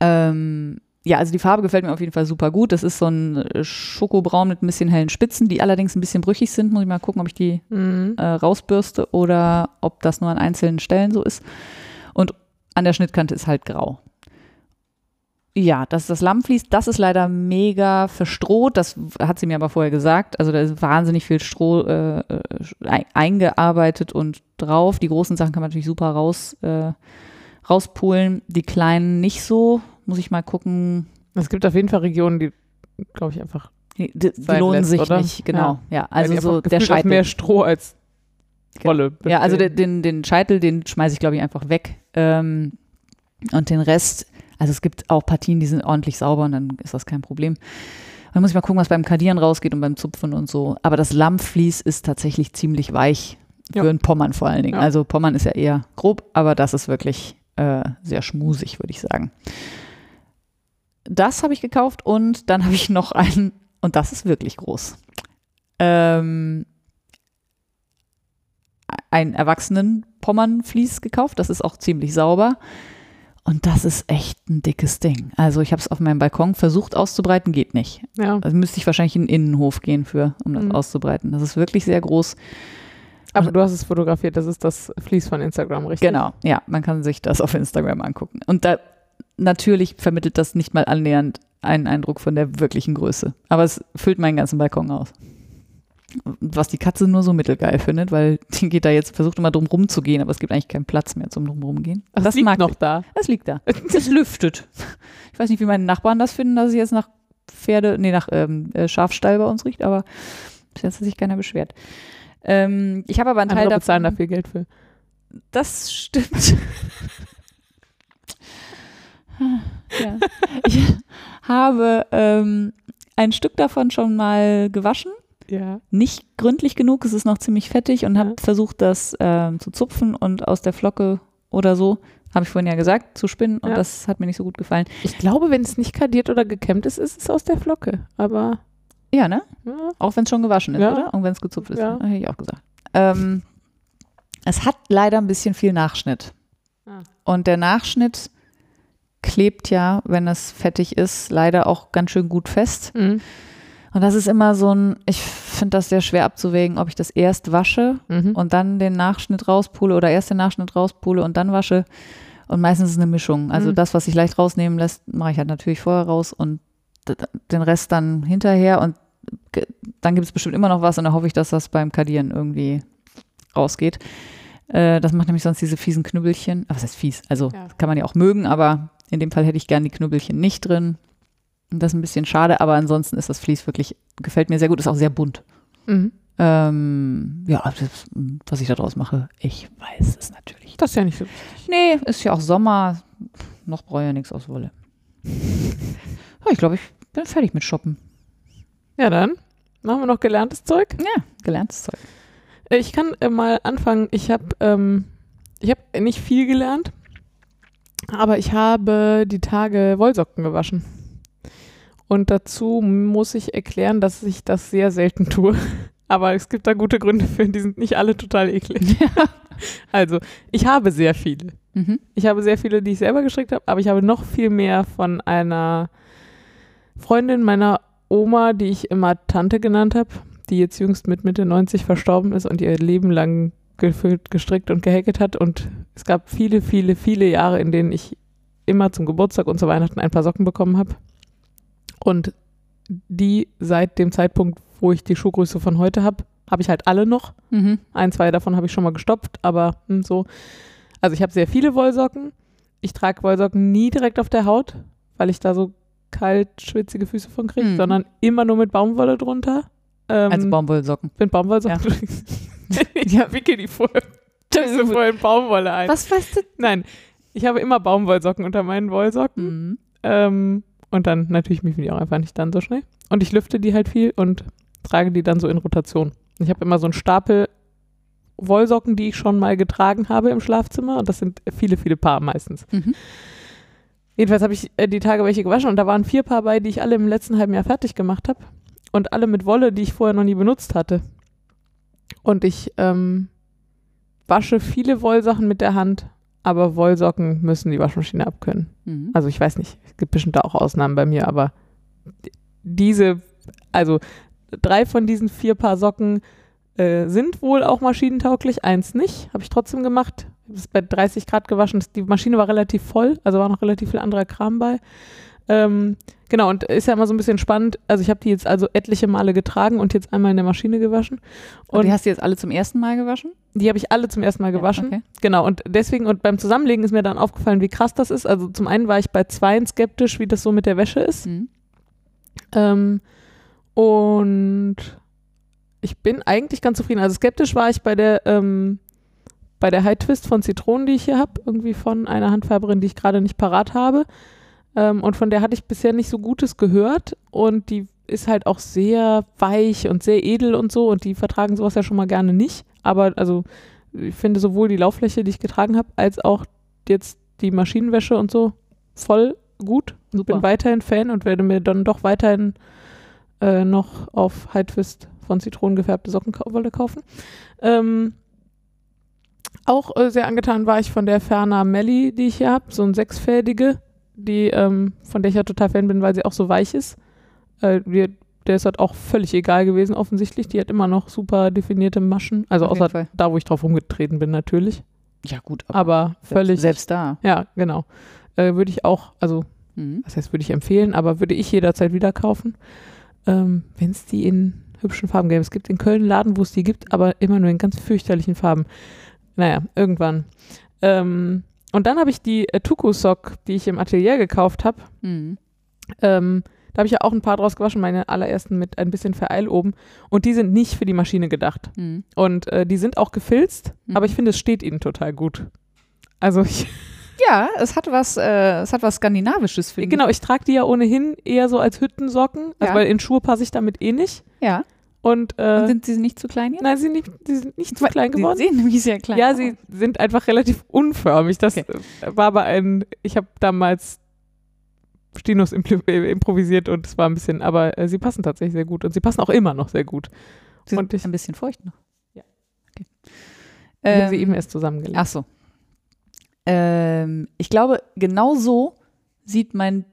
Ähm, ja, also die Farbe gefällt mir auf jeden Fall super gut. Das ist so ein äh, Schokobraun mit ein bisschen hellen Spitzen, die allerdings ein bisschen brüchig sind. Muss ich mal gucken, ob ich die Mhm. äh, rausbürste oder ob das nur an einzelnen Stellen so ist. Und an der Schnittkante ist halt grau. Ja, das ist das Lammvlies. Das ist leider mega verstroht. Das hat sie mir aber vorher gesagt. Also da ist wahnsinnig viel Stroh äh, äh, ein- eingearbeitet und drauf. Die großen Sachen kann man natürlich super raus, äh, rauspulen. Die kleinen nicht so. Muss ich mal gucken. Es gibt auf jeden Fall Regionen, die, glaube ich, einfach. Die, die lohnen lässt, sich oder? nicht, genau. Ja, also weil die so der Scheitel. mehr Stroh als Wolle. Ja, also den, den, den Scheitel, den schmeiße ich, glaube ich, einfach weg. Ähm, und den Rest, also es gibt auch Partien, die sind ordentlich sauber und dann ist das kein Problem. Dann muss ich mal gucken, was beim Kadieren rausgeht und beim Zupfen und so. Aber das Lammvlies ist tatsächlich ziemlich weich. Für Ja. einen Pommern vor allen Dingen. Ja. Also Pommern ist ja eher grob, aber das ist wirklich äh, sehr schmusig, würde ich sagen. Das habe ich gekauft und dann habe ich noch einen, und das ist wirklich groß. Ähm, ein erwachsenen Pommernvlies gekauft. Das ist auch ziemlich sauber. Und das ist echt ein dickes Ding. Also ich habe es auf meinem Balkon versucht auszubreiten, geht nicht. ja. Also müsste ich wahrscheinlich in den Innenhof gehen für, um das Mhm. auszubreiten. Das ist wirklich sehr groß. Aber du hast es fotografiert, das ist das Fließ von Instagram, richtig? Genau, ja, man kann sich das auf Instagram angucken. Und da natürlich vermittelt das nicht mal annähernd einen Eindruck von der wirklichen Größe. Aber es füllt meinen ganzen Balkon aus. Was die Katze nur so mittelgeil findet, weil die geht da jetzt, versucht immer drum rumzugehen, aber es gibt eigentlich keinen Platz mehr zum drum rumgehen. Ach, das liegt mag noch sie. da. Es liegt da. Es lüftet. Ich weiß nicht, wie meine Nachbarn das finden, dass es jetzt nach Pferde, nee, nach ähm, äh, Schafstall bei uns riecht, aber bis jetzt hat sich keiner beschwert. Ähm, ich habe aber einen Teil Andere bezahlen da davon. viel Geld für. Das stimmt. ja. Ich habe ähm, ein Stück davon schon mal gewaschen. Ja. Nicht gründlich genug, es ist noch ziemlich fettig und habe Ja. versucht, das ähm, zu zupfen und aus der Flocke oder so, habe ich vorhin ja gesagt, zu spinnen und Ja. das hat mir nicht so gut gefallen. Ich glaube, wenn es nicht kadiert oder gekämmt ist, ist es aus der Flocke. Aber Ja, ne? Auch wenn es schon gewaschen ist, oder? Und wenn es gezupft ist. Ja. Hätte ich auch gesagt. Ähm, es hat leider ein bisschen viel Nachschnitt. Ah. Und der Nachschnitt klebt ja, wenn es fettig ist, leider auch ganz schön gut fest. mhm. Und das ist immer so ein, ich finde das sehr schwer abzuwägen, ob ich das erst wasche Mhm. und dann den Nachschnitt rauspule oder erst den Nachschnitt rauspule und dann wasche. Und meistens ist es eine Mischung. Also Mhm. das, was sich leicht rausnehmen lässt, mache ich halt natürlich vorher raus und den Rest dann hinterher. Und dann gibt es bestimmt immer noch was und dann hoffe ich, dass das beim Kadieren irgendwie rausgeht. Äh, das macht nämlich sonst diese fiesen Knüppelchen. Aber was heißt fies? Also Ja. kann man ja auch mögen, aber in dem Fall hätte ich gern die Knüppelchen nicht drin. Das ist ein bisschen schade, aber ansonsten ist das Vlies wirklich, gefällt mir sehr gut, ist auch sehr bunt. Mhm. Ähm, ja, das, was ich da draus mache, ich weiß es natürlich. Das ist ja nicht so. Nee, ist ja auch Sommer. Noch brauche ich ja nichts aus Wolle. Ja, ich glaube, ich bin fertig mit Shoppen. Ja, dann machen wir noch gelerntes Zeug. Ja, gelerntes Zeug. Äh, Ich kann äh, mal anfangen. Ich habe ähm, ich hab nicht viel gelernt, aber ich habe die Tage Wollsocken gewaschen. Und dazu muss ich erklären, dass ich das sehr selten tue. Aber es gibt da gute Gründe für, die sind nicht alle total eklig. Also, ich habe sehr viele. Mhm. Ich habe sehr viele, die ich selber gestrickt habe, aber ich habe noch viel mehr von einer Freundin meiner Oma, die ich immer Tante genannt habe, die jetzt jüngst mit Mitte 90 verstorben ist und ihr Leben lang gefüllt, gestrickt und gehäkelt hat. Und es gab viele, viele, viele Jahre, in denen ich immer zum Geburtstag und zu Weihnachten ein paar Socken bekommen habe. Und die seit dem Zeitpunkt, wo ich die Schuhgröße von heute habe, habe ich halt alle noch. Mhm. Ein, zwei davon habe ich schon mal gestopft, aber hm, so. Also ich habe sehr viele Wollsocken. Ich trage Wollsocken nie direkt auf der Haut, weil ich da so kalt, schwitzige Füße von kriege, Mhm. sondern immer nur mit Baumwolle drunter. Ähm, Also Baumwollsocken. Mit Baumwollsocken. ich Ja. wickel die vorher, tue vorher in Baumwolle ein. Was weißt du? Nein, ich habe immer Baumwollsocken unter meinen Wollsocken. Mhm. Ähm, und dann natürlich miefen die auch einfach nicht dann so schnell. Und ich lüfte die halt viel und trage die dann so in Rotation. Ich habe immer so einen Stapel Wollsocken, die ich schon mal getragen habe im Schlafzimmer. Und das sind viele, viele Paar meistens. Mhm. Jedenfalls habe ich äh, die Tage welche gewaschen und da waren vier Paar bei, die ich alle im letzten halben Jahr fertig gemacht habe. Und alle mit Wolle, die ich vorher noch nie benutzt hatte. Und ich ähm, wasche viele Wollsachen mit der Hand, aber Wollsocken müssen die Waschmaschine abkönnen. Mhm. Also ich weiß nicht, es gibt bestimmt da auch Ausnahmen bei mir, aber diese, also drei von diesen vier Paar Socken äh, sind wohl auch maschinentauglich, eins nicht, habe ich trotzdem gemacht. Ich habe es bei 30 Grad gewaschen. Die Maschine war relativ voll, also war noch relativ viel anderer Kram bei. Ähm, genau, und ist ja immer so ein bisschen spannend. Also ich habe die jetzt also etliche Male getragen und jetzt einmal in der Maschine gewaschen. Und Und die hast du jetzt alle zum ersten Mal gewaschen? die habe ich alle zum ersten Mal gewaschen. Ja, okay. Genau, und deswegen, und beim Zusammenlegen ist mir dann aufgefallen, wie krass das ist. Also zum einen war ich bei zweien skeptisch, wie das so mit der Wäsche ist. Mhm. Ähm, und ich bin eigentlich ganz zufrieden. Also skeptisch war ich bei der, ähm, bei der High Twist von Zitronen, die ich hier habe, irgendwie von einer Handfärberin, die ich gerade nicht parat habe. Ähm, und von der hatte ich bisher nicht so Gutes gehört. Und die ist halt auch sehr weich und sehr edel und so. Und die vertragen sowas ja schon mal gerne nicht. Aber also ich finde sowohl die Lauffläche, die ich getragen habe, als auch jetzt die Maschinenwäsche und so voll gut. Und Super. bin weiterhin Fan und werde mir dann doch weiterhin äh, noch auf Twist von Zitronen gefärbte Sockenwolle kaufen. Ähm, auch äh, sehr angetan war ich von der Ferner Melli, die ich hier habe, so ein sechsfädige, die, ähm, von der ich ja total Fan bin, weil sie auch so weich ist. Äh, die, der ist halt auch völlig egal gewesen, offensichtlich. Die hat immer noch super definierte Maschen. Also Auf außer da, wo ich drauf rumgetreten bin, natürlich. Ja, gut, Aber völlig. Selbst, selbst da. Ja, genau. Äh, würde ich auch, also Mhm. was heißt, würde ich empfehlen, aber würde ich jederzeit wieder kaufen, ähm, wenn es die in hübschen Farben gäbe. Es gibt in Köln einen Laden, wo es die gibt, aber immer nur in ganz fürchterlichen Farben. Naja, irgendwann. Ähm, und dann habe ich die äh, Tuku-Sock, die ich im Atelier gekauft habe. Mhm. Ähm, da habe ich ja auch ein paar draus gewaschen, meine allerersten mit ein bisschen Vereil oben. Und die sind nicht für die Maschine gedacht. Mhm. Und äh, die sind auch gefilzt, Mhm. aber ich finde, es steht ihnen total gut. Also ich Ja, es hat was, äh, es hat was Skandinavisches, finde Genau, ich trage die ja ohnehin eher so als Hüttensocken, also Ja. weil in Schuhe passe ich damit eh nicht. ich. Ja. Und, äh, Und sind sie nicht zu klein jetzt? nein, sie, nicht, sie sind nicht zu klein geworden. sehen nämlich sehr klein Ja, sie sind einfach relativ unförmig. Das Okay. äh, war aber ein, ich habe damals Stinus impl- äh, improvisiert und es war ein bisschen, aber äh, sie passen tatsächlich sehr gut und sie passen auch immer noch sehr gut. Sie sind und ich- ein bisschen feucht noch. Ja. Okay. Ich habe Ähm, sie eben erst zusammengelegt. Ach so. Ähm, ich glaube, genau so sieht mein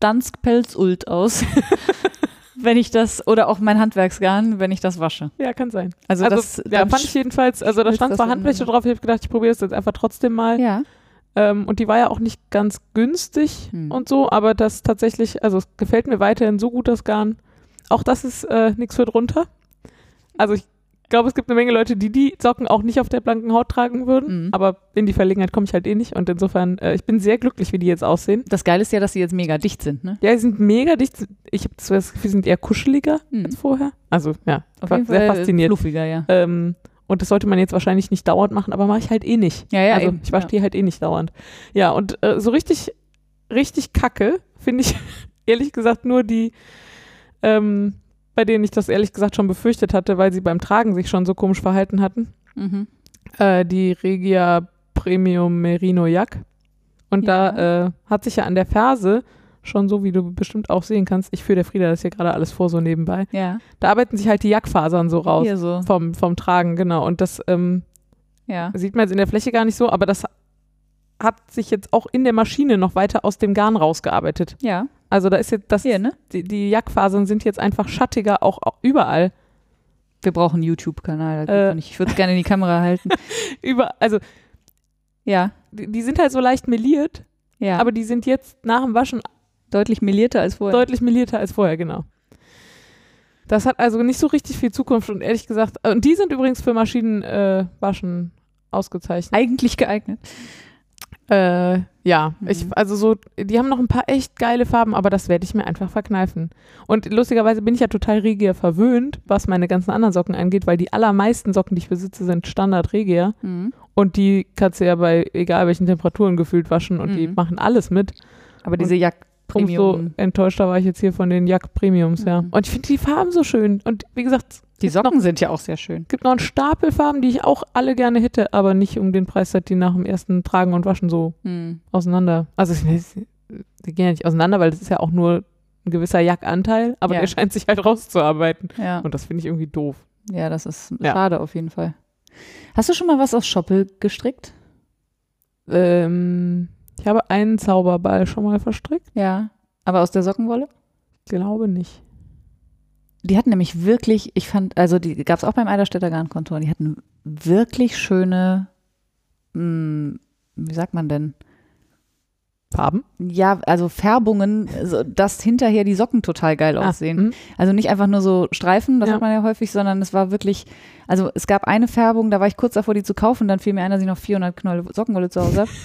Dansk-Pelzult aus, wenn ich das, oder auch mein Handwerksgarn, wenn ich das wasche. Ja, kann sein. Also, Also, das ja, fand ich jedenfalls, also da stand zwar Handwäsche drauf, ich habe gedacht, ich probiere das jetzt einfach trotzdem mal. Ja. Ähm, und die war ja auch nicht ganz günstig Hm. und so, aber das tatsächlich, also es gefällt mir weiterhin so gut, das Garn. Auch das ist äh, nichts für drunter. Also ich glaube, es gibt eine Menge Leute, die die Socken auch nicht auf der blanken Haut tragen würden, Mhm. aber in die Verlegenheit komme ich halt eh nicht und insofern, äh, ich bin sehr glücklich, wie die jetzt aussehen. Das Geile ist ja, dass sie jetzt mega dicht sind, ne? Ja, die sind mega dicht. Ich habe das Gefühl, sie sind eher kuscheliger Mhm. als vorher. Also ja, Auf jeden sehr Fall fasziniert. fluffiger, ja. Ähm, und das sollte man jetzt wahrscheinlich nicht dauernd machen, aber mache ich halt eh nicht. Ja, ja, also eben. ich wasche Ja. die halt eh nicht dauernd. Ja, und äh, so richtig, richtig kacke finde ich ehrlich gesagt nur die, ähm, bei denen ich das ehrlich gesagt schon befürchtet hatte, weil sie beim Tragen sich schon so komisch verhalten hatten. Mhm. Äh, die Regia Premium Merino Jack. Und da äh, hat sich ja an der Ferse schon so, wie du bestimmt auch sehen kannst, ich führe der Frieda das hier gerade alles vor, so nebenbei. Ja. Da arbeiten sich halt die Jackfasern so raus. So. Vom, vom Tragen, genau. Und das ähm, Ja. sieht man jetzt in der Fläche gar nicht so, aber das hat sich jetzt auch in der Maschine noch weiter aus dem Garn rausgearbeitet. Ja. Also da ist jetzt das, Hier, ne? die, die Jackfasern sind jetzt einfach schattiger, auch, auch überall. Wir brauchen einen YouTube-Kanal. Äh. Ich würde es gerne in die Kamera halten. Über, also Ja. die, die sind halt so leicht meliert, Ja. aber die sind jetzt nach dem Waschen deutlich melierter als vorher. deutlich melierter als vorher, genau. Das hat also nicht so richtig viel Zukunft und ehrlich gesagt, und die sind übrigens für Maschinenwaschen äh, ausgezeichnet. Eigentlich geeignet. Äh, ja, Mhm. ich, also so, die haben noch ein paar echt geile Farben, aber das werde ich mir einfach verkneifen. Und lustigerweise bin ich ja total Regia verwöhnt, was meine ganzen anderen Socken angeht, weil die allermeisten Socken, die ich besitze, sind Standard Regia. Mhm. Und die kannst du ja bei egal welchen Temperaturen gefühlt waschen und die Mhm. machen alles mit. Aber diese Jack Umso Premium. enttäuschter war ich jetzt hier von den Jack Premiums, ja. Mhm. Und ich finde die Farben so schön. Und wie gesagt, Die es Socken sind ja auch sehr schön. Noch, gibt noch einen Stapel Farben, die ich auch alle gerne hätte, aber nicht um den Preis, dass die nach dem ersten Tragen und Waschen so Mhm. auseinander. Also sie die gehen ja nicht auseinander, weil das ist ja auch nur ein gewisser Jackanteil, aber Ja. der scheint sich halt rauszuarbeiten. Ja. Und das finde ich irgendwie doof. ja, das ist Ja. schade auf jeden Fall. Hast du schon mal was aus Schoppel gestrickt? Ähm, ich habe einen Zauberball schon mal verstrickt. Ja. Aber aus der Sockenwolle? Glaube nicht. Die hatten nämlich wirklich, ich fand, also die gab es auch beim Eiderstädter Garnkontor, die hatten wirklich schöne, mh, wie sagt man denn? Farben? Ja, also Färbungen, so, dass hinterher die Socken total geil aussehen. Ah. Also nicht einfach nur so Streifen, das Ja. hat man ja häufig, sondern es war wirklich, also es gab eine Färbung, da war ich kurz davor, die zu kaufen, dann fiel mir ein, dass ich noch 400 Knolle Sockenwolle zu Hause habe.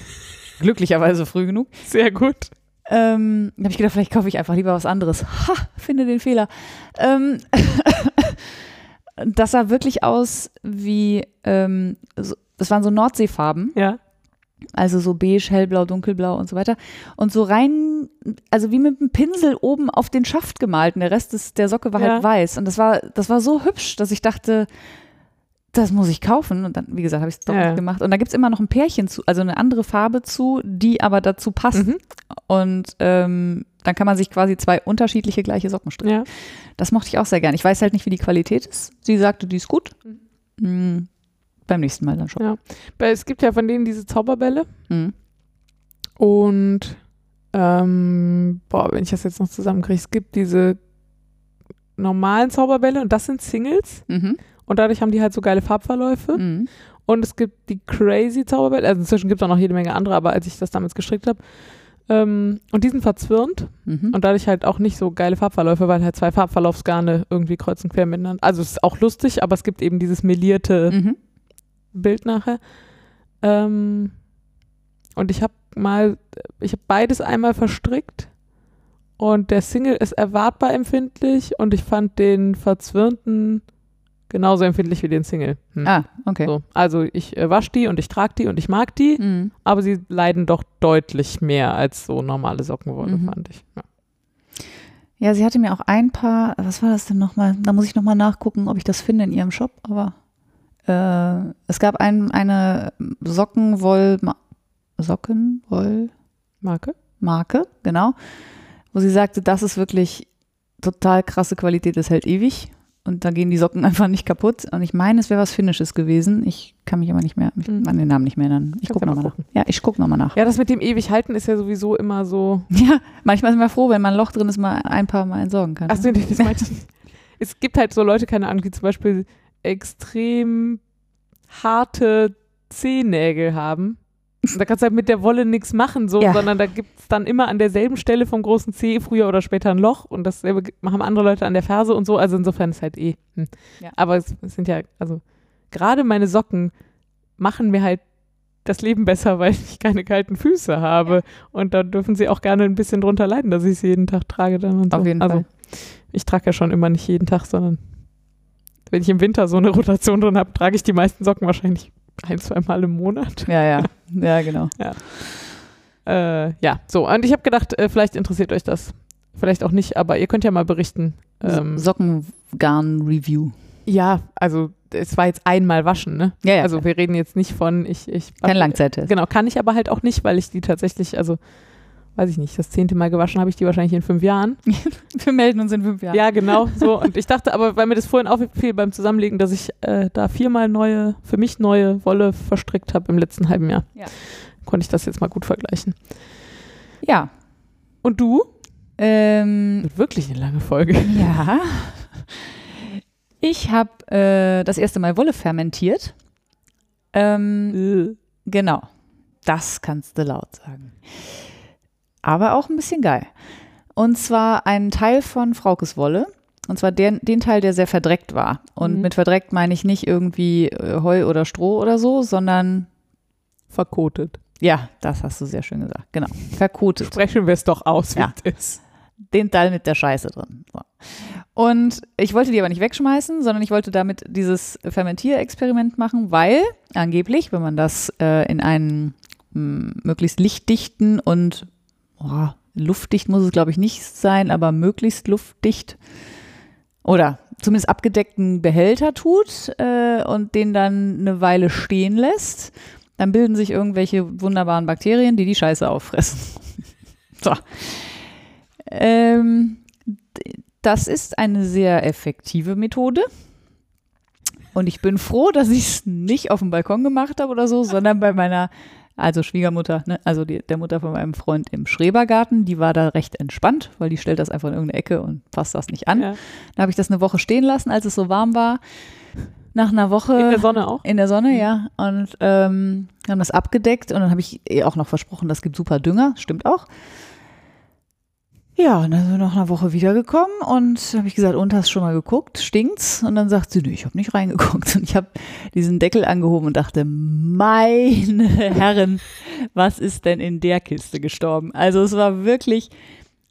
Glücklicherweise früh genug. Sehr gut. Ähm, da habe ich gedacht, vielleicht kaufe ich einfach lieber was anderes. Ha, finde den Fehler. Ähm, das sah wirklich aus wie, ähm, so, das waren so Nordseefarben, Ja. also so beige, hellblau, dunkelblau und so weiter. Und so rein, also wie mit einem Pinsel oben auf den Schaft gemalt. Und der Rest des, der Socke war Ja. halt weiß. Und das war, das war so hübsch, dass ich dachte, das muss ich kaufen. Und dann, wie gesagt, habe ich es doch Ja. nicht gemacht. Und da gibt es immer noch ein Pärchen zu, also eine andere Farbe zu, die aber dazu passt. Mhm. Und ähm, dann kann man sich quasi zwei unterschiedliche gleiche Socken stricken. Ja. Das mochte ich auch sehr gern. Ich weiß halt nicht, wie die Qualität ist. Sie sagte, die ist gut. Mhm. Beim nächsten Mal dann schon. Ja. Es gibt ja von denen diese Zauberbälle Mhm. und ähm, boah, wenn ich das jetzt noch zusammenkriege, es gibt diese normalen Zauberbälle und das sind Singles Mhm. Und dadurch haben die halt so geile Farbverläufe Mhm. und es gibt die Crazy Zauberbälle, also inzwischen gibt es auch noch jede Menge andere, aber als ich das damals gestrickt habe ähm, und die sind verzwirnt Mhm. und dadurch halt auch nicht so geile Farbverläufe, weil halt zwei Farbverlaufsgarne irgendwie kreuz und quer miteinander, also es ist auch lustig, aber es gibt eben dieses melierte Mhm. Bild nachher. Ähm, und ich habe mal, ich habe beides einmal verstrickt und der Single ist erwartbar empfindlich und ich fand den verzwirnten genauso empfindlich wie den Single. Hm. Ah, okay. So. Also ich äh, wasche die und ich trage die und ich mag die, Mhm. aber sie leiden doch deutlich mehr als so normale Sockenwolle, Mhm. fand ich. Ja. Ja, sie hatte mir auch ein paar, was war das denn nochmal? Da muss ich nochmal nachgucken, ob ich das finde in ihrem Shop, aber äh, es gab ein, eine Sockenwoll, Sockenwoll, Marke? Marke, genau, wo sie sagte, das ist wirklich total krasse Qualität, das hält ewig und da gehen die Socken einfach nicht kaputt. Und ich meine, es wäre was Finnisches gewesen. Ich kann mich aber nicht mehr, ich Mhm. an den Namen nicht mehr erinnern. Ich gucke nochmal nach. Ja, ich gucke nochmal nach. Ja, das mit dem ewig halten ist ja sowieso immer so. Ja, manchmal sind wir froh, wenn mal ein Loch drin ist, mal ein paar Mal entsorgen kann. Achso, nee, das meinte ich. Es gibt halt so Leute, keine Ahnung, die zum Beispiel extrem harte Zehennägel haben. Da kannst du halt mit der Wolle nichts machen, so, Ja. sondern da gibt es dann immer an derselben Stelle vom großen Zeh früher oder später ein Loch und dasselbe machen andere Leute an der Ferse und so. Also insofern ist halt eh. Hm. Ja. Aber es, es sind ja, also gerade meine Socken machen mir halt das Leben besser, weil ich keine kalten Füße habe. Und da dürfen sie auch gerne ein bisschen drunter leiden, dass ich sie jeden Tag trage dann und so. Auf jeden also, Fall. Ich trage ja schon immer nicht jeden Tag, sondern wenn ich im Winter so eine Rotation drin habe, trage ich die meisten Socken wahrscheinlich ein, zwei Mal im Monat. Ja, ja. Ja, genau. Äh, ja, so. Und ich habe gedacht, äh, vielleicht interessiert euch das. Vielleicht auch nicht, aber ihr könnt ja mal berichten. Ähm, Sockengarn-Review. ja, also es war jetzt einmal waschen, ne? Ja, ja. Also wir reden jetzt nicht von, ich, ich kein Langzeittest. Genau, kann ich aber halt auch nicht, weil ich die tatsächlich, also weiß ich nicht, das zehnte Mal gewaschen habe ich die wahrscheinlich in fünf Jahren. Wir melden uns in fünf Jahren. Ja, genau, so. Und ich dachte aber, weil mir das vorhin auffiel beim Zusammenlegen, dass ich äh, da viermal neue, für mich neue Wolle verstrickt habe im letzten halben Jahr. Ja. Konnte ich das jetzt mal gut vergleichen. Ja. Und du? Ähm, Wird wirklich eine lange Folge. ja. Ich habe äh, das erste Mal Wolle fermentiert. Ähm, genau. Das kannst du laut sagen. Aber auch ein bisschen geil. Und zwar einen Teil von Fraukes Wolle. Und zwar den, den Teil, der sehr verdreckt war. Und Mhm. mit verdreckt meine ich nicht irgendwie äh, Heu oder Stroh oder so, sondern Verkotet. ja, das hast du sehr schön gesagt. Genau. Verkotet. Sprechen wir es doch aus, wie Ja. es ist. den Teil mit der Scheiße drin. So. Und ich wollte die aber nicht wegschmeißen, sondern ich wollte damit dieses Fermentierexperiment machen, weil angeblich, wenn man das äh, in einen mh, möglichst lichtdichten und oh, luftdicht muss es glaube ich nicht sein, aber möglichst luftdicht oder zumindest abgedeckten Behälter tut äh, und den dann eine Weile stehen lässt, dann bilden sich irgendwelche wunderbaren Bakterien, die die Scheiße auffressen. so. Ähm, das ist eine sehr effektive Methode. Und ich bin froh, dass ich es nicht auf dem Balkon gemacht habe oder so, sondern bei meiner, also Schwiegermutter, ne, also die, der Mutter von meinem Freund im Schrebergarten. Die war da recht entspannt, weil die stellt das einfach in irgendeine Ecke und passt das nicht an. Ja. Da habe ich das eine Woche stehen lassen, als es so warm war. Nach einer Woche. In der Sonne auch. In der Sonne, ja. Und ähm, haben das abgedeckt und dann habe ich ihr auch noch versprochen, das gibt super Dünger. Stimmt auch. Ja, und dann sind wir nach einer Woche wiedergekommen und habe ich gesagt, und hast schon mal geguckt? Stinkt's? Und dann sagt sie, nee, ich habe nicht reingeguckt. Und ich habe diesen Deckel angehoben und dachte, meine Herren, was ist denn in der Kiste gestorben? Also es war wirklich,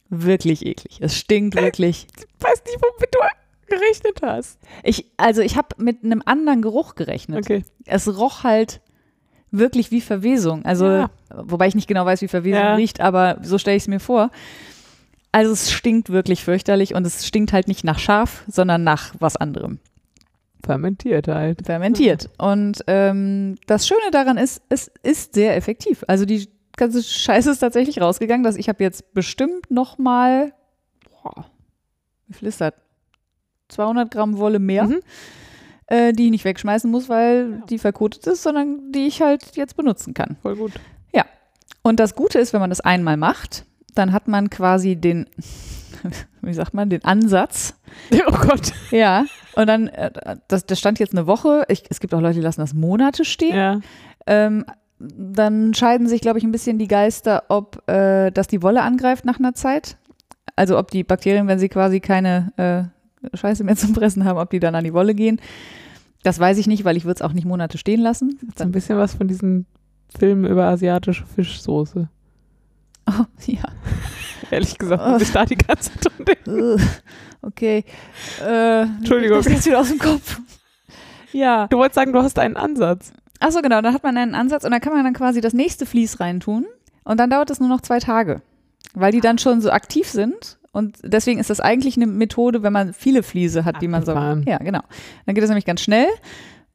wirklich eklig. Es stinkt wirklich. Ich weiß nicht, womit du gerechnet hast. Ich, also ich habe mit einem anderen Geruch gerechnet. Okay. es roch halt wirklich wie Verwesung. Also, Ja. wobei ich nicht genau weiß, wie Verwesung Ja. riecht, aber so stelle ich es mir vor. Also es stinkt wirklich fürchterlich und es stinkt halt nicht nach Schaf, sondern nach was anderem. Fermentiert halt. Fermentiert. Und ähm, das Schöne daran ist, es ist sehr effektiv. Also die ganze Scheiße ist tatsächlich rausgegangen, dass ich habe jetzt bestimmt noch mal, boah, wie viel ist das? 200 Gramm Wolle mehr, Mhm. äh, die ich nicht wegschmeißen muss, weil Ja. die verkotet ist, sondern die ich halt jetzt benutzen kann. Voll gut. Und das Gute ist, wenn man das einmal macht, dann hat man quasi den, wie sagt man, den Ansatz. Oh Gott. Ja. Und dann, äh, das, das stand jetzt eine Woche. Ich, es gibt auch Leute, die lassen das Monate stehen. Ja. Ähm, dann scheiden sich, glaube ich, ein bisschen die Geister, ob äh, das die Wolle angreift nach einer Zeit. Also ob die Bakterien, wenn sie quasi keine äh, Scheiße mehr zum Fressen haben, ob die dann an die Wolle gehen. Das weiß ich nicht, weil ich würde es auch nicht Monate stehen lassen. So ein bisschen was von diesen Filmen über asiatische Fischsoße. Oh, ja. Ehrlich gesagt, muss ich da die ganze Zeit denken. Okay. Äh, Entschuldigung. Das ist jetzt wieder aus dem Kopf. Ja. Du wolltest sagen, du hast einen Ansatz. Achso, genau, dann hat man einen Ansatz und dann kann man dann quasi das nächste Vlies reintun und dann dauert es nur noch zwei Tage, weil die dann schon so aktiv sind und deswegen ist das eigentlich eine Methode, wenn man viele Fliese hat, die man so. Ja, genau. Dann geht das nämlich ganz schnell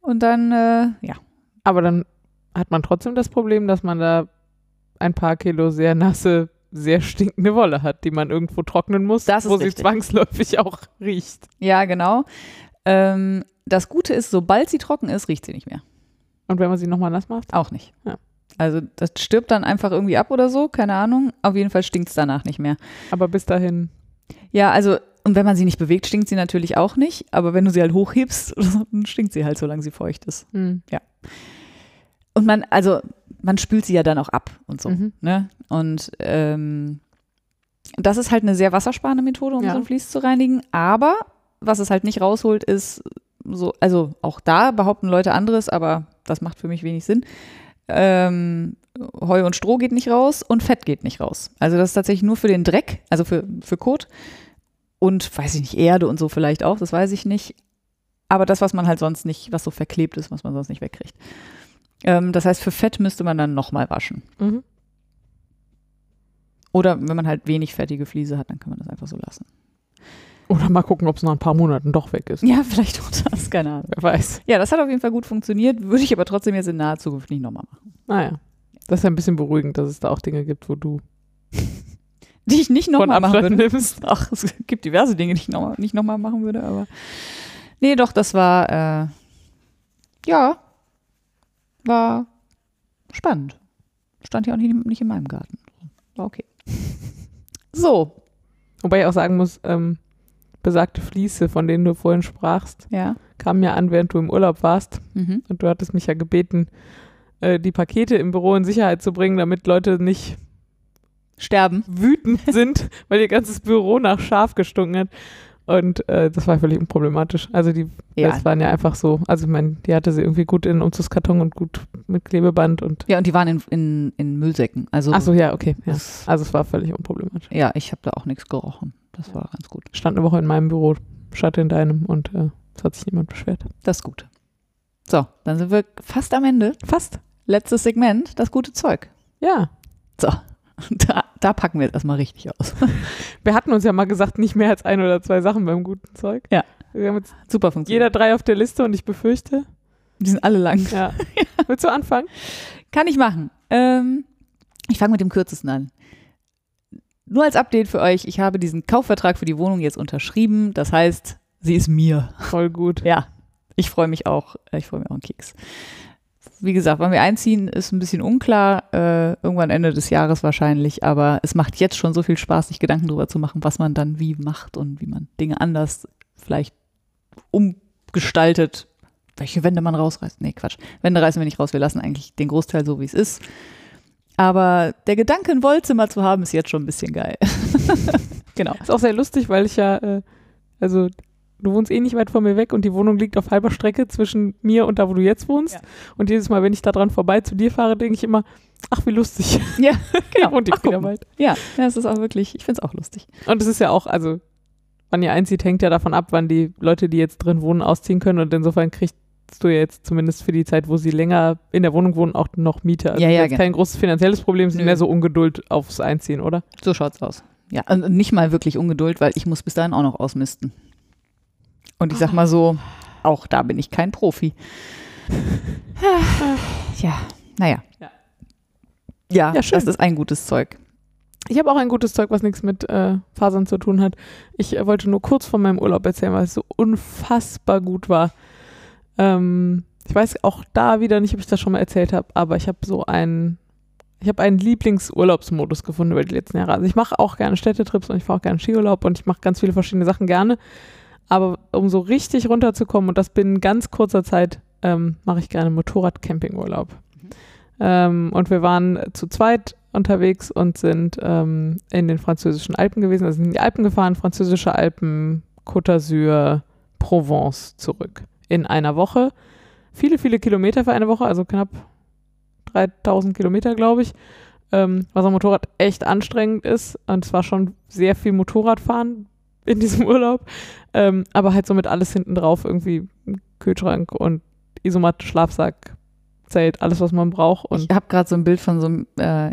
und dann, äh, ja. Aber dann hat man trotzdem das Problem, dass man da ein paar Kilo sehr nasse, sehr stinkende Wolle hat, die man irgendwo trocknen muss, Das wo sie richtig. zwangsläufig auch riecht. Ja, genau. Ähm, das Gute ist, sobald sie trocken ist, riecht sie nicht mehr. Und wenn man sie nochmal nass macht? Auch nicht. Ja. Also das stirbt dann einfach irgendwie ab oder so, keine Ahnung. Auf jeden Fall stinkt es danach nicht mehr. Aber bis dahin. Ja, also, und wenn man sie nicht bewegt, stinkt sie natürlich auch nicht. Aber wenn du sie halt hochhebst, dann stinkt sie halt, solange sie feucht ist. Hm. Und man, also, man spült sie ja dann auch ab und so. Mhm. Ne? Und ähm, das ist halt eine sehr wassersparende Methode, um Ja. so ein Vlies zu reinigen. Aber was es halt nicht rausholt, ist so, also auch da behaupten Leute anderes, aber das macht für mich wenig Sinn. Ähm, Heu und Stroh geht nicht raus und Fett geht nicht raus. Also das ist tatsächlich nur für den Dreck, also für, für Kot und weiß ich nicht, Erde und so vielleicht auch, das weiß ich nicht. Aber das, was man halt sonst nicht, was so verklebt ist, was man sonst nicht wegkriegt. Ähm, das heißt, für Fett müsste man dann nochmal waschen. Mhm. Oder wenn man halt wenig fettige Fliese hat, dann kann man das einfach so lassen. Oder mal gucken, ob es nach ein paar Monaten doch weg ist. Ja, vielleicht auch das, keine Ahnung. Wer weiß. Ja, das hat auf jeden Fall gut funktioniert, würde ich aber trotzdem jetzt in naher Zukunft nicht nochmal machen. Naja. Das ist ja ein bisschen beruhigend, dass es da auch Dinge gibt, wo du Die ich nicht nochmal machen würde. nimmst. Ach, es gibt diverse Dinge, die ich noch, nicht nochmal machen würde, aber. Nee, doch, das war, äh, ja, war spannend. Stand ja auch nicht, nicht in meinem Garten. War okay. So, Wobei ich auch sagen muss, ähm, besagte Fliese, von denen du vorhin sprachst, ja. kamen ja an, während du im Urlaub warst. Mhm. Und du hattest mich ja gebeten, äh, die Pakete im Büro in Sicherheit zu bringen, damit Leute nicht Sterben. wütend sind, weil ihr ganzes Büro nach Schaf gestunken hat. Und äh, das war völlig unproblematisch. Also die Ja. das waren ja einfach so, also ich meine, die hatte sie irgendwie gut in Umzugskarton und gut mit Klebeband und Ja, und die waren in, in, in Müllsäcken. Also, Ach so, ja, okay. Ja. Also es war völlig unproblematisch. ja, ich habe da auch nichts gerochen. Das war ganz gut. Stand eine Woche in meinem Büro, statt in deinem und äh, es hat sich niemand beschwert. Das ist gut. So, dann sind wir fast am Ende. Fast. Letztes Segment, das gute Zeug. Ja. So, da, da packen wir jetzt erstmal richtig aus. Wir hatten uns ja mal gesagt, nicht mehr als ein oder zwei Sachen beim guten Zeug. Ja. Wir haben jetzt Super funktioniert. jeder drei auf der Liste und ich befürchte, Die sind alle lang. ja. Willst du anfangen? Kann ich machen. Ähm, ich fange mit dem kürzesten an. Nur als Update für euch, ich habe diesen Kaufvertrag für die Wohnung jetzt unterschrieben. Das heißt, sie ist mir. Voll gut. Ja, ich freue mich auch. Ich freue mich auch einen Keks. Wie gesagt, wann wir einziehen, ist ein bisschen unklar. Äh, irgendwann Ende des Jahres wahrscheinlich. Aber es macht jetzt schon so viel Spaß, sich Gedanken darüber zu machen, was man dann wie macht und wie man Dinge anders vielleicht umgestaltet. Welche Wände man rausreißt. Nee, Quatsch. Wände reißen wir nicht raus. Wir lassen eigentlich den Großteil so, wie es ist. Aber der Gedanke, ein Wollzimmer zu haben, ist jetzt schon ein bisschen geil. genau. Ist auch sehr lustig, weil ich ja, äh, also du wohnst eh nicht weit von mir weg und die Wohnung liegt auf halber Strecke zwischen mir und da, wo du jetzt wohnst. Ja. Und jedes Mal, wenn ich da dran vorbei zu dir fahre, denke ich immer, ach, wie lustig. Ja, genau. Ach, die mal. weit. Ja, es ist auch wirklich, ich finde es auch lustig. Und es ist ja auch, also, wann ihr einzieht, hängt ja davon ab, wann die Leute, die jetzt drin wohnen, ausziehen können. Und insofern kriegst du ja jetzt zumindest für die Zeit, wo sie länger in der Wohnung wohnen, auch noch Miete. Also Ja, ja, genau. kein großes finanzielles Problem, sind mehr so Ungeduld aufs Einziehen, oder? So schaut's aus. Ja, und nicht mal wirklich Ungeduld, weil ich muss bis dahin auch noch ausmisten. Und ich sag mal so, auch da bin ich kein Profi. ja, naja. Ja. Ja, Ja, das ist ein gutes Zeug. Ich habe auch ein gutes Zeug, was nichts mit äh, Fasern zu tun hat. Ich äh, wollte nur kurz von meinem Urlaub erzählen, weil es so unfassbar gut war. Ähm, ich weiß auch da wieder nicht, ob ich das schon mal erzählt habe, aber ich habe so einen, ich habe einen Lieblingsurlaubsmodus gefunden über die letzten Jahre. Also ich mache auch gerne Städtetrips und ich fahre auch gerne Skiurlaub und ich mache ganz viele verschiedene Sachen gerne. Aber um so richtig runterzukommen und das binnen ganz kurzer Zeit, ähm, mache ich gerne Motorrad-Campingurlaub. Ähm, und wir waren zu zweit unterwegs und sind ähm, in den französischen Alpen gewesen, also in die Alpen gefahren, französische Alpen, Côte d'Azur, Provence zurück in einer Woche. Viele, viele Kilometer für eine Woche, also knapp 3000 Kilometer, glaube ich, ähm, was am Motorrad echt anstrengend ist. Und es war schon sehr viel Motorradfahren, in diesem Urlaub. Ähm, aber halt so mit alles hinten drauf, irgendwie Kühlschrank und Isomatte, Schlafsack, Zelt, alles, was man braucht. Und ich habe gerade so ein Bild von so einem äh,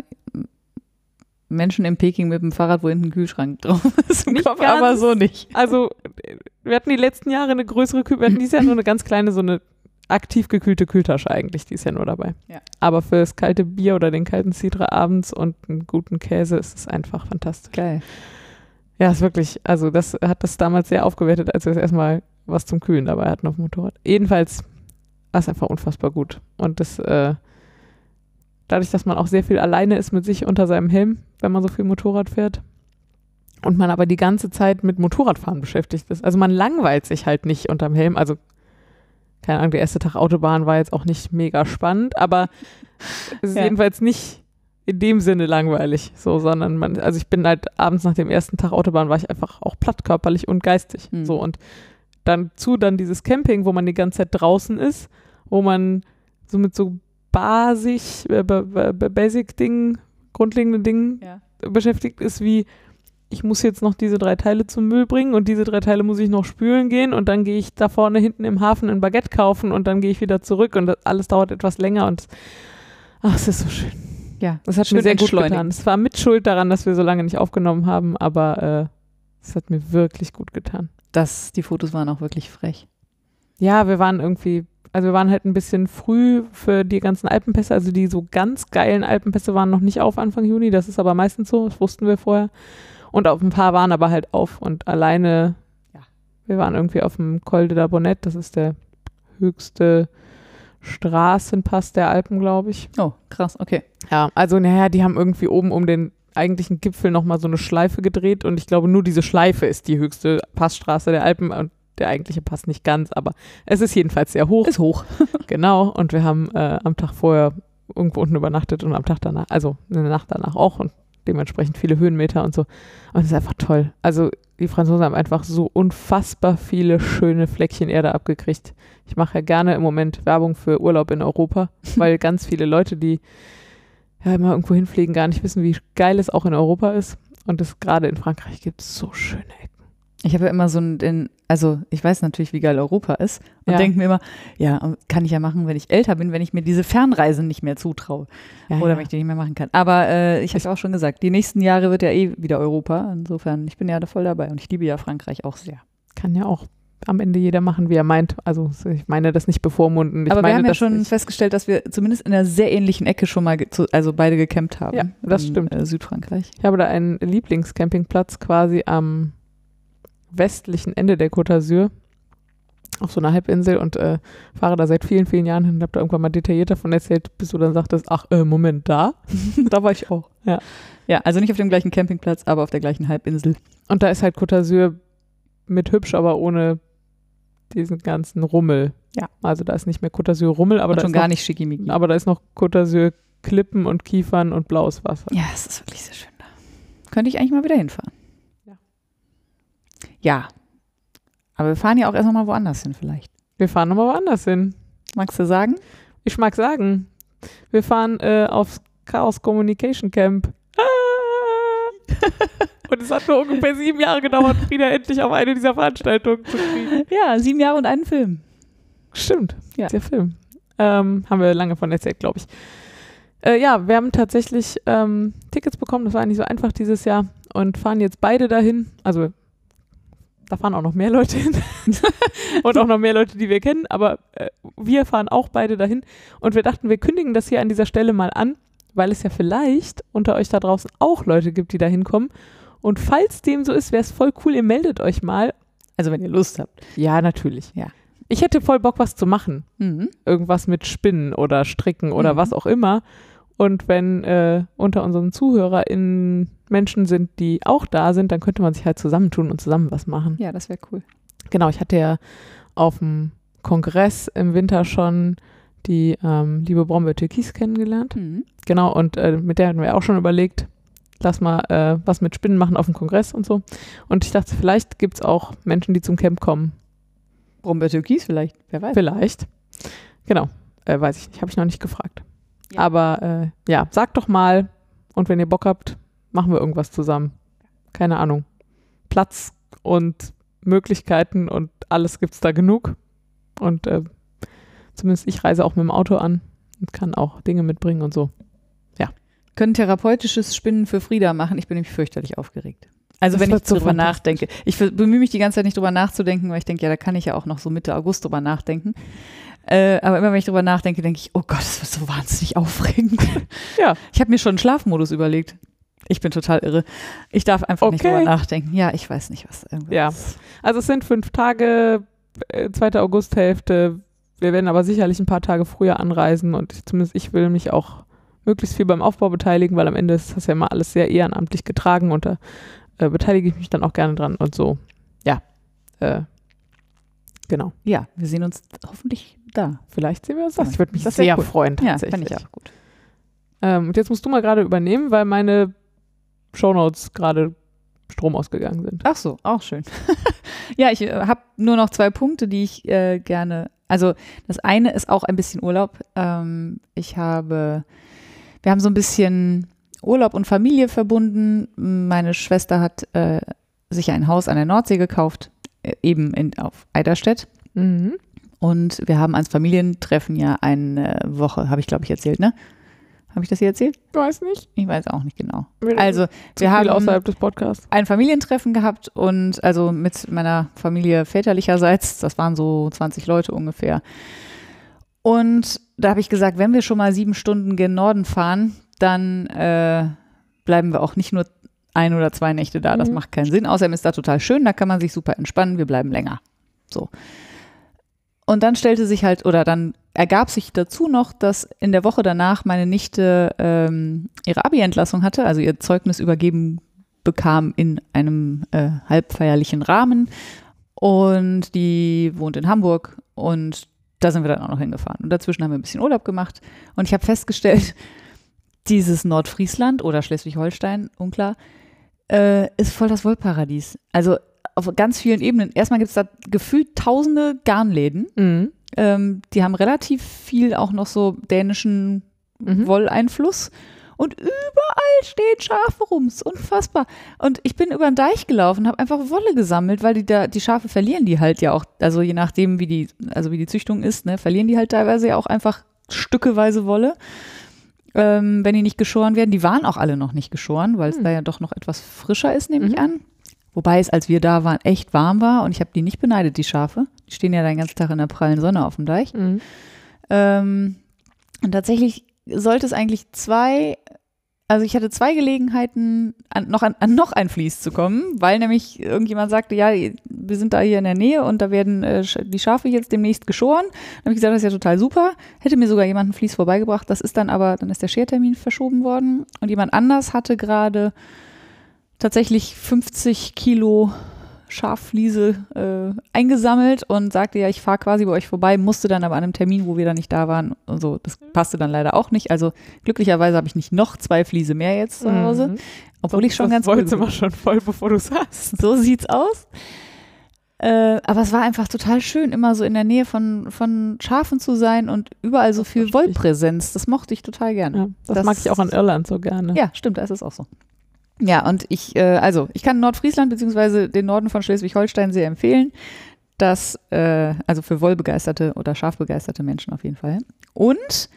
Menschen in Peking mit dem Fahrrad, wo hinten ein Kühlschrank drauf ist. Im Nicht Kopf, ganz. aber so nicht. Also, wir hatten die letzten Jahre eine größere Kühl, wir hatten dieses Jahr nur eine ganz kleine, so eine aktiv gekühlte Kühltasche eigentlich, die ist ja nur dabei. Ja. Aber für das kalte Bier oder den kalten Cidra abends und einen guten Käse ist es einfach fantastisch. Geil. Ja, ist wirklich, also das hat das damals sehr aufgewertet, als wir das erstmal was zum Kühlen dabei hatten auf dem Motorrad. Jedenfalls war es einfach unfassbar gut. Und das, äh, dadurch, dass man auch sehr viel alleine ist mit sich unter seinem Helm, wenn man so viel Motorrad fährt, und man aber die ganze Zeit mit Motorradfahren beschäftigt ist. Also man langweilt sich halt nicht unterm Helm. Also, keine Ahnung, der erste Tag Autobahn war jetzt auch nicht mega spannend, aber es ist Ja. jedenfalls nicht in dem Sinne langweilig, so, sondern man, also ich bin halt abends nach dem ersten Tag Autobahn war ich einfach auch platt körperlich und geistig, Hm. so und dann zu dann dieses Camping, wo man die ganze Zeit draußen ist, wo man so mit so basic, äh, ba- ba- ba- basic Dingen, grundlegenden Dingen Ja. beschäftigt ist, wie ich muss jetzt noch diese drei Teile zum Müll bringen und diese drei Teile muss ich noch spülen gehen und dann gehe ich da vorne hinten im Hafen ein Baguette kaufen und dann gehe ich wieder zurück und das alles dauert etwas länger und ach, es ist so schön. Ja. Das hat mir sehr gut getan. Es war mit Schuld daran, dass wir so lange nicht aufgenommen haben, aber äh, es hat mir wirklich gut getan. Das, die Fotos waren auch wirklich frech. Ja, wir waren irgendwie, also wir waren halt ein bisschen früh für die ganzen Alpenpässe. Also die so ganz geilen Alpenpässe waren noch nicht auf Anfang Juni. Das ist aber meistens so, das wussten wir vorher. Und auf ein paar waren aber halt auf und alleine, Ja. wir waren irgendwie auf dem Col de la Bonnette, das ist der höchste Straßenpass der Alpen, glaube ich. Oh, krass, okay. Ja, also naja, die haben irgendwie oben um den eigentlichen Gipfel nochmal so eine Schleife gedreht und ich glaube, nur diese Schleife ist die höchste Passstraße der Alpen und der eigentliche Pass nicht ganz, aber es ist jedenfalls sehr hoch. Ist hoch. Genau, und wir haben äh, am Tag vorher irgendwo unten übernachtet und am Tag danach, also in der Nacht danach auch und dementsprechend viele Höhenmeter und so. Und es ist einfach toll. Also die Franzosen haben einfach so unfassbar viele schöne Fleckchen Erde abgekriegt. Ich mache ja gerne im Moment Werbung für Urlaub in Europa, weil ganz viele Leute, die ja immer irgendwo hinfliegen, gar nicht wissen, wie geil es auch in Europa ist. Und es gerade in Frankreich gibt so schöne Ecken. Ich habe ja immer so ein, also ich weiß natürlich, wie geil Europa ist und Ja. denke mir immer, ja, kann ich ja machen, wenn ich älter bin, wenn ich mir diese Fernreisen nicht mehr zutraue Ja, oder ja. wenn ich die nicht mehr machen kann. Aber äh, ich habe auch schon gesagt, die nächsten Jahre wird ja eh wieder Europa. Insofern, ich bin ja da voll dabei und ich liebe ja Frankreich auch sehr. kann ja auch am Ende jeder machen, wie er meint. Also ich meine das nicht bevormunden. Ich Aber wir meine, haben ja schon festgestellt, dass wir zumindest in einer sehr ähnlichen Ecke schon mal, zu, also beide gecampt haben. Ja, das in, stimmt. Äh, Südfrankreich. ich habe da einen Lieblingscampingplatz quasi am westlichen Ende der Côte d'Azur auf so einer Halbinsel und äh, fahre da seit vielen, vielen Jahren hin und habe da irgendwann mal detailliert davon erzählt, bis du dann sagtest, ach, äh, Moment, da? da war ich auch. Ja. Ja, also nicht auf dem gleichen Campingplatz, aber auf der gleichen Halbinsel. Und da ist halt Côte d'Azur mit hübsch, aber ohne diesen ganzen Rummel. Ja. Also da ist nicht mehr Côte d'Azur Rummel, aber Und da schon ist gar noch, nicht schickimicki. aber da ist noch Côte d'Azur Klippen und Kiefern und blaues Wasser. Ja, es ist wirklich sehr schön da. Könnte ich eigentlich mal wieder hinfahren. Ja. Aber wir fahren ja auch erst noch mal woanders hin vielleicht. Wir fahren nochmal woanders hin. Magst du sagen? Ich mag sagen, wir fahren äh, aufs Chaos Communication Camp. Ah! Und es hat nur ungefähr sieben Jahre gedauert, Frieda endlich auf eine dieser Veranstaltungen zu kriegen. Ja, sieben Jahre und einen Film. Stimmt, Ja. der Film. Ähm, haben wir lange von erzählt, glaube ich. Äh, ja, wir haben tatsächlich ähm, Tickets bekommen, das war nicht so einfach dieses Jahr und fahren jetzt beide dahin. Also da fahren auch noch mehr Leute hin und auch noch mehr Leute, die wir kennen, aber äh, wir fahren auch beide dahin und wir dachten, wir kündigen das hier an dieser Stelle mal an, weil es ja vielleicht unter euch da draußen auch Leute gibt, die da hinkommen. Und falls dem so ist, wäre es voll cool, ihr meldet euch mal. Also wenn ihr Lust habt. Ja, natürlich. Ja. Ich hätte voll Bock, was zu machen Mhm. irgendwas mit Spinnen oder Stricken oder Mhm. was auch immer. Und wenn äh, unter unseren ZuhörerInnen Menschen sind, die auch da sind, dann könnte man sich halt zusammentun und zusammen was machen. Ja, das wäre cool. Genau, ich hatte ja auf dem Kongress im Winter schon die ähm, liebe Brombe Türkis kennengelernt. Mhm. Genau, und äh, mit der hatten wir auch schon überlegt, lass mal äh, was mit Spinnen machen auf dem Kongress und so. Und ich dachte, vielleicht gibt es auch Menschen, die zum Camp kommen. Brombeer Türkis vielleicht, wer weiß. Vielleicht. Genau. Äh, weiß ich nicht. Habe ich noch nicht gefragt. Ja. Aber äh, ja, sagt doch mal. Und wenn ihr Bock habt, machen wir irgendwas zusammen. Keine Ahnung. Platz und Möglichkeiten und alles gibt es da genug. Und äh, zumindest ich reise auch mit dem Auto an und kann auch Dinge mitbringen und so. Können therapeutisches Spinnen für Frieda machen. Ich bin nämlich fürchterlich aufgeregt. Also Das wenn ich so drüber nachdenke. Ich bemühe mich die ganze Zeit nicht drüber nachzudenken, weil ich denke, ja, da kann ich ja auch noch so Mitte August drüber nachdenken. Äh, aber immer wenn ich drüber nachdenke, denke ich, oh Gott, das wird so wahnsinnig aufregend. Ja. Ich habe mir schon einen Schlafmodus überlegt. Ich bin total irre. Ich darf einfach nicht Okay. drüber nachdenken. Ja, ich weiß nicht, was irgendwas. Ja. Also es sind fünf Tage, äh, zweite Augusthälfte. Wir werden aber sicherlich ein paar Tage früher anreisen und ich, zumindest ich will mich auch möglichst viel beim Aufbau beteiligen, weil am Ende ist das ja immer alles sehr ehrenamtlich getragen und da äh, beteilige ich mich dann auch gerne dran und so. Ja. Äh, genau. Ja, wir sehen uns hoffentlich da. Vielleicht sehen wir uns das. Ja, Ich würde mich das sehr cool. freuen Ja, tatsächlich. fände ich auch gut. Ähm, und jetzt musst du mal gerade übernehmen, weil meine Shownotes gerade Strom ausgegangen sind. Ach so, auch schön. ja, ich äh, habe nur noch zwei Punkte, die ich äh, gerne. Also das eine ist auch ein bisschen Urlaub. Ähm, ich habe, wir haben so ein bisschen Urlaub und Familie verbunden. Meine Schwester hat äh, sich ein Haus an der Nordsee gekauft, äh, eben in, auf Eiderstedt. Mhm. Und wir haben als Familientreffen ja eine Woche, habe ich glaube ich erzählt, ne? Habe ich das hier erzählt? Weiß nicht. Ich weiß auch nicht genau. Wir- Also wir haben außerhalb des Podcasts. ein Familientreffen gehabt und also mit meiner Familie väterlicherseits, das waren so 20 Leute ungefähr. Und da habe ich gesagt, wenn wir schon mal sieben Stunden gen Norden fahren, dann äh, bleiben wir auch nicht nur ein oder zwei Nächte da. Das Mhm. macht keinen Sinn. Außerdem ist da total schön, da kann man sich super entspannen, wir bleiben länger. So. Und dann stellte sich halt, oder dann ergab sich dazu noch, dass in der Woche danach meine Nichte ähm, ihre Abi-Entlassung hatte, also ihr Zeugnis übergeben bekam in einem äh, halbfeierlichen Rahmen. Und die wohnt in Hamburg und da sind wir dann auch noch hingefahren. Und dazwischen haben wir ein bisschen Urlaub gemacht. Und ich habe festgestellt, dieses Nordfriesland oder Schleswig-Holstein, unklar, äh, ist voll das Wollparadies. Also auf ganz vielen Ebenen. Erstmal gibt es da gefühlt tausende Garnläden. Mhm. Ähm, die haben relativ viel auch noch so dänischen Mhm. Wolleinfluss. Und überall stehen Schafe rum. Ist unfassbar. Und ich bin über den Deich gelaufen, habe einfach Wolle gesammelt, weil die da, die Schafe verlieren die halt ja auch, also je nachdem, wie die, also wie die Züchtung ist, ne, verlieren die halt teilweise ja auch einfach stückeweise Wolle. Ähm, wenn die nicht geschoren werden. Die waren auch alle noch nicht geschoren, weil es Hm. da ja doch noch etwas frischer ist, nehme ich Mhm. an. Wobei es, als wir da waren, echt warm war und ich habe die nicht beneidet, die Schafe. Die stehen ja den ganzen Tag in der prallen Sonne auf dem Deich. Mhm. Ähm, und tatsächlich sollte es eigentlich zwei, also ich hatte zwei Gelegenheiten, an, noch an, an noch ein Vlies zu kommen, weil nämlich irgendjemand sagte, ja, wir sind da hier in der Nähe und da werden äh, die Schafe jetzt demnächst geschoren. Dann habe ich gesagt, das ist ja total super. Hätte mir sogar jemand ein Vlies vorbeigebracht. Das ist dann aber, dann ist der Schertermin verschoben worden und jemand anders hatte gerade tatsächlich 50 Kilo Schaffliese äh, eingesammelt und sagte, ja, ich fahre quasi bei euch vorbei, musste dann aber an einem Termin, wo wir da nicht da waren und so. Das passte dann leider auch nicht. Also glücklicherweise habe ich nicht noch zwei Fliese mehr jetzt zu Hause, Mhm. obwohl ich schon das ganz Wollzimmer bin. schon voll, bevor du sagst. So sieht's aus. Äh, aber es war einfach total schön, immer so in der Nähe von, von Schafen zu sein und überall so viel. Wollpräsenz. Das mochte ich total gerne. Ja, das, Das- mag ich auch an Irland so gerne. Ja, stimmt, da ist es auch so. Ja, und ich, äh, also ich kann Nordfriesland beziehungsweise den Norden von Schleswig-Holstein sehr empfehlen. Das, äh, also für wollbegeisterte oder schafbegeisterte Menschen auf jeden Fall. Und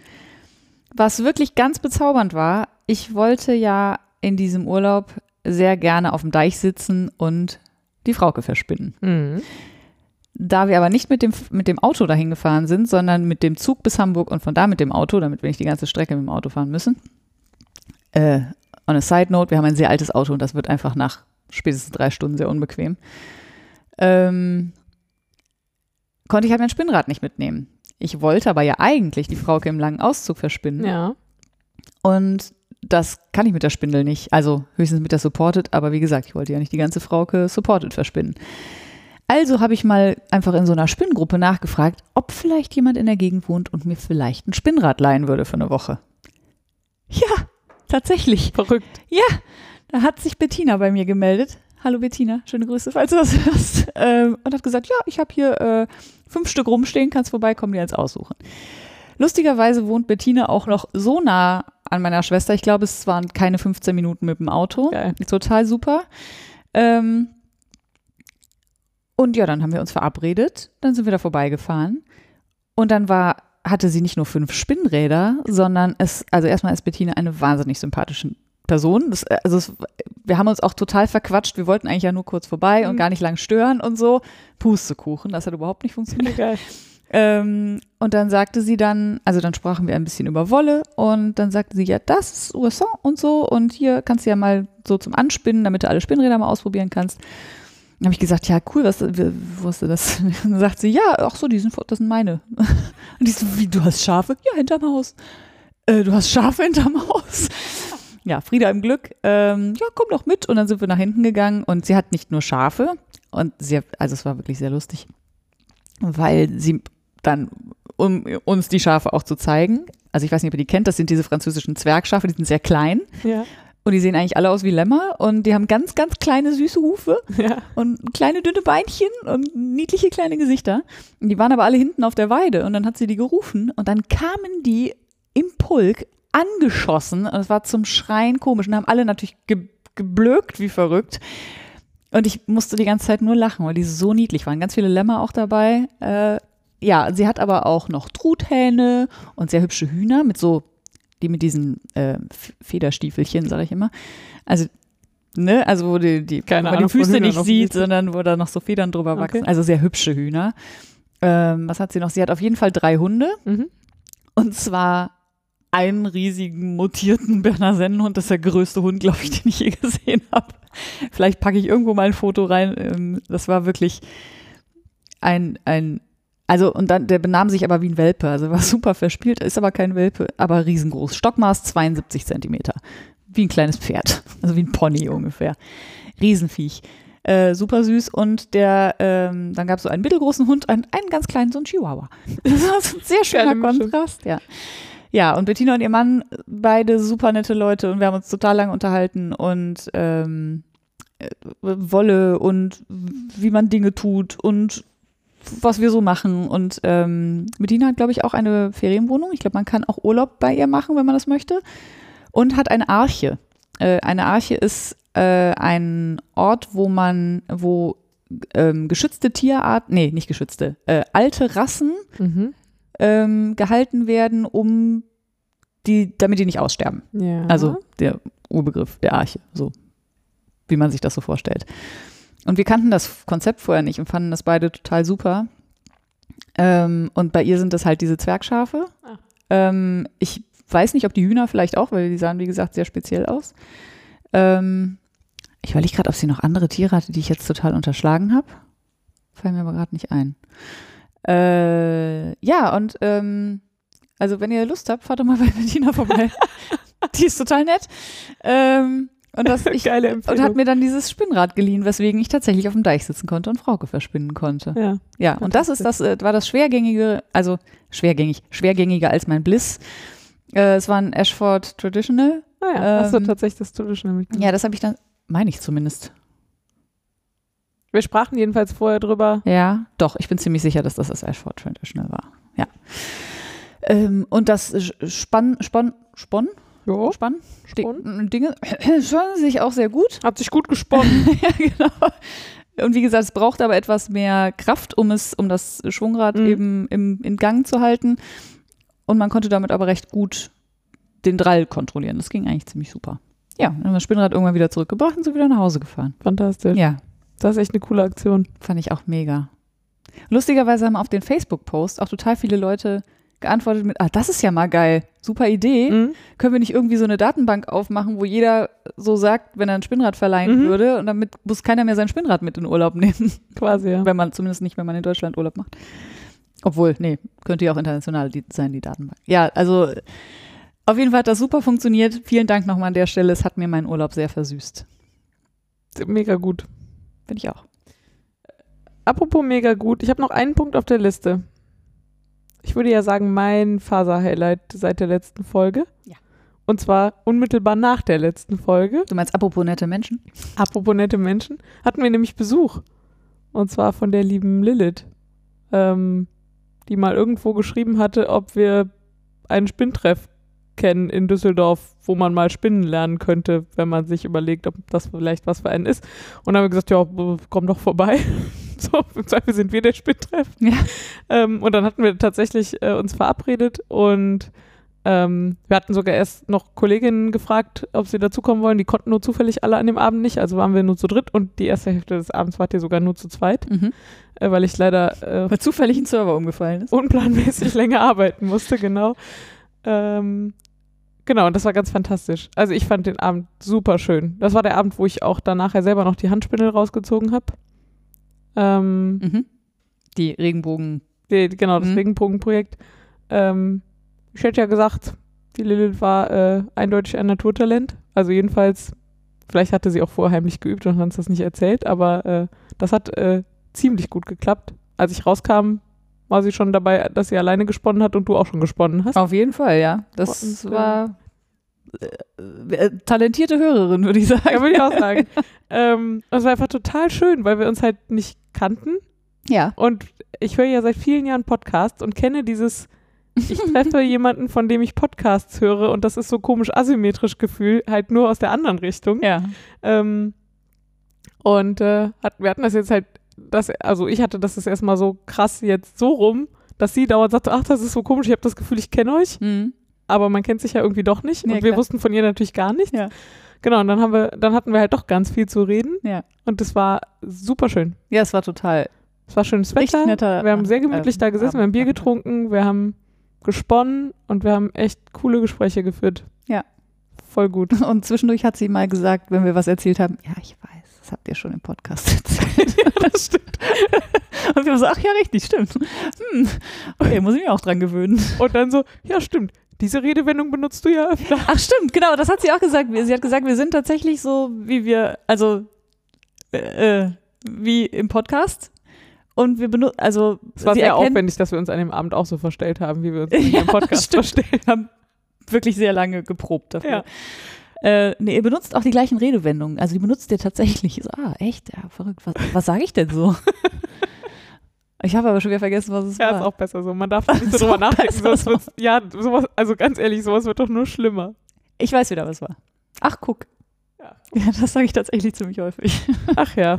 was wirklich ganz bezaubernd war, ich wollte ja in diesem Urlaub sehr gerne auf dem Deich sitzen und die Frauke verspinnen. Mhm. Da wir aber nicht mit dem, mit dem Auto dahin gefahren sind, sondern mit dem Zug bis Hamburg und von da mit dem Auto, damit wir nicht die ganze Strecke mit dem Auto fahren müssen. Äh, on a side note, wir haben ein sehr altes Auto und das wird einfach nach spätestens drei Stunden sehr unbequem. Ähm, konnte ich halt mein Spinnrad nicht mitnehmen. Ich wollte aber ja eigentlich die Frauke im langen Auszug verspinnen. Ja. Und das kann ich mit der Spindel nicht. Also höchstens mit der Supported, aber wie gesagt, ich wollte ja nicht die ganze Frauke Supported verspinnen. Also habe ich mal einfach in so einer Spinngruppe nachgefragt, ob vielleicht jemand in der Gegend wohnt und mir vielleicht ein Spinnrad leihen würde für eine Woche. Ja, tatsächlich. Verrückt. Ja, da hat sich Bettina bei mir gemeldet. Hallo Bettina, schöne Grüße, falls du das hörst. Ähm, und hat gesagt, ja, ich habe hier äh, fünf Stück rumstehen, kannst vorbeikommen, die jetzt aussuchen. Lustigerweise wohnt Bettina auch noch so nah an meiner Schwester. Ich glaube, es waren keine 15 Minuten mit dem Auto. Geil. Total super. Ähm, Und ja, dann haben wir uns verabredet, dann sind wir da vorbeigefahren. Und dann war, hatte sie nicht nur fünf Spinnräder, sondern es, also erstmal ist Bettina eine wahnsinnig sympathische Person. Das, also es, wir haben uns auch total verquatscht. Wir wollten eigentlich ja nur kurz vorbei und Mhm. gar nicht lang stören und so. Pustekuchen, das hat überhaupt nicht funktioniert. Geil. Ähm, und dann sagte sie dann, also dann sprachen wir ein bisschen über Wolle und dann sagte sie, ja, das ist Ourson und so und hier kannst du ja mal so zum Anspinnen, damit du alle Spinnräder mal ausprobieren kannst. Dann habe ich gesagt, ja, cool, was, du das? Dann sagt sie, ja, ach so, die sind, das sind meine. Und ich so, wie, du hast Schafe? Ja, hinterm Haus. Äh, du hast Schafe hinterm Haus? Ja, Frieda im Glück. Ähm, ja, komm doch mit. Und dann sind wir nach hinten gegangen und sie hat nicht nur Schafe und sie, also es war wirklich sehr lustig, weil sie dann, um uns die Schafe auch zu zeigen, also ich weiß nicht, ob ihr die kennt, das sind diese französischen Zwergschafe, die sind sehr klein Ja. Und die sehen eigentlich alle aus wie Lämmer und die haben ganz, ganz kleine süße Hufe Ja. und kleine dünne Beinchen und niedliche kleine Gesichter. Und die waren aber alle hinten auf der Weide und dann hat sie die gerufen und dann kamen die im Pulk angeschossen und es war zum Schreien komisch und haben alle natürlich ge geblökt wie verrückt. Und ich musste die ganze Zeit nur lachen, weil die so niedlich waren. Ganz viele Lämmer auch dabei. Äh, ja, sie hat aber auch noch Truthähne und sehr hübsche Hühner mit so, die mit diesen äh, Federstiefelchen, sage ich immer. Also, ne, also wo die, die, Keine wo man Ahnung die Füße nicht sieht, sondern wo da noch so Federn drüber wachsen. Okay. Also sehr hübsche Hühner. Ähm, was hat sie noch? Sie hat auf jeden Fall drei Hunde. Mhm. Und zwar einen riesigen mutierten Berner Sennenhund. Das ist der größte Hund, glaube ich, den ich je gesehen habe. Vielleicht packe ich irgendwo mal ein Foto rein. Ähm, Das war wirklich ein, ein, also und dann, der benahm sich aber wie ein Welpe. Also war super verspielt, ist aber kein Welpe, aber riesengroß. Stockmaß 72 Zentimeter. Wie ein kleines Pferd. Also wie ein Pony ungefähr. Riesenviech. Äh, super süß und der, ähm, dann gab es so einen mittelgroßen Hund, einen, einen ganz kleinen, so einen Chihuahua. Das war so ein sehr schöner. Kontrast, ja. Ja, und Bettina und ihr Mann, beide super nette Leute und wir haben uns total lang unterhalten und ähm, äh, Wolle und wie man Dinge tut und was wir so machen. Und ähm, Bettina hat, glaube ich, auch eine Ferienwohnung. Ich glaube, man kann auch Urlaub bei ihr machen, wenn man das möchte. Und hat eine Arche. Äh, eine Arche ist äh, ein Ort, wo man, wo ähm, geschützte Tierarten, nee, nicht geschützte, äh, alte Rassen Mhm. ähm, gehalten werden, um die, damit die nicht aussterben. Ja. Also der Urbegriff der Arche, so wie man sich das so vorstellt. Und wir kannten das Konzept vorher nicht und fanden das beide total super. Ähm, und bei ihr sind das halt diese Zwergschafe. Ah. Ähm, ich weiß nicht, ob die Hühner vielleicht auch, weil die sahen, wie gesagt, sehr speziell aus. Ähm, ich überlege gerade, ob sie noch andere Tiere hatte, die ich jetzt total unterschlagen habe. Fallen mir aber gerade nicht ein. Äh, ja, und ähm, also wenn ihr Lust habt, fahrt doch mal bei Bettina vorbei. die ist total nett. Ähm, und, das, ich, Geile und Empfehlung. hat mir dann dieses Spinnrad geliehen, weswegen ich tatsächlich auf dem Deich sitzen konnte und Frauke verspinnen konnte. ja. Ja, und das ist das, äh, war das schwergängige, also schwergängig, schwergängiger als mein Bliss. Äh, es war ein Ashford Traditional. Ah ja, hast du Ähm, tatsächlich das Traditional mitgenommen. Ja, das habe ich dann, meine ich zumindest. Wir sprachen jedenfalls vorher drüber. Ja, doch, ich bin ziemlich sicher, dass das das Ashford Traditional war. Ja. Ähm, und das Spann, Spann, Spann, Jo. Spann, Spann. Di- Dinge, spannen sich auch sehr gut. Hat sich gut gesponnen. ja, genau. Und wie gesagt, es braucht aber etwas mehr Kraft, um es, um das Schwungrad Mhm. eben im, in Gang zu halten. Und man konnte damit aber recht gut den Drall kontrollieren. Das ging eigentlich ziemlich super. Ja, dann haben wir das Spinnrad irgendwann wieder zurückgebracht und sind wieder nach Hause gefahren. Fantastisch. Ja, Das ist echt eine coole Aktion. fand ich auch mega. Lustigerweise haben auf den Facebook-Post auch total viele Leute geantwortet mit, ah, das ist ja mal geil, super Idee. Mhm. Können wir nicht irgendwie so eine Datenbank aufmachen, wo jeder so sagt, wenn er ein Spinnrad verleihen Mhm. würde und damit muss keiner mehr sein Spinnrad mit in Urlaub nehmen. Quasi, ja. Wenn man, zumindest nicht, wenn man in Deutschland Urlaub macht. Obwohl, nee, könnte ja auch international die, sein, die Datenbank. Ja, also auf jeden Fall hat das super funktioniert. Vielen Dank nochmal an der Stelle. Es hat mir meinen Urlaub sehr versüßt. Mega gut. Finde ich auch. Apropos mega gut, ich habe noch einen Punkt auf der Liste. Ich würde ja sagen, mein Faser-Highlight seit der letzten Folge. Ja. Und zwar unmittelbar nach der letzten Folge. Du meinst apropos nette Menschen? Apropos nette Menschen, hatten wir nämlich Besuch. Und zwar von der lieben Lilith, ähm, die mal irgendwo geschrieben hatte, ob wir einen Spinntreff kennen in Düsseldorf, wo man mal spinnen lernen könnte, wenn man sich überlegt, ob das vielleicht was für einen ist. Und dann haben wir gesagt, ja, komm doch vorbei. So, im Zweifel sind wir der Spinntreff. Ja. Ähm, und dann hatten wir tatsächlich äh, uns verabredet und ähm, wir hatten sogar erst noch Kolleginnen gefragt, ob sie dazukommen wollen. Die konnten nur zufällig alle an dem Abend nicht, also waren wir nur zu dritt und die erste Hälfte des Abends wart ihr sogar nur zu zweit, Mhm. äh, weil ich leider äh, Weil zufällig ein Server umgefallen ist. unplanmäßig länger arbeiten musste, genau. Ähm, genau, und das war ganz fantastisch. Also ich fand den Abend super schön. Das war der Abend, wo ich auch danach ja selber noch die Handspindel rausgezogen habe. Ähm, Mhm. Die Regenbogen. die, genau, das Mhm. Regenbogenprojekt. Ähm, ich hätte ja gesagt, die Lilith war äh, eindeutig ein Naturtalent. Also jedenfalls, vielleicht hatte sie auch vorher heimlich geübt und hat uns das nicht erzählt, aber äh, das hat äh, ziemlich gut geklappt. Als ich rauskam, war sie schon dabei, dass sie alleine gesponnen hat und du auch schon gesponnen hast. Auf jeden Fall, ja. Das Und, äh, war äh, äh, talentierte Hörerin, würde ich sagen. Ja, würde ich auch sagen. ähm, das war einfach total schön, weil wir uns halt nicht kannten. Ja. Und ich höre ja seit vielen Jahren Podcasts und kenne dieses, ich treffe jemanden, von dem ich Podcasts höre und das ist so komisch asymmetrisch Gefühl, halt nur aus der anderen Richtung. Ja. Ähm, und äh, hat, wir hatten das jetzt halt, das, also ich hatte das jetzt erstmal so krass jetzt so rum, dass sie dauernd sagte, ach, das ist so komisch, ich habe das Gefühl, ich kenne euch, Mhm. aber man kennt sich ja irgendwie doch nicht. Ja, und wir klar. wussten von ihr natürlich gar nichts. Ja. Genau, und dann haben wir, dann hatten wir halt doch ganz viel zu reden. Ja. Und das war super schön. Ja, es war total. Es war schönes Richtig Wetter. netter, wir haben sehr gemütlich äh, da gesessen, wir haben Bier getrunken, wir haben gesponnen und wir haben echt coole Gespräche geführt. Ja. Voll gut. Und zwischendurch hat sie mal gesagt, wenn wir was erzählt haben, ja, ich weiß, das habt ihr schon im Podcast erzählt. ja, das stimmt. Und wir haben so, ach ja, richtig, stimmt. Hm, okay, muss ich mich auch dran gewöhnen. Und dann so, ja, stimmt. Diese Redewendung benutzt du ja öfter. Ach stimmt, genau, das hat sie auch gesagt. Sie hat gesagt, wir sind tatsächlich so, wie wir, also äh, äh, wie im Podcast. Und wir benutzen, also Es war sehr aufwendig, dass wir uns an dem Abend auch so verstellt haben, wie wir uns Ja, dem Podcast stimmt. verstellen. Wir haben wirklich sehr lange geprobt dafür. Ja. Äh, nee, ihr benutzt auch die gleichen Redewendungen. Also die benutzt ihr tatsächlich. So, ah, echt? Ja, verrückt. Was, was sage ich denn so? ich habe aber schon wieder vergessen, was es Ja, ist war. auch besser so. Man darf da nicht so Ist drüber nachdenken. Sonst so. ja, sowas, also ganz ehrlich, sowas wird doch nur schlimmer. Ich weiß wieder, was es war. Ach, guck. Ja. Ja, das sage ich tatsächlich ziemlich häufig. Ach ja,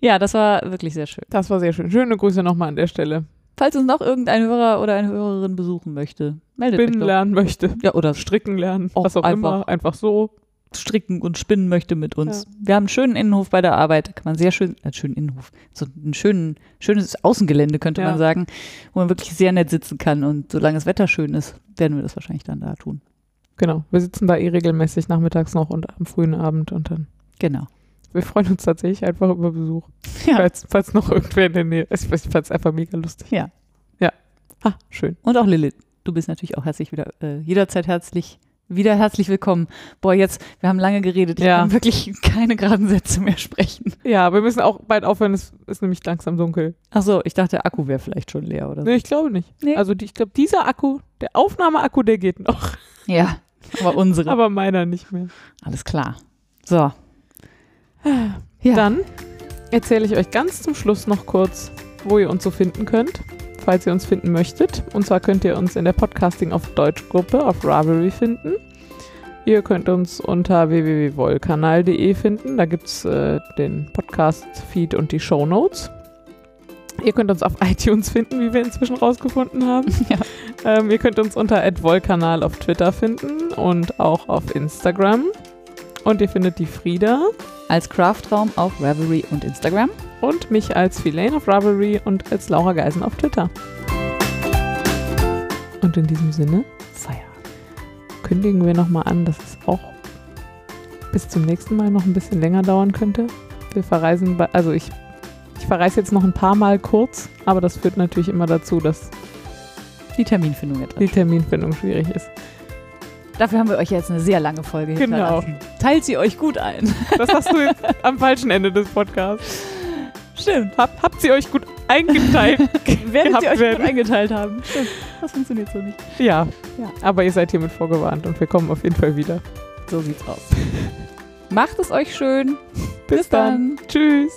Ja, das war wirklich sehr schön. das war sehr schön. Schöne Grüße nochmal an der Stelle. Falls uns noch irgendein Hörer oder eine Hörerin besuchen möchte, meldet Spinnen euch doch. lernen möchte, Ja, oder stricken lernen, Auch was auch einfach. immer, einfach so. Stricken und spinnen möchte mit uns. Wir haben einen schönen Innenhof bei der Arbeit, kann man sehr schön, äh, schönen Innenhof, so ein schönen, schönes Außengelände könnte Ja. man sagen, wo man wirklich sehr nett sitzen kann und solange das Wetter schön ist, werden wir das wahrscheinlich dann da tun. Genau, wir sitzen da eh regelmäßig nachmittags noch und am frühen Abend und dann. Genau. Wir freuen uns tatsächlich einfach über Besuch. Ja. Falls, falls noch irgendwer in der Nähe ist. Ich fand es einfach mega lustig. Ja. Ja. Ah, schön. Und auch Lilith, du bist natürlich auch herzlich wieder, äh, jederzeit herzlich, wieder herzlich willkommen. Boah, jetzt, wir haben lange geredet, ich Ja. kann wirklich keine geraden Sätze mehr sprechen. Ja, wir müssen auch bald aufhören, es ist nämlich langsam dunkel. Ach so, ich dachte, der Akku wäre vielleicht schon leer oder so. Nee, ich glaube nicht. Nee. Also die, ich glaube, dieser Akku, der Aufnahmeakku, der geht noch. Ja, aber unsere. Aber meiner nicht mehr. Alles klar. So. Ja. Dann erzähle ich euch ganz zum Schluss noch kurz, wo ihr uns so finden könnt, falls ihr uns finden möchtet. Und zwar könnt ihr uns in der Podcasting auf Deutsch Gruppe auf Ravelry finden. Ihr könnt uns unter www.wollkanal.de finden. Da gibt es äh, den Podcast-Feed und die Show Notes. Ihr könnt uns auf iTunes finden, wie wir inzwischen rausgefunden haben. Ja. Ähm, ihr könnt uns unter @wollkanal auf Twitter finden und auch auf Instagram. Und ihr findet die Frieda Als Craftraum auf Ravelry und Instagram. Und mich als Filane auf Ravelry und als Laura Geisen auf Twitter. Und in diesem Sinne Feierabend. kündigen wir nochmal an, dass es auch bis zum nächsten Mal noch ein bisschen länger dauern könnte. Wir verreisen, bei, also ich, ich verreise jetzt noch ein paar Mal kurz, aber das führt natürlich immer dazu, dass Die Terminfindung etwas. die Terminfindung schwierig ist. Dafür haben wir euch jetzt eine sehr lange Folge Genau. hinterlassen. Teilt sie euch gut ein. Das hast du jetzt am falschen Ende des Podcasts. Stimmt. Hab, habt ihr euch gut eingeteilt? Werdet ihr euch werden? gut eingeteilt haben. Stimmt. Das funktioniert so nicht. Ja. Ja. aber ihr seid hiermit vorgewarnt und wir kommen auf jeden Fall wieder. So sieht's aus. Macht es euch schön. Bis, dann. Tschüss.